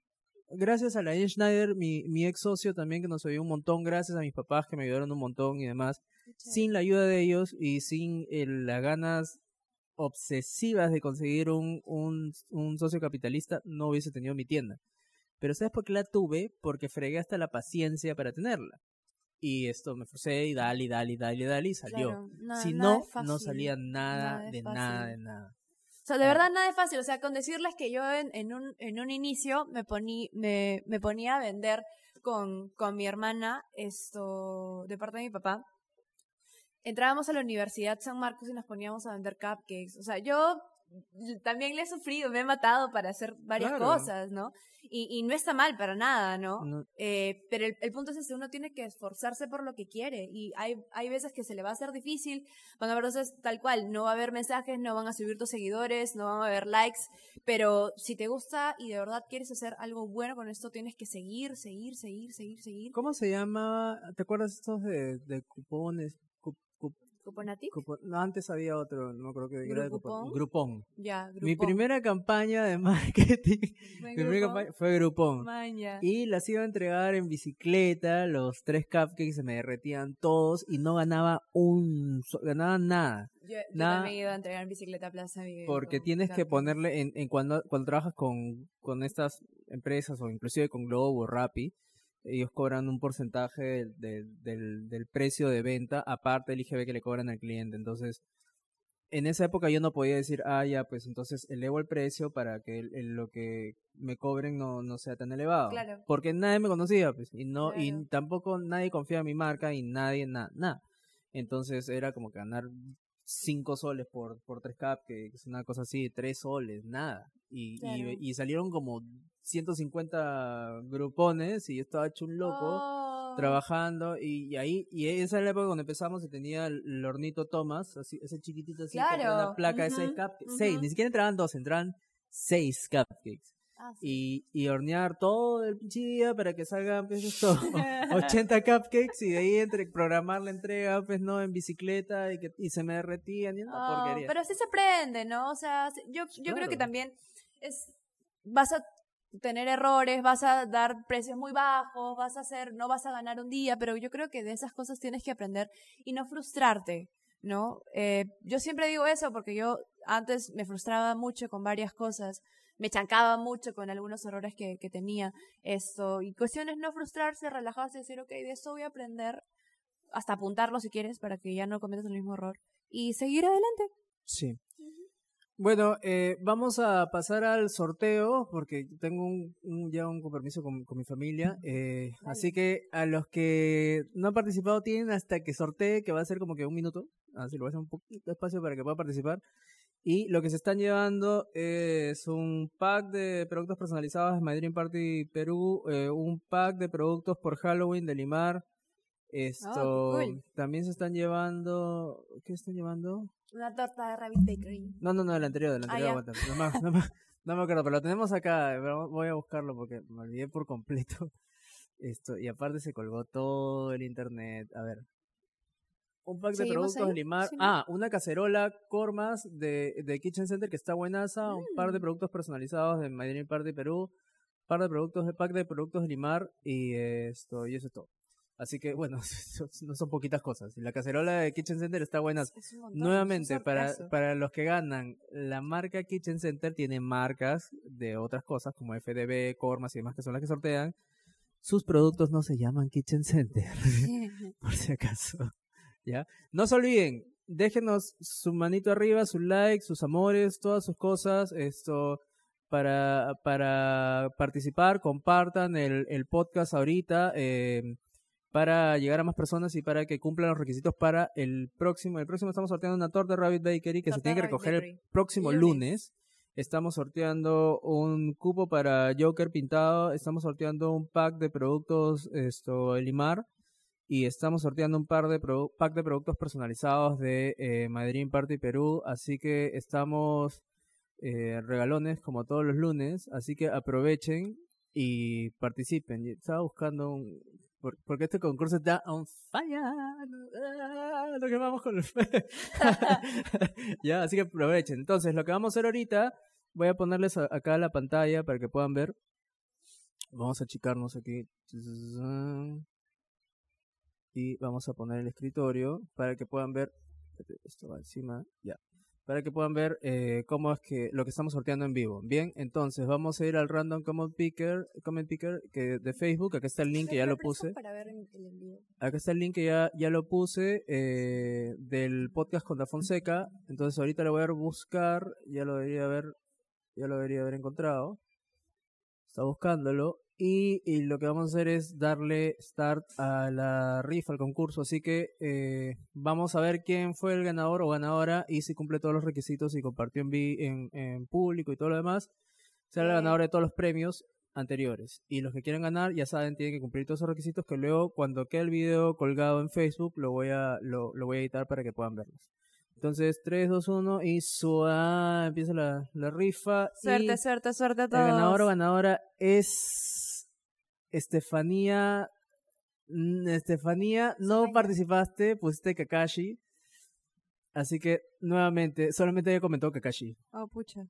Gracias a la Schneider, mi, mi ex socio también que nos ayudó un montón, gracias a mis papás que me ayudaron un montón y demás. Sin la ayuda de ellos y sin las ganas obsesivas de conseguir un, un, un socio capitalista, no hubiese tenido mi tienda. Pero ¿sabes por qué la tuve? Porque fregué hasta la paciencia para tenerla. Y esto me forcé y dale, y dale, y dale, y dale, y salió. si no, no salía nada, de nada, de nada. O sea, de verdad nada es fácil. O sea, con decirles que yo en, en, un, en un inicio me, poní, me, me ponía a vender con, con mi hermana, esto, de parte de mi papá. Entrábamos a la Universidad San Marcos y nos poníamos a vender cupcakes. O sea, yo también le he sufrido, me he matado para hacer varias cosas, ¿no? Y, y, no está mal para nada, ¿no? Eh, pero el, el, punto es que uno tiene que esforzarse por lo que quiere y hay, hay veces que se le va a hacer difícil, van a haber veces tal cual, no va a haber mensajes, no van a subir tus seguidores, no van a haber likes, pero si te gusta y de verdad quieres hacer algo bueno con esto, tienes que seguir, seguir, seguir, seguir, seguir. ¿Cómo se llama? ¿Te acuerdas estos de, de cupones? No, antes había otro, no creo que era de Groupon. Ya, Mi primera campaña de <laughs> marketing fue Groupon. Y las iba a entregar en bicicleta, los tres cupcakes se me derretían todos y no ganaba un, ganaba nada. Yo, nada, también iba a entregar en bicicleta Plaza Porque tienes que ponerle, en, en cuando, cuando trabajas con, con estas empresas o inclusive con Globo o Rappi, ellos cobran un porcentaje del, del, del, precio de venta, aparte del IGB que le cobran al cliente. Entonces, en esa época yo no podía decir, ah, ya, pues entonces elevo el precio para que lo que me cobren no, no sea tan elevado. Claro. Porque nadie me conocía, pues, y no, y tampoco nadie confía en mi marca y nadie, nada, nada. Entonces era como que ganar cinco soles por, por tres cap, que es una cosa así, tres soles, nada. Y, y, y, salieron como 150 grupones y yo estaba hecho un loco oh. trabajando y, ahí y esa es la época cuando empezamos y tenía el, hornito Thomas así ese chiquitito así con una placa de seis cupcakes seis ni siquiera entraban dos entraban seis cupcakes ah, y, y hornear todo el día para que salgan pues <laughs> esto 80 cupcakes y de ahí entre programar la entrega pues no en bicicleta y que y se me derretían y una oh, porquería. pero así se aprende no o sea yo yo creo que también es vas a tener errores, vas a dar precios muy bajos, vas a hacer, no vas a ganar un día, pero yo creo que de esas cosas tienes que aprender y no frustrarte, ¿no? Eh, yo siempre digo eso porque yo antes me frustraba mucho con varias cosas, me chancaba mucho con algunos errores que, que tenía, esto, y cuestiones no frustrarse, relajarse, decir, ok, de esto voy a aprender, hasta apuntarlo si quieres para que ya no cometas el mismo error y seguir adelante. Sí. Bueno, eh, vamos a pasar al sorteo porque tengo un, ya un compromiso con, mi familia. Eh, así que a los que no han participado tienen hasta que sortee, que va a ser como que un minuto. Así lo voy a hacer un poquito de espacio para que puedan participar. Y lo que se están llevando es un pack de productos personalizados de Madrid Party Perú, eh, un pack de productos por Halloween de Limar. Esto también se están llevando. ¿Qué están llevando? Una torta de Rabbit Bakery. No, no, no, el anterior, el ah, anterior. <laughs> No me acuerdo, pero lo tenemos acá. Voy a buscarlo porque me olvidé por completo. <laughs> Esto, y aparte se colgó todo el internet. A ver. Un pack de productos de Limar. Ah, una cacerola Cormas de, de Kitchen Center que está buenaza. Un par de mm. productos personalizados de Madrid Party Perú. Un par de productos de pack de productos de Limar. Y esto, y eso es todo. Así que bueno, <laughs> no son poquitas cosas. La cacerola de Kitchen Center está buena. Nuevamente, para, para los que ganan, la marca Kitchen Center tiene marcas de otras cosas como FDB, Cormas y demás que son las que sortean. Sus productos no se llaman Kitchen Center, <laughs> <laughs> por si acaso. ¿Ya? No se olviden, déjenos su manito arriba, su like, sus amores, todas sus cosas. Esto para, para participar, compartan el, el podcast ahorita. Eh, para llegar a más personas y para que cumplan los requisitos para el próximo. El próximo estamos sorteando una torta de Rabbit Bakery que se tiene que recoger el próximo lunes. Estamos sorteando un cupo para Joker pintado. Estamos sorteando un pack de productos esto Elimar. Y estamos sorteando un par de pack de productos personalizados de eh, Madrid Party Perú. Así que estamos eh, regalones como todos los lunes. Así que aprovechen y participen. Estaba buscando un, porque este concurso está on fire. Ah, lo que vamos con el <laughs> <laughs> ya, así que aprovechen. Entonces, lo que vamos a hacer ahorita, voy a ponerles acá la pantalla para que puedan ver. Vamos a achicarnos aquí. Y vamos a poner el escritorio para que puedan ver. Esto va encima. Ya para que puedan ver eh, cómo es que lo que estamos sorteando en vivo. Bien, entonces vamos a ir al random comment picker, comment picker que de Facebook. Acá está el link que ya lo puse. Acá está el link que ya, ya lo puse eh, del podcast con Da Fonseca. Entonces ahorita lo voy a buscar. Ya lo debería haber, ya lo debería haber encontrado. Está buscándolo. Y, lo que vamos a hacer es darle start a la rifa, al concurso. Así que eh, vamos a ver quién fue el ganador o ganadora y si cumple todos los requisitos y compartió en, en, público y todo lo demás. Será el ganador de todos los premios anteriores. Y los que quieran ganar, ya saben, tienen que cumplir todos esos requisitos que luego cuando quede el video colgado en Facebook lo voy a, lo, lo voy a editar para que puedan verlos. Entonces, 3, 2, 1 y suá, empieza la, la rifa. Suerte, suerte, suerte a todos. El ganador o ganadora es Estefanía, mm, Estefanía, no participaste, pusiste Kakashi. Así que, nuevamente, solamente había comentado Kakashi. Oh, pucha.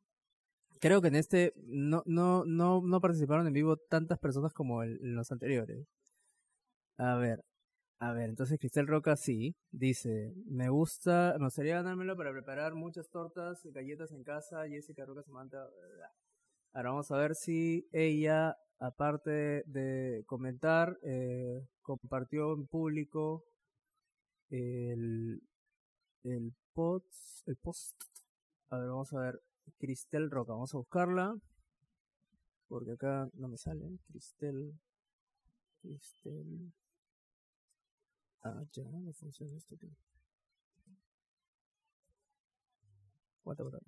Creo que en este no, no, no, no participaron en vivo tantas personas como en los anteriores. A ver, a ver, entonces Cristel Roca sí, dice, me gusta, me gustaría ganármelo para preparar muchas tortas, galletas en casa, Jessica Roca Samantha. Ahora vamos a ver si ella aparte de comentar, eh, compartió en público el, el, post, el post. A ver, vamos a ver. Cristel Roca, vamos a buscarla. Porque acá no me sale. Cristel. Cristel. Ah, ya, no funciona esto aquí.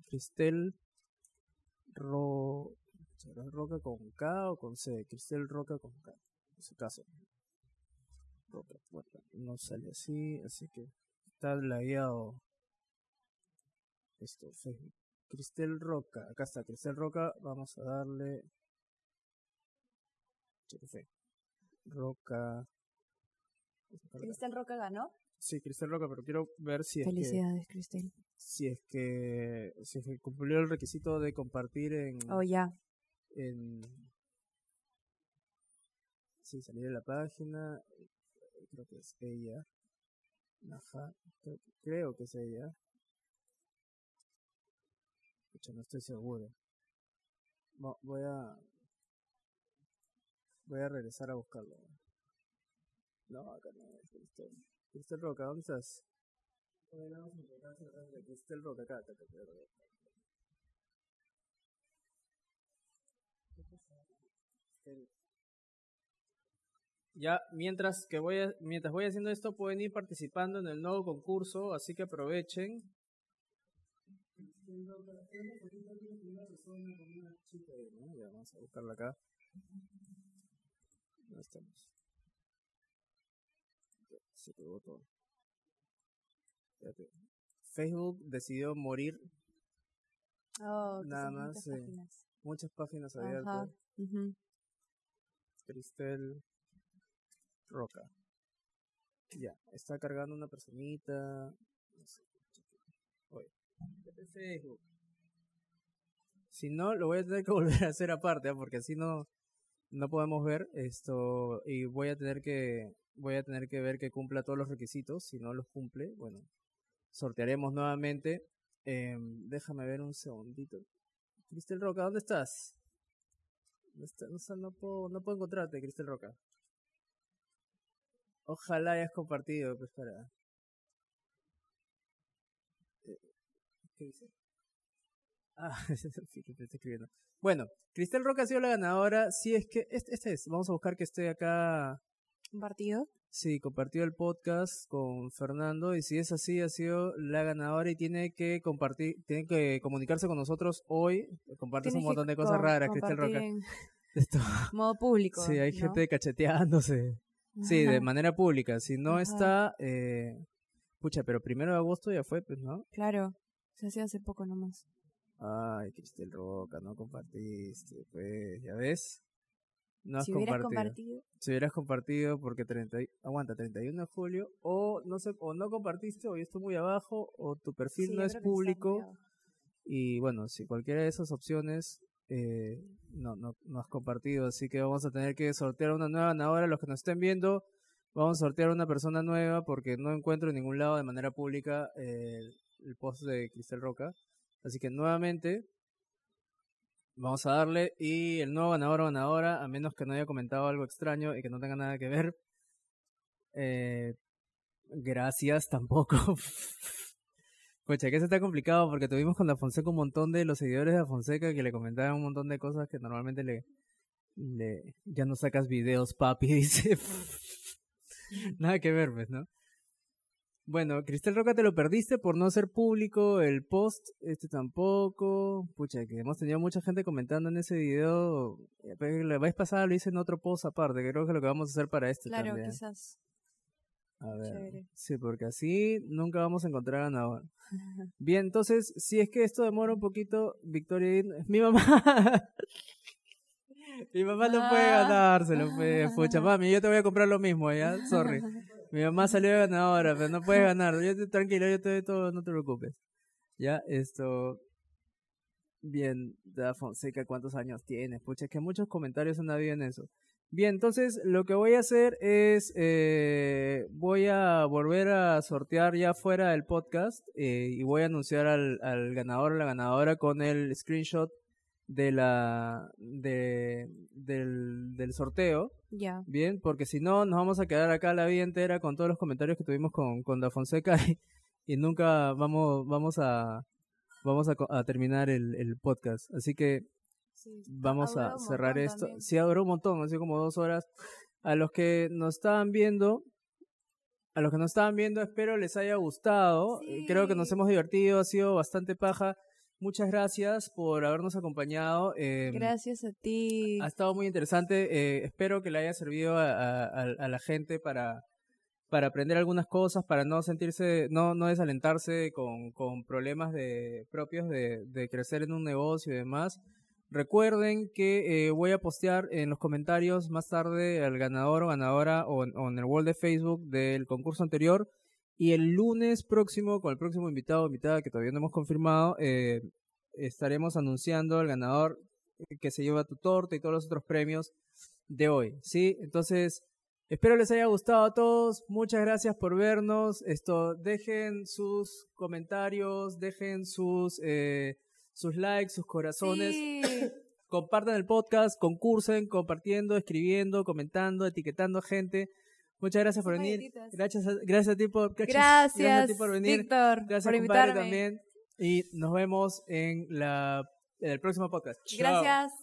Cristel Ro ¿Será Roca con K o con C? Cristel Roca con K. En ese caso. Roca, bueno, no sale así, así que está lagueado. Esto, Facebook. Cristel Roca, acá está Cristel Roca, vamos a darle. Roca. Cristel Roca ganó. Sí, Cristel Roca, pero quiero ver si es Felicidades, Cristel. Si es que si es que cumplió el requisito de compartir en Oh, ya en sí, salir de la página creo que es ella Ajá, creo, que es ella Escucha, no estoy seguro voy a voy a regresar a buscarlo no, acá no es Cristel Cristel Roca, ¿dónde estás? Cristel Roca, acá, acá, acá, acá. Ya, mientras que voy mientras voy haciendo esto, pueden ir participando en el nuevo concurso, así que aprovechen. vamos a buscarla acá. estamos? Se pegó todo. Facebook decidió morir. Oh, Nada más. Muchas páginas abiertas. Cristel Roca. Ya, está cargando una personita. No sé. Facebook. Si no, lo voy a tener que <laughs> volver a hacer aparte, ¿ah? porque así no, no podemos ver esto y voy a tener que voy a tener que ver que cumpla todos los requisitos. Si no los cumple, bueno, sortearemos nuevamente. Em, déjame ver un segundito. Cristel Roca, ¿dónde estás? No, no, puedo, no puedo encontrarte, Cristel Roca. Ojalá hayas compartido, pues para. Eh, ¿Qué dice? Ah, <laughs> Felipe está escribiendo. Bueno, Cristel Roca ha sido la ganadora. Si es que. Este, este es. Vamos a buscar que esté acá. ¿Compartido? Sí, compartió el podcast con Fernando. Y si es así, ha sido la ganadora y tiene que compartir. Tiene que comunicarse con nosotros hoy. Compartes un montón de cosas raras, Cristel Roca. <laughs> Esto. <laughs> Modo público. Sí, hay gente cacheteándose. Sí, de manera pública. Si no está, eh, pucha, pero primero de agosto ya fue, pues, ¿no? Claro, se hacía hace poco nomás. Ay, Cristel Roca, no compartiste, pues, ¿ya ves? No has si compartido. compartido. Si hubieras compartido porque 30, aguanta, 31 de julio, o no sé, o no compartiste, o estoy muy abajo, o tu perfil no es público. Y bueno, si cualquiera de esas opciones eh, no, no, no has compartido, así que vamos a tener que sortear una nueva ganadora. Los que nos estén viendo, vamos a sortear una persona nueva porque no encuentro en ningún lado de manera pública el, post de Cristel Roca. Así que nuevamente vamos a darle y el nuevo ganador o ganadora, a menos que no haya comentado algo extraño y que no tenga nada que ver. Eh, gracias tampoco. <laughs> Pucha, que eso está complicado porque tuvimos con Da Fonseca un montón de los seguidores de Fonseca que le comentaban un montón de cosas que normalmente le, le ya no sacas videos, papi, <laughs> dice. <laughs> Nada que ver, pues, ¿no? Bueno, Cristel Roca te lo perdiste por no ser público, el post, este tampoco. Pucha, que hemos tenido mucha gente comentando en ese video. Eh, la vez pasada lo hice en otro post aparte, creo que es lo que vamos a hacer para este claro, quizás. A ver. Sí, porque así nunca vamos a encontrar a ganador. <laughs> Bien, entonces, si es que esto demora un poquito, Victoria, <laughs> mi mamá. mi mamá no puede ah. ganar, se lo puede. Pucha, mami, yo te voy a comprar lo mismo, ¿ya? Sorry. <laughs> Mi mamá salió ganadora, pero no puedes ganar. Yo estoy tranquilo, yo te doy todo, no te preocupes. Ya, esto. Bien, Da Fonseca, ¿cuántos años tienes? Pucha, es que muchos comentarios han habido en eso. Bien, entonces lo que voy a hacer es, eh, voy a volver a sortear ya fuera del podcast eh, y voy a anunciar al, al ganador o la ganadora con el screenshot de la de, del, del sorteo. Ya. Bien, porque si no nos vamos a quedar acá la vida entera con todos los comentarios que tuvimos con, con Da Fonseca y, nunca vamos vamos a vamos a, a terminar el, el podcast. Así que Vamos a cerrar esto. Sí, duró un montón, así como dos horas. A los que nos estaban viendo, a los que nos estaban viendo, espero les haya gustado. Eh, creo que nos hemos divertido, ha sido bastante paja. Muchas gracias por habernos acompañado. Em, gracias a ti. Ha estado muy interesante. Eh, espero que le haya servido a, la gente para, para aprender algunas cosas, para no sentirse, no, no desalentarse con, con problemas de, propios de, de crecer en un negocio y demás. Recuerden que eh, voy a postear en los comentarios más tarde al ganador o ganadora o, en el wall de Facebook del concurso anterior. Y el lunes próximo, con el próximo invitado o invitada que todavía no hemos confirmado, eh, estaremos anunciando al ganador que se lleva tu torta y todos los otros premios de hoy. ¿sí? Entonces, espero les haya gustado a todos. Muchas gracias por vernos. Esto, dejen sus comentarios, dejen sus... Eh, sus likes, sus corazones. <coughs> Compartan el podcast, concursen, compartiendo, escribiendo, comentando, etiquetando a gente. Muchas gracias por venir. Gracias a, gracias a ti por <laughs> gracias, por venir. Víctor, gracias por invitarme. también. Y nos vemos en la en el próximo podcast. Gracias.